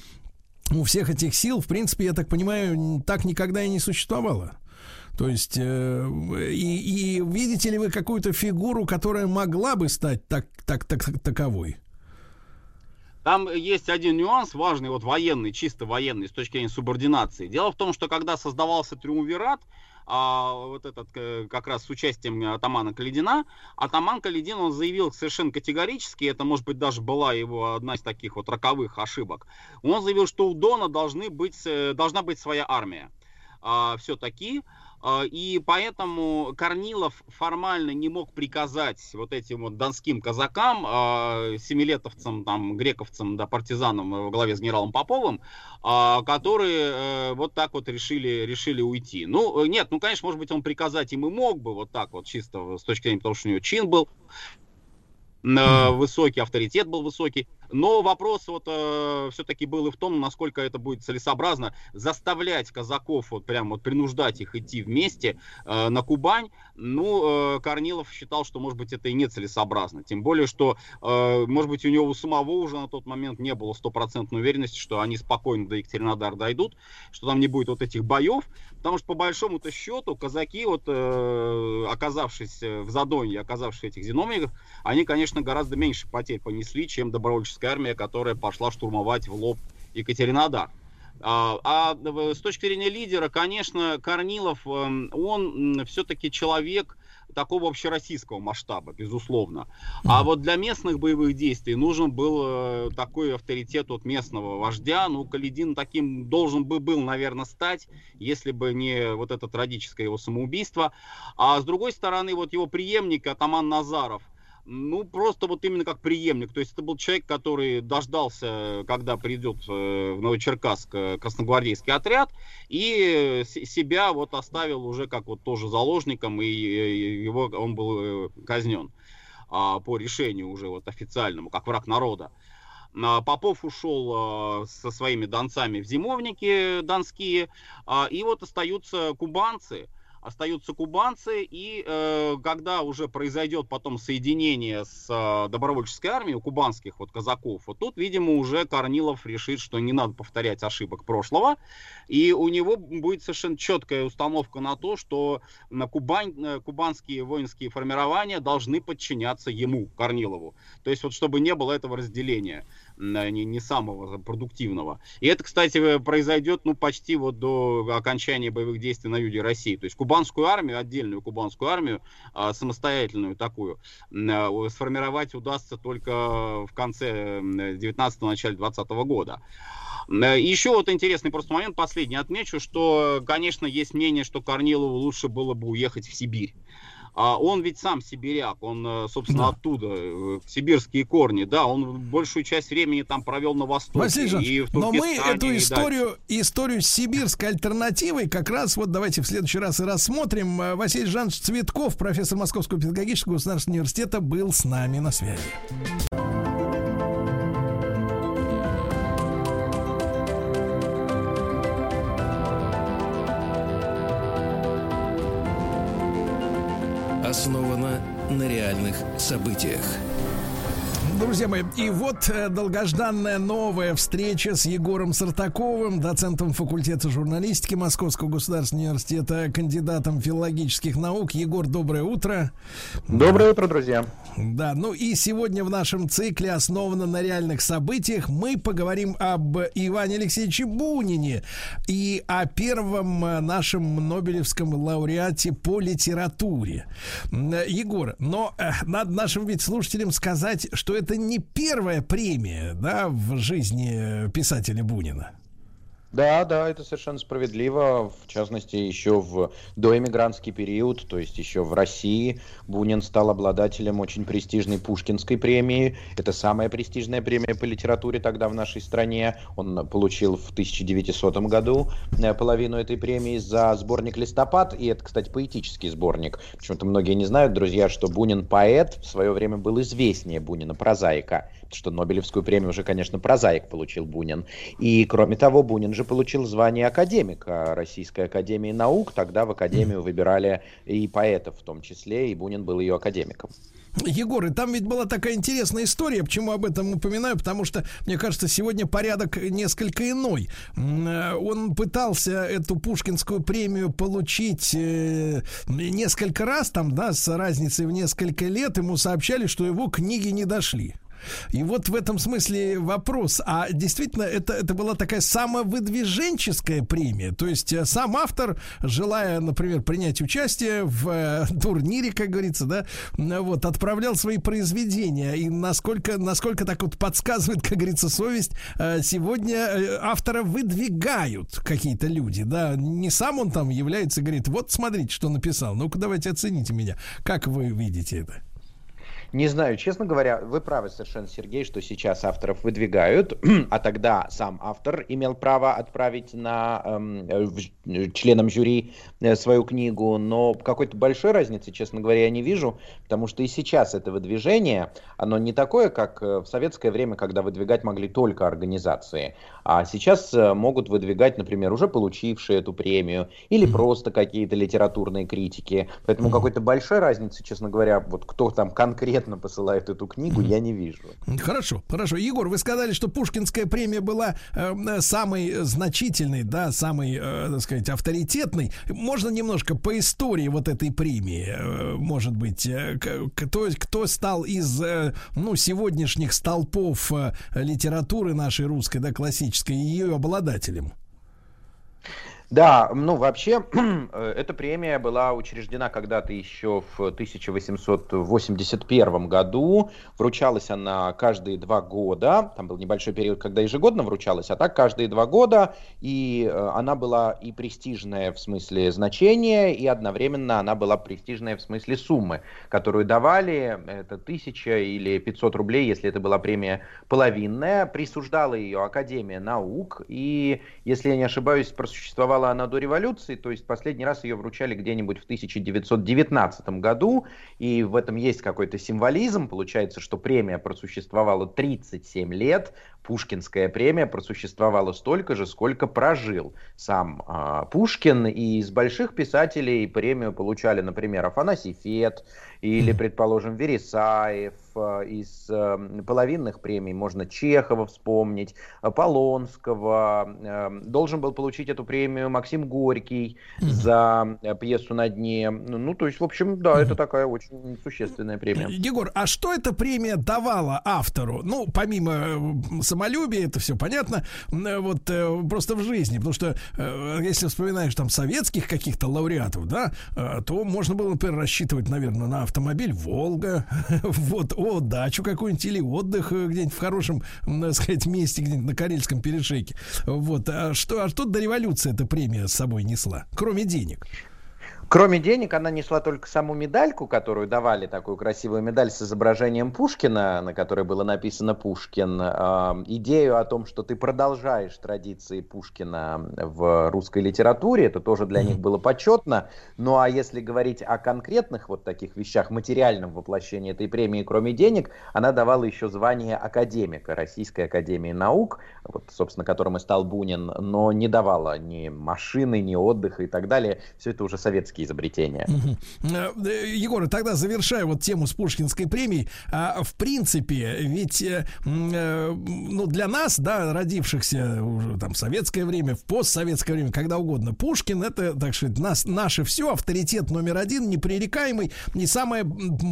у всех этих сил, в принципе, я так понимаю, так никогда и не существовало. То есть, э, и, и видите ли вы какую-то фигуру, которая могла бы стать так, так, так, таковой? Там есть один нюанс важный, вот военный, чисто военный, с точки зрения субординации. Дело в том, что когда создавался триумвират, а, вот этот э, как раз с участием атамана Каледина. Атаман Каледин, он заявил совершенно категорически, это может быть даже была его одна из таких вот роковых ошибок, он заявил, что у Дона должны быть, э, должна быть своя армия. А, все-таки и поэтому Корнилов формально не мог приказать вот этим вот донским казакам, а, семилетовцам, там, грековцам, да, партизанам во главе с генералом Поповым, а, которые э, вот так вот решили, решили уйти. Ну, нет, ну, конечно, может быть, он приказать им и мог бы вот так вот, чисто с точки зрения того, что у него чин был высокий, авторитет был высокий. Но вопрос вот э, все-таки был и в том, насколько это будет целесообразно заставлять казаков, вот прям вот принуждать их идти вместе э, на Кубань. Ну, э, Корнилов считал, что, может быть, это и нецелесообразно. Тем более, что, э, может быть, у него у самого уже на тот момент не было стопроцентной уверенности, что они спокойно до Екатеринодара дойдут, что там не будет вот этих боев. Потому что, по большому-то счету, казаки, вот, э, оказавшись в Задонье, оказавшись этих зиномниках, они, конечно, гораздо меньше потерь понесли, чем добровольческие российская армия, которая пошла штурмовать в лоб Екатеринодар. А, а с точки зрения лидера, конечно, Корнилов, эм, он все-таки человек такого общероссийского масштаба, безусловно. А вот для местных боевых действий нужен был э, такой авторитет от местного вождя. Ну, Каледин таким должен бы был, наверное, стать, если бы не вот это трагическое его самоубийство. А с другой стороны, вот его преемник, атаман Назаров, ну, просто вот именно как преемник. То есть это был человек, который дождался, когда придет э, в Новочеркасск э, красногвардейский отряд, и себя вот оставил уже как вот тоже заложником, и его, он был э, казнен а, по решению уже вот официальному, как враг народа. А, Попов ушел со своими донцами в зимовники донские, а, и вот остаются кубанцы – остаются кубанцы, и э, когда уже произойдет потом соединение с э, добровольческой армией у кубанских вот казаков, вот тут, видимо, уже Корнилов решит, что не надо повторять ошибок прошлого, и у него будет совершенно четкая установка на то, что на Кубань, э, кубанские воинские формирования должны подчиняться ему, Корнилову. То есть вот чтобы не было этого разделения не, не самого продуктивного. И это, кстати, произойдет ну, почти вот до окончания боевых действий на юге России. То есть кубанскую армию, отдельную кубанскую армию, а, самостоятельную такую, а, сформировать удастся только в конце 19-го, начале 20 -го года. Еще вот интересный просто момент, последний отмечу, что, конечно, есть мнение, что Корнилову лучше было бы уехать в Сибирь. А он ведь сам сибиряк, он, э, собственно, да. оттуда, э, сибирские корни, да, он большую часть времени там провел на Востоке. Василий и в но мы эту историю, историю с сибирской альтернативой как раз вот давайте в следующий раз и рассмотрим. Э, Василий Жанович Цветков, профессор Московского педагогического государственного университета, был с нами на связи. Реальных событиях. Друзья мои, и вот э, долгожданная новая встреча с Егором Сартаковым, доцентом факультета журналистики Московского государственного университета, кандидатом филологических наук. Егор, доброе утро. Доброе утро, друзья. Да, ну и сегодня в нашем цикле, основано на реальных событиях, мы поговорим об Иване Алексеевиче Бунине и о первом э, нашем Нобелевском лауреате по литературе. Э, Егор, но надо нашим ведь слушателям сказать, что это не первая премия, да, в жизни писателя Бунина. Да, да, это совершенно справедливо. В частности, еще в доэмигрантский период, то есть еще в России, Бунин стал обладателем очень престижной Пушкинской премии. Это самая престижная премия по литературе тогда в нашей стране. Он получил в 1900 году э, половину этой премии за сборник «Листопад». И это, кстати, поэтический сборник. Почему-то многие не знают, друзья, что Бунин поэт в свое время был известнее Бунина прозаика что Нобелевскую премию уже, конечно, прозаик получил Бунин. И, кроме того, Бунин же получил звание академика Российской Академии Наук. Тогда в Академию выбирали и поэтов в том числе, и Бунин был ее академиком. Егор, и там ведь была такая интересная история, почему об этом упоминаю, потому что, мне кажется, сегодня порядок несколько иной. Э, он пытался эту Пушкинскую премию получить э, несколько раз, там, да, с разницей в несколько лет, ему сообщали, что его книги не дошли. И вот в этом смысле вопрос, а действительно это, это была такая самовыдвиженческая премия, то есть э, сам автор, желая, например, принять участие в э, турнире, как говорится, да, вот, отправлял свои произведения, и насколько, насколько так вот подсказывает, как говорится, совесть, э, сегодня автора выдвигают какие-то люди, да, не сам он там является, говорит, вот смотрите, что написал, ну-ка давайте оцените меня, как вы видите это? Не знаю, честно говоря, вы правы совершенно, Сергей, что сейчас авторов выдвигают, а тогда сам автор имел право отправить на эм, э, членам жюри э, свою книгу, но какой-то большой разницы, честно говоря, я не вижу, потому что и сейчас это выдвижение, оно не такое, как э, в советское время, когда выдвигать могли только организации, а сейчас э, могут выдвигать, например, уже получившие эту премию или просто какие-то литературные критики, поэтому какой-то большой разницы, честно говоря, вот кто там конкретно посылают эту книгу, я не вижу. Хорошо, хорошо. Егор, вы сказали, что Пушкинская премия была э, самой значительной, да, самой, э, так сказать, авторитетной. Можно немножко по истории вот этой премии, э, может быть, э, кто, кто стал из, э, ну, сегодняшних столпов э, литературы нашей русской, да, классической, ее обладателем? Да, ну вообще э, эта премия была учреждена когда-то еще в 1881 году. Вручалась она каждые два года. Там был небольшой период, когда ежегодно вручалась, а так каждые два года. И э, она была и престижная в смысле значения, и одновременно она была престижная в смысле суммы, которую давали. Это тысяча или 500 рублей, если это была премия половинная. Присуждала ее Академия наук. И, если я не ошибаюсь, просуществовала вручала она до революции, то есть последний раз ее вручали где-нибудь в 1919 году, и в этом есть какой-то символизм. Получается, что премия просуществовала 37 лет, Пушкинская премия просуществовала столько же, сколько прожил сам э, Пушкин, и из больших писателей премию получали, например, Афанасий Фет, или, предположим, Вересаев, э, из э, половинных премий можно Чехова вспомнить, э, Полонского. Должен был получить эту премию Максим Горький за пьесу «На дне». Ну, ну, то есть, в общем, да, это такая очень существенная премия. Егор, а что эта премия давала автору? Ну, помимо самолюбия, это все понятно, вот просто в жизни, потому что если вспоминаешь там советских каких-то лауреатов, да, то можно было, например, рассчитывать, наверное, на автомобиль Волга, вот, о, дачу какую-нибудь или отдых э, где-нибудь в хорошем, так сказать, месте, где-нибудь на Карельском перешейке. Вот, а что, а что до революции эта премия с собой несла, кроме денег? Кроме денег, она несла только саму медальку, которую давали, такую красивую медаль с изображением Пушкина, на которой было написано Пушкин. Э, идею о том, что ты продолжаешь традиции Пушкина в русской литературе, это тоже для них было почетно. Ну а если говорить о конкретных вот таких вещах, материальном воплощении этой премии, кроме денег, она давала еще звание академика Российской Академии Наук, вот, собственно, которым и стал Бунин, но не давала ни машины, ни отдыха и так далее. Все это уже советские советские изобретения. Э, э, Егор, тогда завершая вот тему с Пушкинской премией, а, в принципе, ведь э, ну, для нас, да, родившихся уже там в советское время, в постсоветское время, когда угодно, Пушкин это, так сказать, нас, наше все, авторитет номер один, непререкаемый. И самое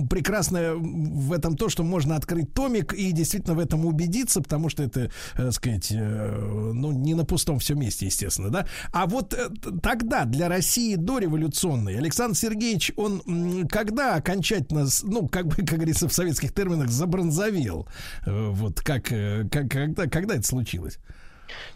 прекрасное в этом то, что можно открыть томик и действительно в этом убедиться, потому что это, так сказать, ну, не на пустом все месте, естественно, да. А вот тогда для России дореволюционной Александр Сергеевич, он когда окончательно, ну, как бы, как говорится в советских терминах, забронзовел? Э, вот как, э, как когда, когда это случилось?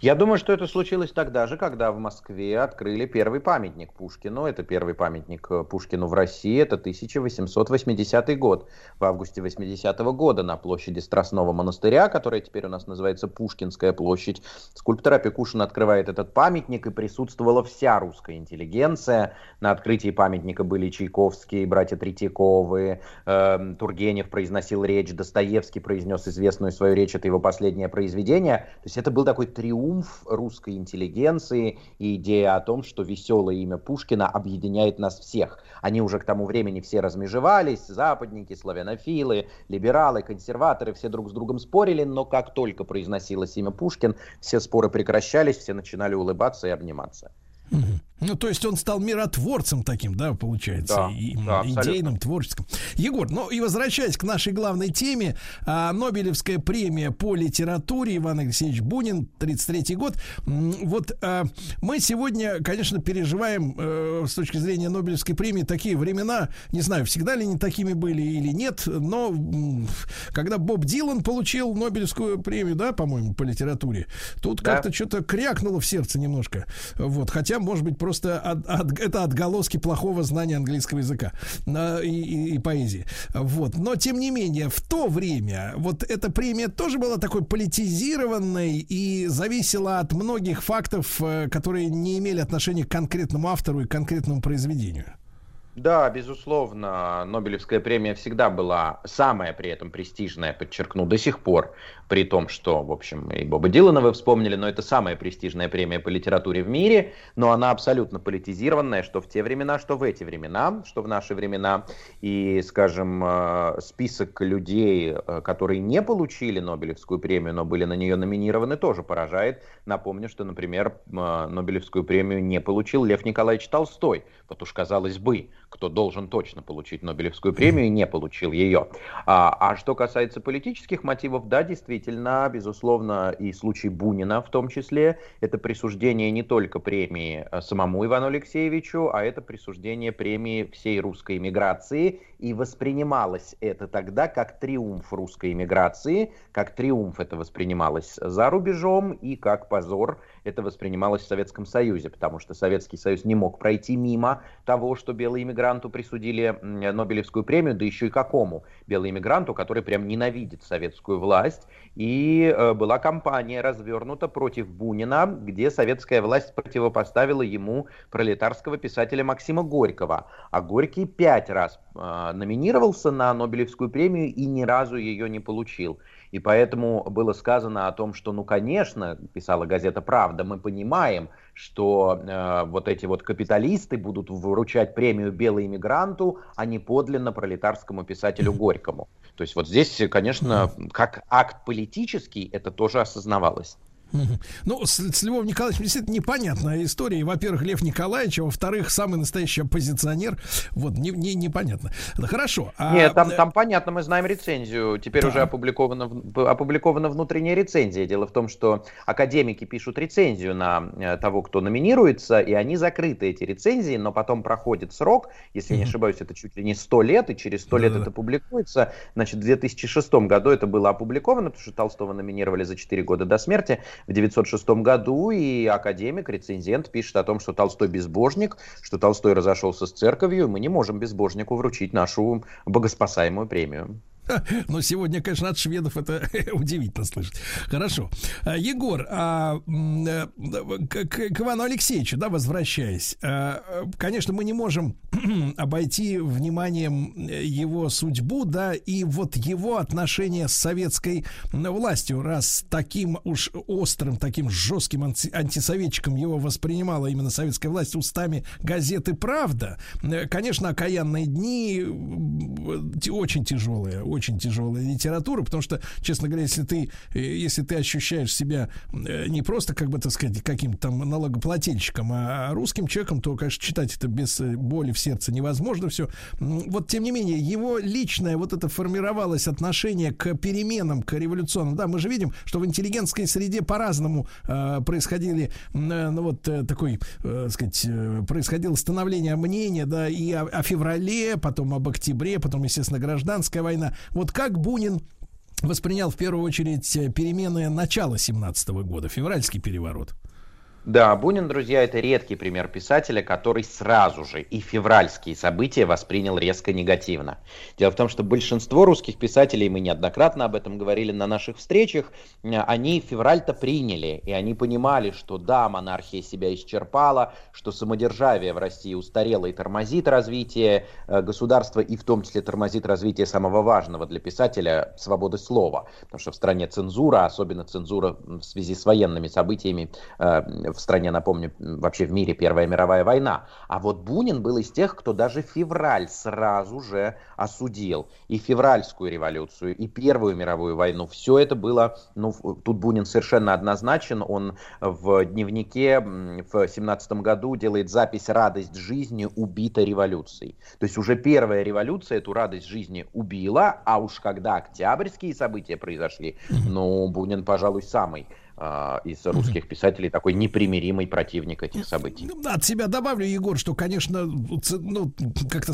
Я думаю, что это случилось тогда же, когда в Москве открыли первый памятник Пушкину. Это первый памятник э, Пушкину в России. Это 1880 год. В августе 80 -го года на площади Страстного монастыря, которая теперь у нас называется Пушкинская площадь, скульптор Опекушин открывает этот памятник, и присутствовала вся русская интеллигенция. На открытии памятника были Чайковские, братья Третьяковы, э, Тургенев произносил речь, Достоевский произнес известную свою речь, это его последнее произведение. То есть это был такой триумф русской интеллигенции и идея о том, что веселое имя Пушкина объединяет нас всех. Они уже к тому времени все размежевались, западники, славянофилы, либералы, консерваторы, все друг с другом спорили, но как только произносилось имя Пушкин, все споры прекращались, все начинали улыбаться и обниматься. Ну, то есть он стал миротворцем таким, да, получается, да, и, да, идейным, творческим. Егор, ну и возвращаясь к нашей главной теме, а, Нобелевская премия по литературе Иван Алексеевич Бунин, 33 год. Вот а, мы сегодня, конечно, переживаем а, с точки зрения Нобелевской премии такие времена, не знаю, всегда ли они такими были или нет, но когда Боб Дилан получил Нобелевскую премию, да, по-моему, по литературе, тут да. как-то что-то крякнуло в сердце немножко. Вот, хотя, может быть, просто от, от, это отголоски плохого знания английского языка и, и, и поэзии. Вот. Но, тем не менее, в то время вот эта премия тоже была такой политизированной и зависела от многих фактов, э, которые не имели отношения к конкретному автору и конкретному произведению. Да, безусловно, Нобелевская премия всегда была самая при этом престижная, подчеркну, до сих пор, при том, что, в общем, и Боба Дилана вы вспомнили, но это самая престижная премия по литературе в мире, но она абсолютно политизированная, что в те времена, что в эти времена, что в наши времена. И, скажем, э, список людей, э, которые не получили Нобелевскую премию, но были на нее номинированы, тоже поражает. Напомню, что, например, э, Нобелевскую премию не получил Лев Николаевич Толстой, вот уж казалось бы, кто должен точно получить Нобелевскую премию, не получил ее. А, а что касается политических мотивов, да, действительно, безусловно, и случай Бунина в том числе, это присуждение не только премии а, самому Ивану Алексеевичу, а это присуждение премии всей русской эмиграции, и воспринималось это тогда как триумф русской эмиграции, как триумф это воспринималось за рубежом и как позор это воспринималось в Советском Союзе, потому что Советский Союз не мог пройти мимо того, что белые иммигранту присудили Нобелевскую премию, да еще и какому белый иммигранту, который прям ненавидит советскую власть. И э, была кампания развернута против Бунина, где советская власть противопоставила ему пролетарского писателя Максима Горького. А Горький пять раз э, номинировался на Нобелевскую премию и ни разу ее не получил. И поэтому было сказано о том, что, ну, конечно, писала газета «Правда», мы понимаем, что э, вот эти вот капиталисты будут вручать премию белому иммигранту, а не подлинно пролетарскому писателю Горькому. То есть вот здесь, конечно, как акт политический, это тоже осознавалось. Ну, с, с Львом Николаевичем действительно непонятная история. Во-первых, Лев Николаевич, а во-вторых, самый настоящий оппозиционер. Вот, не, не, непонятно. Да, хорошо. А... Нет, там, там понятно, мы знаем рецензию. Теперь да. уже опубликована, опубликована внутренняя рецензия. Дело в том, что академики пишут рецензию на э, того, кто номинируется, и они закрыты, эти рецензии, но потом проходит срок, если не ошибаюсь, это чуть ли не 100 лет, и через 100 лет это публикуется. Значит, в 2006 году это было опубликовано, потому что Толстого номинировали за 4 года до смерти в 1906 году, и академик, рецензент пишет о том, что Толстой безбожник, что Толстой разошелся с церковью, и мы не можем безбожнику вручить нашу богоспасаемую премию. Но сегодня, конечно, от шведов это удивительно слышать. Хорошо. А, Егор, а, э, к, к Ивану Алексеевичу, да, возвращаясь, а, конечно, мы не можем обойти вниманием его судьбу, да, и вот его отношения с советской властью, раз таким уж острым, таким жестким анти антисоветчиком его воспринимала именно советская власть устами газеты «Правда», э, конечно, окаянные дни очень тяжелые, очень тяжелая литература, потому что, честно говоря, если ты, э, если ты ощущаешь себя э, не просто, как бы, так сказать, каким-то там налогоплательщиком, а русским человеком, то, конечно, читать это без э, боли в сердце невозможно все. Вот, тем не менее, его личное вот это формировалось отношение к переменам, к революционным. Да, мы же видим, что в интеллигентской среде по-разному э, происходили, э, ну вот э, такой, э, сказать, э, происходило становление мнения, да, и о, о феврале, потом об октябре, потом, естественно, гражданская война. Вот как Бунин воспринял в первую очередь э, перемены начала 17 года, февральский переворот? Да, Бунин, друзья, это редкий пример писателя, который сразу же и февральские события воспринял резко негативно. Дело в том, что большинство русских писателей, мы неоднократно об этом говорили на наших встречах, э, они февраль-то приняли, и они понимали, что да, монархия себя исчерпала, что самодержавие в России устарело и тормозит развитие э, государства, и в том числе тормозит развитие самого важного для писателя свободы слова, потому что в стране цензура, особенно цензура в связи с военными событиями, э, в стране, напомню, вообще в мире Первая мировая война. А вот Бунин был из тех, кто даже февраль сразу же осудил. И февральскую революцию, и Первую мировую войну. Все это было, ну, тут Бунин совершенно однозначен. Он в дневнике в 17 году делает запись «Радость жизни убита революцией». То есть уже первая революция эту радость жизни убила, а уж когда октябрьские события произошли, ну, Бунин, пожалуй, самый из русских писателей такой непримиримый противник этих событий. Ну, от себя добавлю, Егор, что, конечно, ну, как-то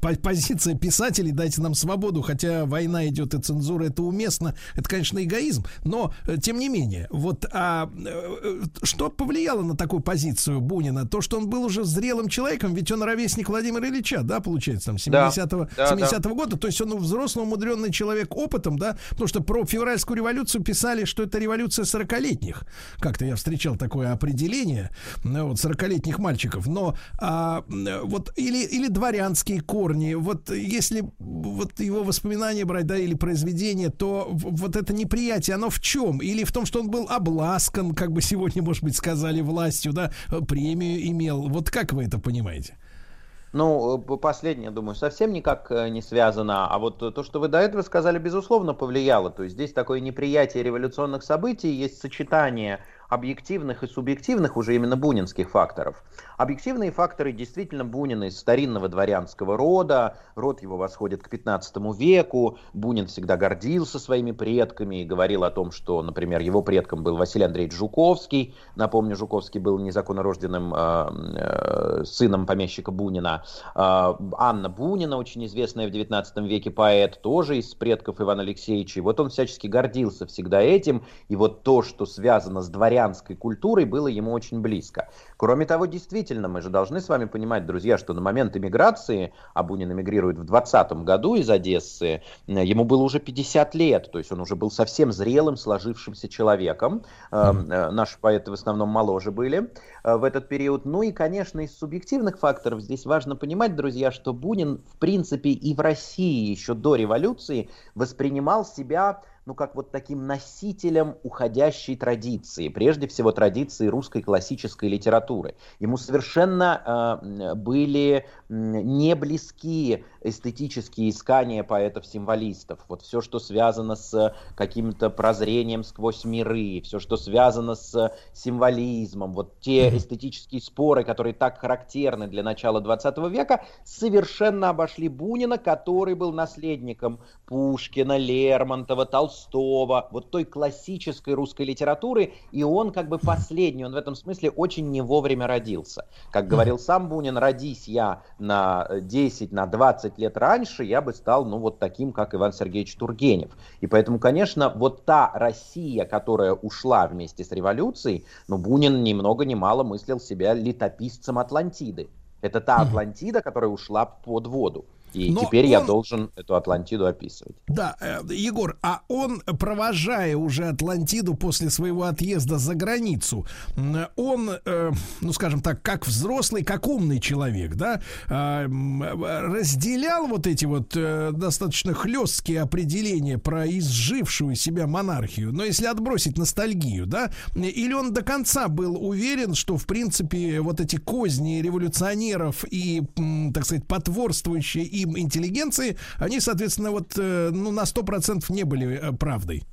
позиция писателей, дайте нам свободу, хотя война идет и цензура, это уместно, это, конечно, эгоизм, но, э, тем не менее, вот а, э, что повлияло на такую позицию Бунина? То, что он был уже зрелым человеком, ведь он ровесник Владимира Ильича, да, получается, там, 70-го да, 70 да. года, то есть он взрослый, умудренный человек опытом, да, потому что про февральскую революцию писали, что это революция 40 40-летних. Как-то я встречал такое определение, ну, вот 40-летних мальчиков. Но а, вот или, или дворянские корни, вот если вот его воспоминания брать, да, или произведения, то вот это неприятие, оно в чем? Или в том, что он был обласкан, как бы сегодня, может быть, сказали властью, да, премию имел. Вот как вы это понимаете? Ну, последнее, думаю, совсем никак э, не связано. А вот то, что вы до этого сказали, безусловно, повлияло. То есть здесь такое неприятие революционных событий, есть сочетание объективных и субъективных уже именно бунинских факторов. Объективные факторы действительно Бунин из старинного дворянского рода, род его восходит к 15 веку, Бунин всегда гордился своими предками и говорил о том, что, например, его предком был Василий Андреевич Жуковский, напомню, Жуковский был незаконнорожденным э, э, сыном помещика Бунина, э, Анна Бунина, очень известная в 19 веке поэт, тоже из предков Ивана Алексеевича, и вот он всячески гордился всегда этим, и вот то, что связано с дворянской культурой, было ему очень близко. Кроме того, действительно, действительно, мы же должны с вами понимать, друзья, что на момент эмиграции, а Бунин эмигрирует в 20 году из Одессы, ему было уже 50 лет, то есть он уже был совсем зрелым, сложившимся человеком. Mm-hmm. Наши поэты в основном моложе были э, в этот период. Ну и, конечно, из субъективных факторов здесь важно понимать, друзья, что Бунин, в принципе, и в России еще до революции воспринимал себя ну, как вот таким носителем уходящей традиции, прежде всего традиции русской классической литературы. Ему совершенно э, были не близки эстетические искания поэтов-символистов. Вот все, что связано с каким-то прозрением сквозь миры, все, что связано с символизмом, вот те эстетические споры, которые так характерны для начала 20 века, совершенно обошли Бунина, который был наследником Пушкина, Лермонтова, Толстого, вот той классической русской литературы, и он как бы последний, он в этом смысле очень не вовремя родился. Как говорил сам Бунин, родись я на 10, на 20 лет раньше, я бы стал, ну, вот таким, как Иван Сергеевич Тургенев. И поэтому, конечно, вот та Россия, которая ушла вместе с революцией, ну, Бунин ни много ни мало мыслил себя летописцем Атлантиды. Это та Атлантида, которая ушла под воду. И Но теперь я он- должен эту Атлантиду описывать. Да, э, Егор, а он, провожая уже Атлантиду после своего отъезда за границу, он, э, ну, скажем так, как взрослый, как умный человек, да, э, разделял вот эти вот э, достаточно хлесткие определения про изжившую себя монархию, но если отбросить ностальгию, да, или он до конца был уверен, что, в принципе, вот эти козни революционеров и, так сказать, потворствующие им интеллигенции, они, соответственно, вот, э, ну, на 100% не были э, правдой.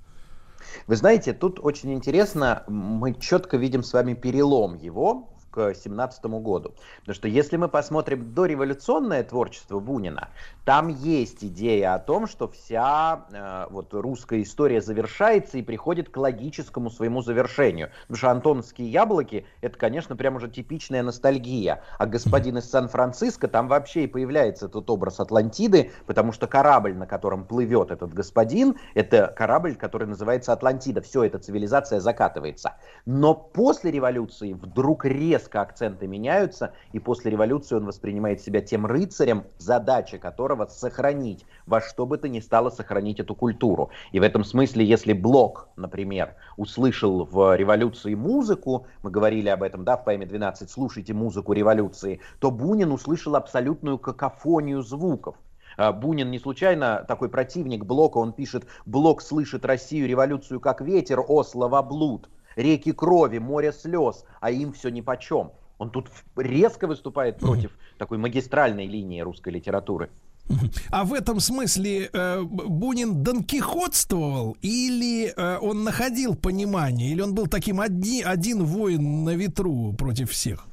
Вы знаете, тут очень интересно, мы четко видим с вами перелом его к 17 году. Потому что если мы посмотрим дореволюционное творчество Бунина, там есть идея о том, что вся э, вот русская история завершается и приходит к логическому своему завершению. Потому что антоновские яблоки это, конечно, прям уже типичная ностальгия. А господин из Сан-Франциско, там вообще и появляется этот образ Атлантиды, потому что корабль, на котором плывет этот господин, это корабль, который называется Атлантида. Все, эта цивилизация закатывается. Но после революции вдруг резко акценты меняются, и после революции он воспринимает себя тем рыцарем, задача которого сохранить, во что бы то ни стало сохранить эту культуру. И в этом смысле, если Блок, например, услышал в революции музыку, мы говорили об этом, да, в поэме 12, слушайте музыку революции, то Бунин услышал абсолютную какофонию звуков. А, Бунин не случайно такой противник Блока, он пишет, Блок слышит Россию, революцию как ветер, о, словоблуд, реки крови, море слез, а им все нипочем. Он тут резко выступает против такой магистральной линии русской литературы. А в этом смысле э, Бунин донкихотствовал или э, он находил понимание, или он был таким одни, один воин на ветру против всех?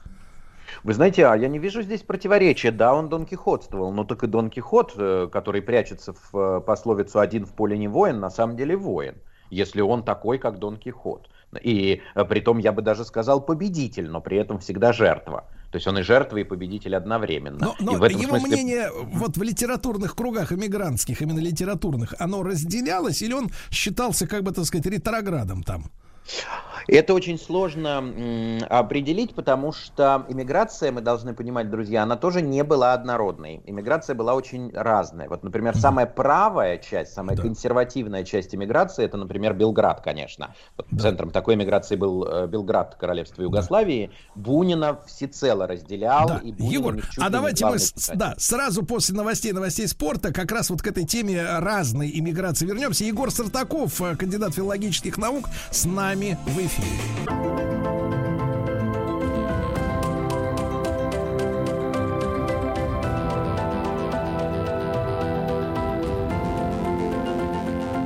Вы знаете, а я не вижу здесь противоречия. Да, он Дон Кихотствовал, но так и Дон Кихот, э, который прячется в э, пословицу «один в поле не воин», на самом деле воин, если он такой, как Дон Кихот. И э, при том, я бы даже сказал, победитель, но при этом всегда жертва. То есть он и жертва, и победитель одновременно. Но, но и в этом его смысле... мнение вот в литературных кругах иммигрантских, именно литературных, оно разделялось или он считался, как бы так сказать, ретроградом там? Это очень сложно определить, потому что иммиграция, мы должны понимать, друзья, она тоже не была однородной. Иммиграция была очень разная. Вот, например, самая правая часть, самая консервативная часть иммиграции, это, например, Белград, конечно. Вот Центром такой иммиграции был э, Белград, королевство Югославии. Бунина всецело разделял. Да. И Бунин Егор, а давайте мы с- да, сразу после новостей, новостей спорта как раз вот к этой теме разной иммиграции вернемся. Егор Сартаков, э, кандидат филологических наук, с нами в эфире.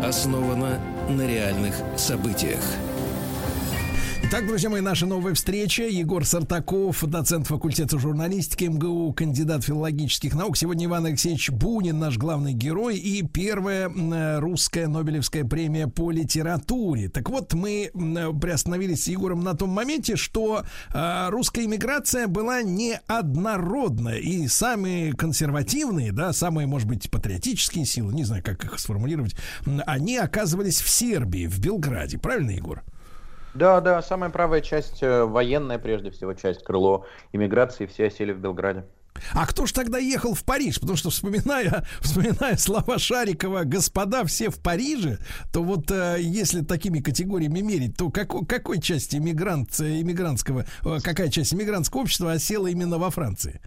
Основано на реальных событиях. Итак, друзья мои, наша новая встреча. Егор Сартаков, доцент факультета журналистики МГУ, кандидат филологических наук. Сегодня Иван Алексеевич Бунин, наш главный герой, и первая русская Нобелевская премия по литературе. Так вот, мы приостановились с Егором на том моменте, что э, русская иммиграция была неоднородная, и самые консервативные, да, самые, может быть, патриотические силы, не знаю, как их сформулировать, они оказывались в Сербии, в Белграде. Правильно, Егор? Да, да, самая правая часть, э, военная прежде всего часть, крыло иммиграции, все осели в Белграде. А кто ж тогда ехал в Париж? Потому что, вспоминая, вспоминая слова Шарикова «господа все в Париже», то вот э, если такими категориями мерить, то какой, какой части иммигрант, э, иммигрантского, какая часть иммигрантского общества осела именно во Франции?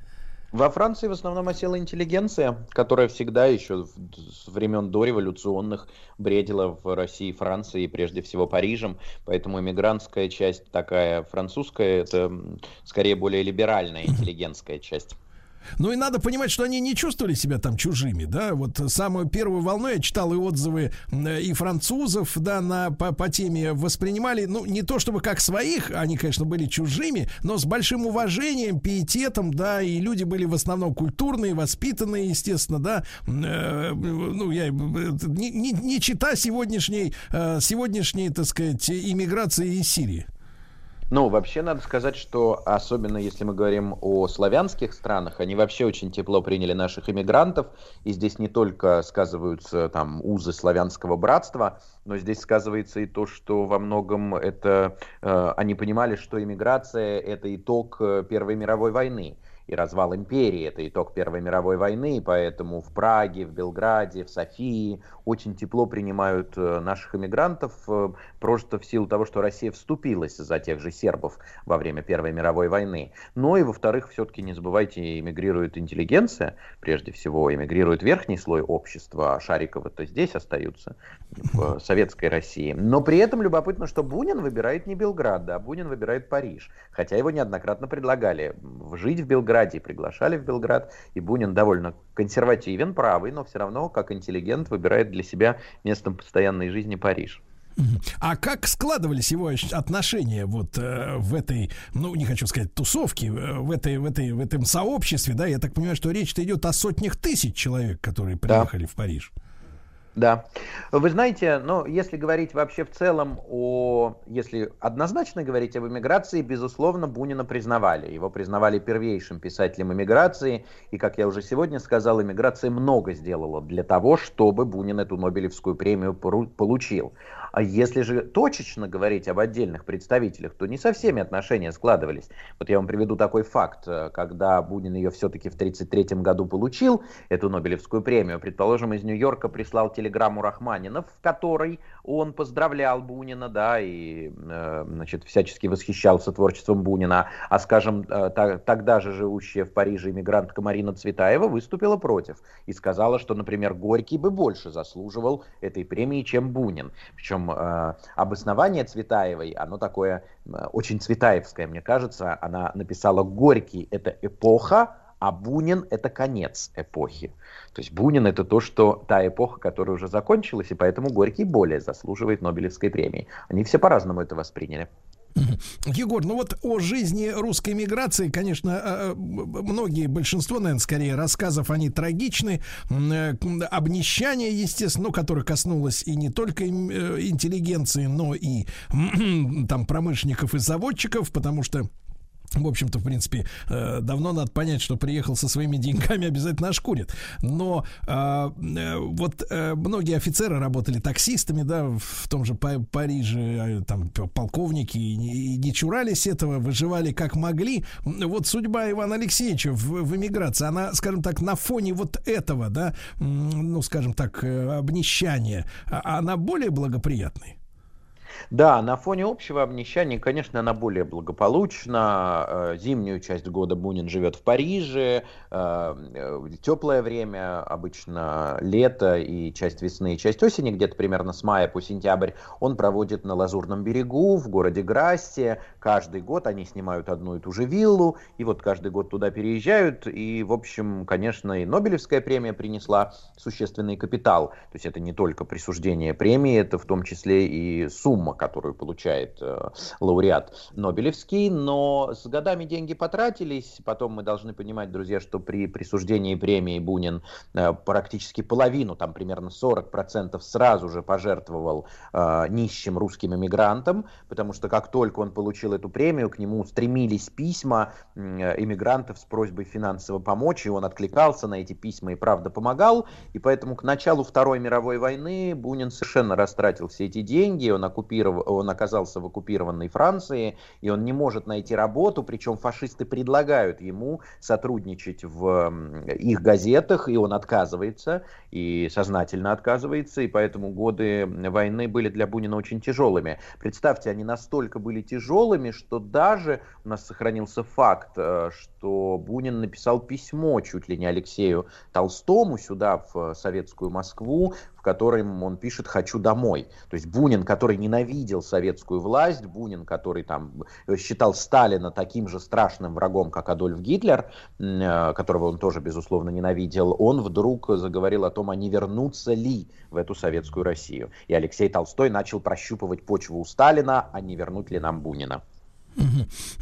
Во Франции в основном осела интеллигенция, которая всегда еще с времен дореволюционных бредила в России, Франции и прежде всего Парижем. Поэтому иммигрантская часть такая французская, это скорее более либеральная интеллигентская часть. Ну и надо понимать, что они не чувствовали себя там чужими, да. Вот самую первую волну я читал и отзывы и французов, да, на, по, по теме воспринимали, ну, не то чтобы как своих, они, конечно, были чужими, но с большим уважением, пиететом, да, и люди были в основном культурные, воспитанные, естественно, да. Э, ну, я э, не, не, не чита сегодняшней, э, сегодняшней, так сказать, иммиграции из Сирии. Ну, вообще надо сказать, что особенно если мы говорим о славянских странах, они вообще очень тепло приняли наших иммигрантов, и здесь не только сказываются там узы славянского братства, но здесь сказывается и то, что во многом это э, они понимали, что иммиграция это итог э, Первой мировой войны. И развал империи. Это итог Первой мировой войны, поэтому в Праге, в Белграде, в Софии очень тепло принимают э, наших иммигрантов, э, просто в силу того, что Россия вступилась за тех же сербов во время Первой мировой войны. Но и, во-вторых, все-таки не забывайте, эмигрирует интеллигенция, прежде всего, эмигрирует верхний слой общества, а Шариковы-то здесь остаются, в советской России. Но при этом любопытно, что Бунин выбирает не Белград, да, Бунин выбирает Париж. Хотя его неоднократно предлагали жить в Белграде, приглашали в Белград, и Бунин довольно консервативен, правый, но все равно, как интеллигент, выбирает для себя местом постоянной жизни Париж. А как складывались его отношения вот э, в этой, ну не хочу сказать тусовке, э, в этой, в этой, в этом сообществе, да? Я так понимаю, что речь-то идет о сотнях тысяч человек, которые приехали да. в Париж. Да. Вы знаете, ну, если говорить вообще в целом о... Если однозначно говорить об эмиграции, безусловно, Бунина признавали. Его признавали первейшим писателем эмиграции. И, как я уже сегодня сказал, эмиграция много сделала для того, чтобы Бунин эту Нобелевскую премию получил. А если же точечно говорить об отдельных представителях, то не со всеми отношения складывались. Вот я вам приведу такой факт. Когда Бунин ее все-таки в 1933 году получил, эту Нобелевскую премию, предположим, из Нью-Йорка прислал телеграмму Рахманинов, в которой он поздравлял Бунина, да, и, э, значит, всячески восхищался творчеством Бунина. А, скажем, э, тогда же живущая в Париже иммигрантка Марина Цветаева выступила против и сказала, что, например, Горький бы больше заслуживал этой премии, чем Бунин. Причем э, обоснование Цветаевой, оно такое э, очень цветаевское, мне кажется. Она написала «Горький – это эпоха, а Бунин – это конец эпохи». То есть Бунин – это то, что та эпоха, которая уже закончилась, и поэтому Горький более заслуживает Нобелевской премии. Они все по-разному это восприняли. Егор, ну вот о жизни русской миграции, конечно, а, а, многие, большинство, наверное, скорее рассказов, они трагичны. Э, обнищание, естественно, ну, которое коснулось и не только э, интеллигенции, но и там промышленников и заводчиков, потому что в общем-то, в принципе, э, давно надо понять, что приехал со своими деньгами, обязательно ошкурит. Но а, э, вот э, многие офицеры работали таксистами, да, в том же Париже, там полковники, и не чурались этого, выживали как могли. Вот судьба Ивана Алексеевича в, в эмиграции, она, скажем так, на фоне вот этого, да, ну, скажем так, обнищания, а, она более благоприятная? Да, на фоне общего обнищания, конечно, она более благополучна. Э, зимнюю часть года Бунин живет в Париже. Э, э, теплое время, обычно лето и часть весны, и часть осени, где-то примерно с мая по сентябрь, он проводит на Лазурном берегу, в городе Грассе. Каждый год они снимают одну и ту же виллу, и вот каждый год туда переезжают. И, в общем, конечно, и Нобелевская премия принесла существенный капитал. То есть это не только присуждение премии, это в том числе и сумма сумма, которую получает э, лауреат Нобелевский, но с годами деньги потратились. Потом мы должны понимать, друзья, что при присуждении премии Бунин э, практически половину, там примерно 40% сразу же пожертвовал э, нищим русским эмигрантам, потому что как только он получил эту премию, к нему стремились письма эмигрантов с просьбой финансово помочь, и он откликался на эти письма и правда помогал, и поэтому к началу Второй мировой войны Бунин совершенно растратил все эти деньги, он оккупировал он оказался в оккупированной Франции, и он не может найти работу, причем фашисты предлагают ему сотрудничать в их газетах, и он отказывается, и сознательно отказывается, и поэтому годы войны были для Бунина очень тяжелыми. Представьте, они настолько были тяжелыми, что даже у нас сохранился факт, э, что Бунин написал письмо чуть ли не Алексею Толстому сюда, в советскую Москву, которым он пишет «хочу домой». То есть Бунин, который ненавидел советскую власть, Бунин, который там считал Сталина таким же страшным врагом, как Адольф Гитлер, э, которого он тоже, безусловно, ненавидел, он вдруг заговорил о том, а не вернуться ли в эту советскую Россию. И Алексей Толстой начал прощупывать почву у Сталина, а не вернуть ли нам Бунина.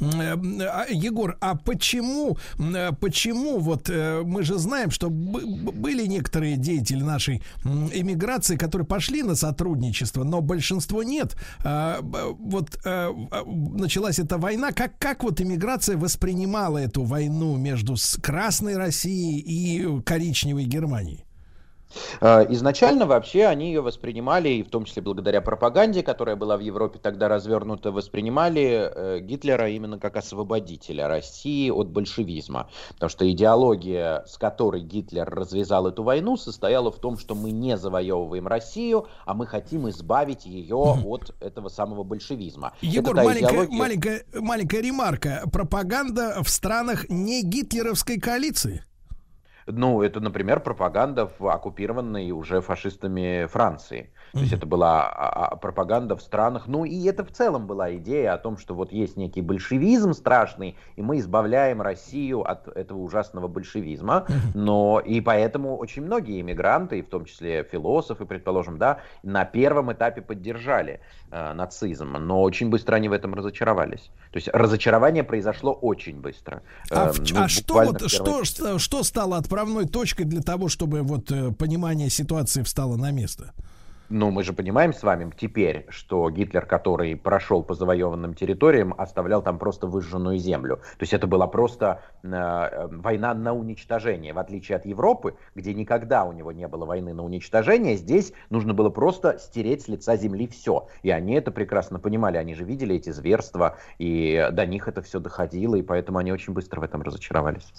А, Егор, а почему, э, почему вот э, мы же знаем, что были некоторые деятели нашей эмиграции, которые пошли на сотрудничество, но большинство нет. А, вот э, началась эта война, как, как вот эмиграция воспринимала эту войну между Красной Россией и коричневой Германией? Э, изначально вообще они ее воспринимали, и в том числе благодаря пропаганде, которая была в Европе тогда развернута, воспринимали э, Гитлера именно как освободителя России от большевизма. Потому что идеология, с которой Гитлер развязал эту войну, состояла в том, что мы не завоевываем Россию, а мы хотим избавить ее от этого самого большевизма. Егор, маленькая, идеология... маленькая, маленькая ремарка. Пропаганда в странах не гитлеровской коалиции? Ну, это, например, пропаганда в оккупированной уже фашистами Франции. То есть это была а, а, пропаганда в странах. Ну и это в целом была идея о том, что вот есть некий большевизм страшный, и мы избавляем Россию от этого ужасного большевизма. Но и поэтому очень многие иммигранты, в том числе философы, предположим, да, на первом этапе поддержали э, нацизм, но очень быстро они в этом разочаровались. То есть разочарование произошло очень быстро. А, э, ну, а что, вот, что, что, что стало отправной точкой для того, чтобы вот э, понимание ситуации встало на место? Ну, мы же понимаем с вами теперь, что Гитлер, который прошел по завоеванным территориям, оставлял там просто выжженную землю. То есть это была просто э, война на уничтожение. В отличие от Европы, где никогда у него не было войны на уничтожение, здесь нужно было просто стереть с лица земли все. И они это прекрасно понимали. Они же видели эти зверства, и до них это все доходило, и поэтому они очень быстро в этом разочаровались.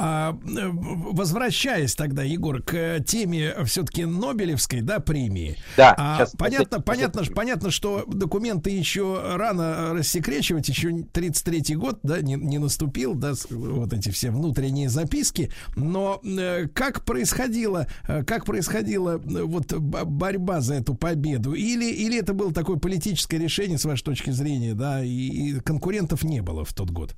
А, э, возвращаясь тогда, Егор, к теме все-таки Нобелевской, да, премии. Да. А, сейчас, понятно, сейчас, понятно, сейчас. понятно, что документы еще рано рассекречивать, еще 33-й год, да, не, не наступил, да, вот эти все внутренние записки. Но э, как происходило, э, как происходила вот борьба за эту победу? Или, или это было такое политическое решение, с вашей точки зрения, да, и, и конкурентов не было в тот год?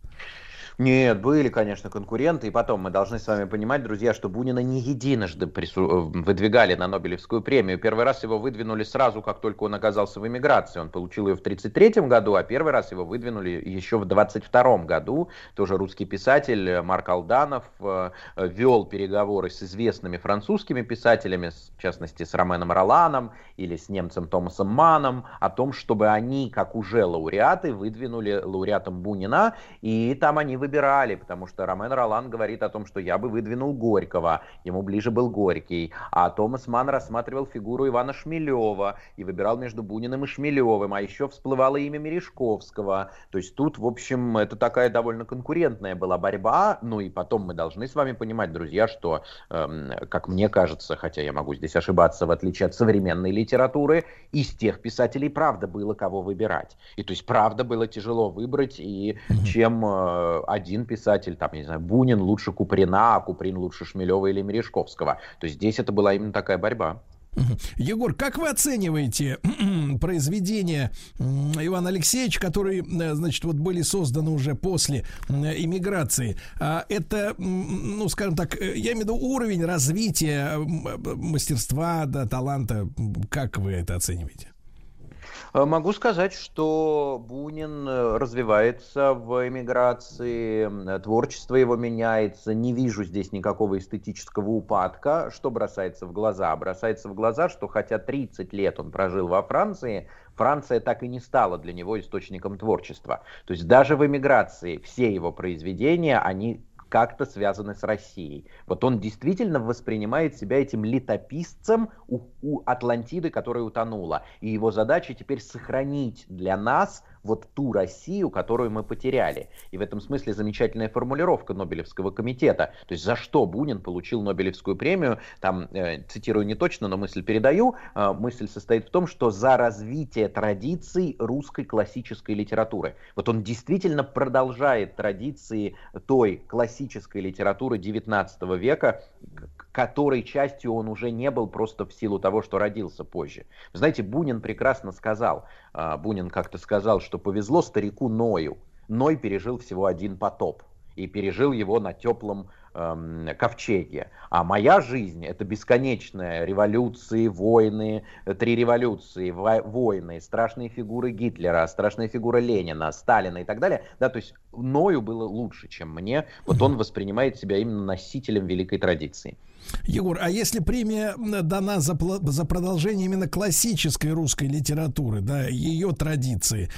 Нет, были, конечно, конкуренты. И потом мы должны с вами понимать, друзья, что Бунина не единожды прису... Э, выдвигали на Нобелевскую премию. Первый раз его выдвинули сразу, как только он оказался в эмиграции. Он получил ее в 1933 году, а первый раз его выдвинули еще в 1922 году. Тоже русский писатель э, Марк Алданов э, вел переговоры с известными французскими писателями, в частности с Роменом Роланом или с немцем Томасом Маном, о том, чтобы они, как уже лауреаты, выдвинули лауреатом Бунина. И там они выбирали выбирали, потому что Ромен Ролан говорит о том, что я бы выдвинул Горького, ему ближе был Горький, а Томас Ман рассматривал фигуру Ивана Шмелева и выбирал между Буниным и Шмелевым, а еще всплывало имя Мережковского. То есть тут, в общем, это такая довольно конкурентная была борьба, ну и потом мы должны с вами понимать, друзья, что, эм, как мне кажется, хотя я могу здесь ошибаться, в отличие от современной литературы, из тех писателей правда было кого выбирать. И то есть правда было тяжело выбрать, и чем э, один писатель, там, не знаю, Бунин лучше Куприна, а Куприн лучше Шмелева или Мережковского. То есть здесь это была именно такая борьба. Егор, как вы оцениваете произведения Ивана Алексеевича, которые, э, значит, вот были созданы уже после иммиграции? А это, ну, скажем так, э, я имею в виду уровень развития мастерства, да, таланта. Как вы это оцениваете? Э, могу сказать, что Бунин э, развивается в эмиграции, творчество его меняется, не вижу здесь никакого эстетического упадка. Что бросается в глаза? Бросается в глаза, что хотя 30 лет он прожил во Франции, Франция так и не стала для него источником творчества. То есть даже в эмиграции все его произведения, они как-то связаны с Россией. Вот он действительно воспринимает себя этим летописцем у, у Атлантиды, которая утонула. И его задача теперь сохранить для нас вот ту Россию, которую мы потеряли. И в этом смысле замечательная формулировка Нобелевского комитета. То есть за что Бунин получил Нобелевскую премию, там э, цитирую не точно, но мысль передаю, э, мысль состоит в том, что за развитие традиций русской классической литературы. Вот он действительно продолжает традиции той классической литературы XIX века, которой частью он уже не был просто в силу того, что родился позже. Знаете, Бунин прекрасно сказал, а, Бунин как-то сказал, что повезло старику Ною. Ной пережил всего один потоп и пережил его на теплом эм, ковчеге. А моя жизнь это бесконечная революции, войны, три революции, войны, страшные фигуры Гитлера, страшная фигура Ленина, Сталина и так далее. Да, то есть Ною было лучше, чем мне. Вот он воспринимает себя именно носителем великой традиции. Егор, а если премия дана за, за продолжение именно классической русской литературы, да, ее традиции,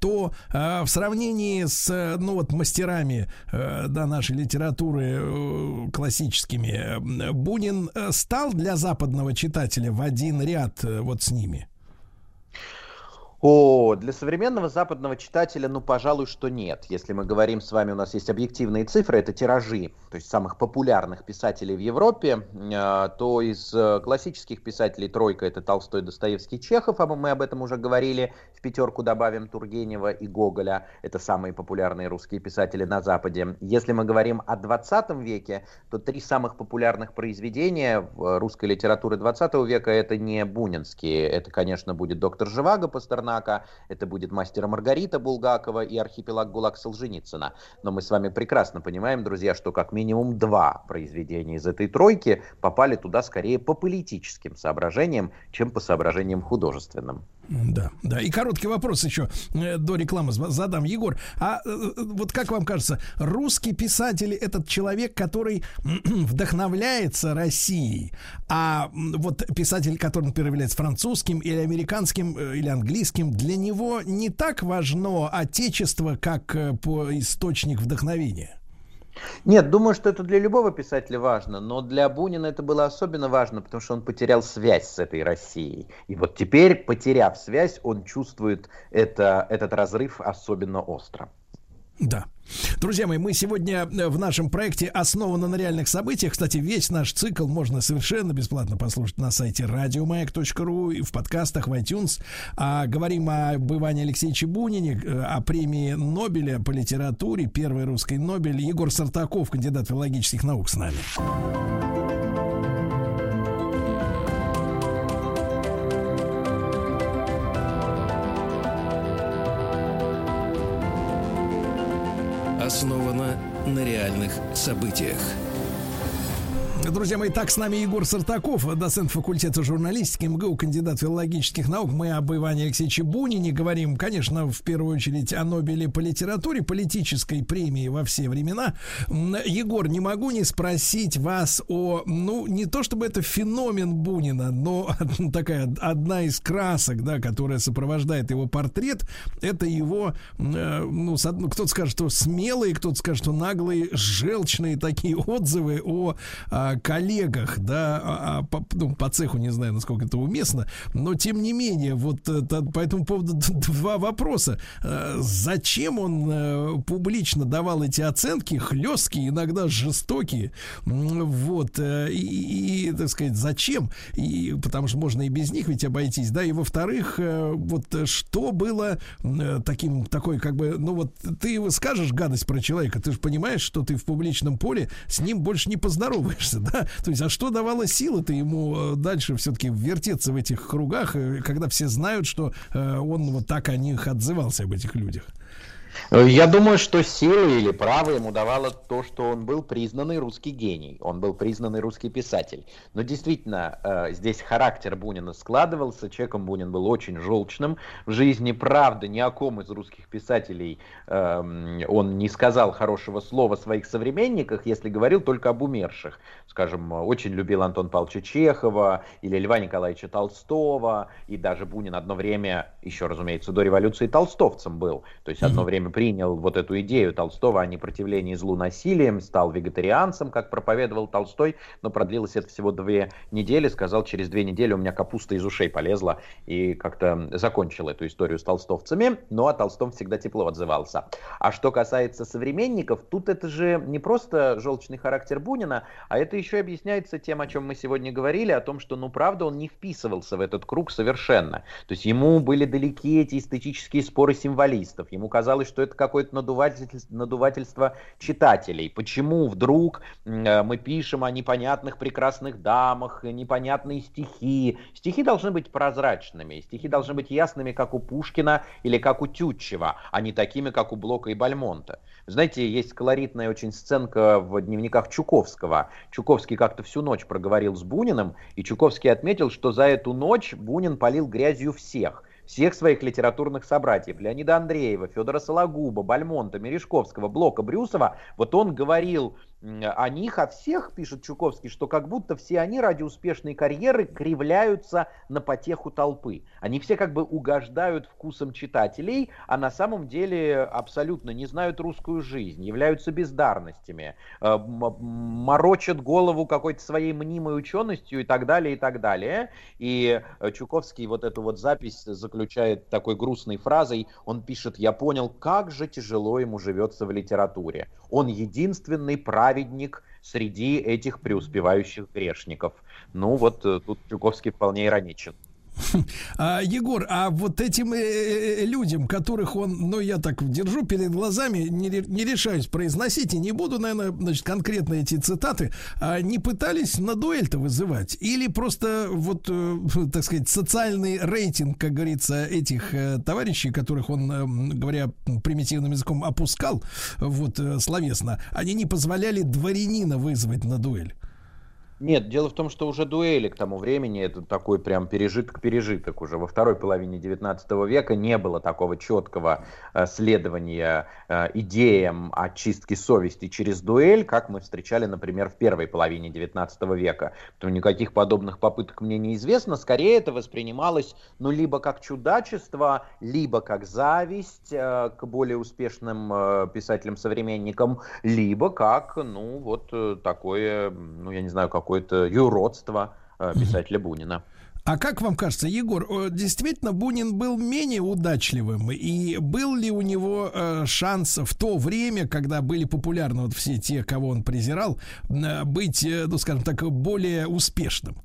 то э, в сравнении с, ну вот, мастерами, э, да, нашей литературы э, классическими, э, Бунин стал для западного читателя в один ряд э, вот с ними? О, для современного западного читателя, ну, пожалуй, что нет. Если мы говорим с вами, у нас есть объективные цифры, это тиражи, то есть самых популярных писателей в Европе, э, то из э, классических писателей тройка это Толстой, Достоевский, Чехов, а мы об этом уже говорили, в пятерку добавим Тургенева и Гоголя, это самые популярные русские писатели на Западе. Если мы говорим о 20 веке, то три самых популярных произведения русской литературе 20 века это не бунинские, это, конечно, будет «Доктор Живаго» Пастернак, Пастернака, это будет «Мастера Маргарита» Булгакова и «Архипелаг ГУЛАГ» Солженицына. Но мы с вами прекрасно понимаем, друзья, что как минимум два произведения из этой тройки попали туда скорее по политическим соображениям, чем по соображениям художественным. Да, да. И короткий вопрос еще э, до рекламы задам. Егор, а э, э, вот как вам кажется, русский писатель этот человек, который вдохновляется Россией, а вот писатель, который, например, является французским или американским или английским, для него не так важно отечество как по источник вдохновения? Нет, думаю, что это для любого писателя важно, но для Бунина это было особенно важно, потому что он потерял связь с этой Россией. И вот теперь, потеряв связь, он чувствует это, этот разрыв особенно остро. Да. Друзья мои, мы сегодня э, в нашем проекте основаны на реальных событиях. Кстати, весь наш цикл можно совершенно бесплатно послушать на сайте радиомаяк.ру и в подкастах в iTunes. А, говорим об Иване Алексеевиче Бунине, э, о премии Нобеля по литературе, первой русской Нобель. Егор Сартаков, кандидат филологических наук с нами. Основана на реальных событиях. Друзья мои, так с нами Егор Сартаков, доцент факультета журналистики МГУ, кандидат филологических наук. Мы об Иване Алексеевиче Бунине говорим, конечно, в первую очередь о Нобеле по литературе, политической премии во все времена. Егор, не могу не спросить вас о, ну, не то чтобы это феномен Бунина, но такая одна из красок, да, которая сопровождает его портрет, это его, э, ну, кто-то скажет, что смелые, кто-то скажет, что наглые, желчные такие отзывы о, о коллегах, да, а, а, по, ну, по цеху не знаю, насколько это уместно, но тем не менее, вот это, по этому поводу два вопроса. Э, зачем он э, публично давал эти оценки, хлесткие, иногда жестокие, вот, э, и, и, так сказать, зачем? И, потому что можно и без них ведь обойтись, да, и во-вторых, вот что было таким, такой, как бы, ну вот ты скажешь гадость про человека, ты же понимаешь, что ты в публичном поле с ним больше не поздороваешься, да? То есть, а что давало силы-то ему э, дальше все-таки вертеться в этих кругах, э, когда все знают, что э, он вот так о них отзывался, об этих людях? Я думаю, что силы или право ему давало то, что он был признанный русский гений, он был признанный русский писатель. Но действительно, э, здесь характер Бунина складывался, человеком Бунин был очень желчным в жизни, правда, ни о ком из русских писателей эм, он не сказал хорошего слова о своих современниках, если говорил только об умерших. Скажем, очень любил Антон Павловича Чехова или Льва Николаевича Толстого, и даже Бунин одно время, еще, разумеется, до революции толстовцем был, то есть одно время принял вот эту идею Толстого о непротивлении злу насилием, стал вегетарианцем, как проповедовал Толстой, но продлилось это всего две недели, сказал, через две недели у меня капуста из ушей полезла, и как-то закончил эту историю с толстовцами, но о Толстом всегда тепло отзывался. А что касается современников, тут это же не просто желчный характер Бунина, а это еще объясняется тем, о чем мы сегодня говорили, о том, что, ну, правда, он не вписывался в этот круг совершенно. То есть ему были далеки эти эстетические споры символистов, ему казалось, что это какое-то надувательство, надувательство читателей. Почему вдруг э, мы пишем о непонятных прекрасных дамах, непонятные стихи? Стихи должны быть прозрачными, стихи должны быть ясными, как у Пушкина или как у Тютчева, а не такими, как у Блока и Бальмонта. Знаете, есть колоритная очень сценка в дневниках Чуковского. Чуковский как-то всю ночь проговорил с Буниным, и Чуковский отметил, что за эту ночь Бунин полил грязью всех. Всех своих литературных собратьев, Леонида Андреева, Федора Сологуба, Бальмонта, Мережковского, Блока, Брюсова, вот он говорил о них, о всех, пишет Чуковский, что как будто все они ради успешной карьеры кривляются на потеху толпы. Они все как бы угождают вкусом читателей, а на самом деле абсолютно не знают русскую жизнь, являются бездарностями, э, морочат голову какой-то своей мнимой ученостью и так далее, и так далее. И э, Чуковский вот эту вот запись заключает такой грустной фразой, он пишет, я понял, как же тяжело ему живется в литературе. Он единственный правильный праведник среди этих преуспевающих грешников. Ну вот э, тут Чуковский вполне ироничен. А, Егор, а вот этим э, э, людям, которых он, ну, я так держу перед глазами, не, не решаюсь произносить и не буду, наверное, значит, конкретно эти цитаты, а не пытались на дуэль-то вызывать? Или просто вот, э, так сказать, социальный рейтинг, как говорится, этих э, товарищей, которых он, э, говоря примитивным языком, опускал, вот, э, словесно, они не позволяли дворянина вызвать на дуэль? Нет, дело в том, что уже дуэли к тому времени это такой прям пережиток-пережиток. Уже во второй половине 19 века не было такого четкого э, следования э, идеям очистки совести через дуэль, как мы встречали, например, в первой половине 19 века. То никаких подобных попыток мне неизвестно. Скорее это воспринималось, ну, либо как чудачество, либо как зависть э, к более успешным э, писателям-современникам, либо как, ну, вот э, такое, ну, я не знаю, как какое-то юродство э, писателя Бунина. А как вам кажется, Егор, действительно Бунин был менее удачливым? И был ли у него э, шанс в то время, когда были популярны вот все те, кого он презирал, э, быть, э, ну скажем так, более успешным?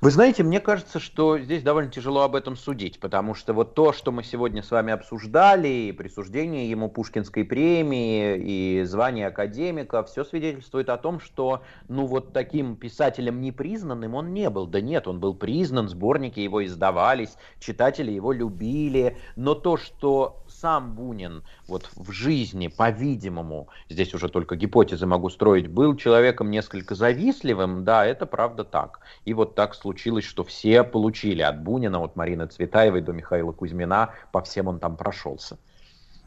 Вы знаете, мне кажется, что здесь довольно тяжело об этом судить, потому что вот то, что мы сегодня с вами обсуждали, и присуждение ему Пушкинской премии, и звание академика, все свидетельствует о том, что, ну вот таким писателем непризнанным он не был. Да нет, он был признан, сборники его издавались, читатели его любили, но то, что сам Бунин вот в жизни, по-видимому, здесь уже только гипотезы могу строить, был человеком несколько завистливым, да, это правда так. И вот так случилось, что все получили от Бунина, от Марины Цветаевой до Михаила Кузьмина, по всем он там прошелся.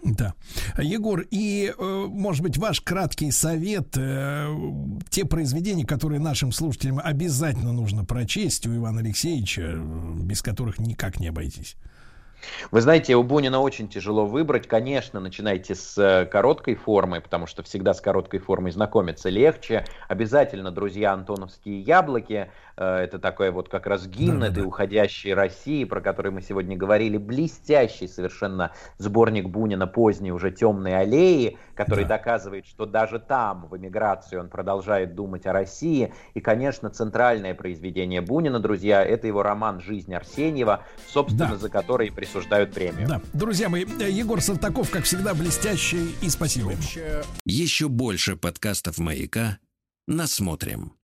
Да. Егор, и, э, может быть, ваш краткий совет, э, те произведения, которые нашим слушателям обязательно нужно прочесть у Ивана Алексеевича, без которых никак не обойтись. Вы знаете, у Бунина очень тяжело выбрать. Конечно, начинайте с э, короткой формы, потому что всегда с короткой формой знакомиться легче. Обязательно, друзья, антоновские яблоки. Э, это такой вот как раз гимн да, этой да. уходящей России, про который мы сегодня говорили. Блестящий совершенно сборник Бунина поздней уже «Темные аллеи», который да. доказывает, что даже там, в эмиграции, он продолжает думать о России. И, конечно, центральное произведение Бунина, друзья, это его роман «Жизнь Арсеньева», собственно, да. за который присуждают премию. Да. Друзья мои, Егор Сартаков, как всегда, блестящий и спасибо ему. Еще больше подкастов «Маяка» насмотрим.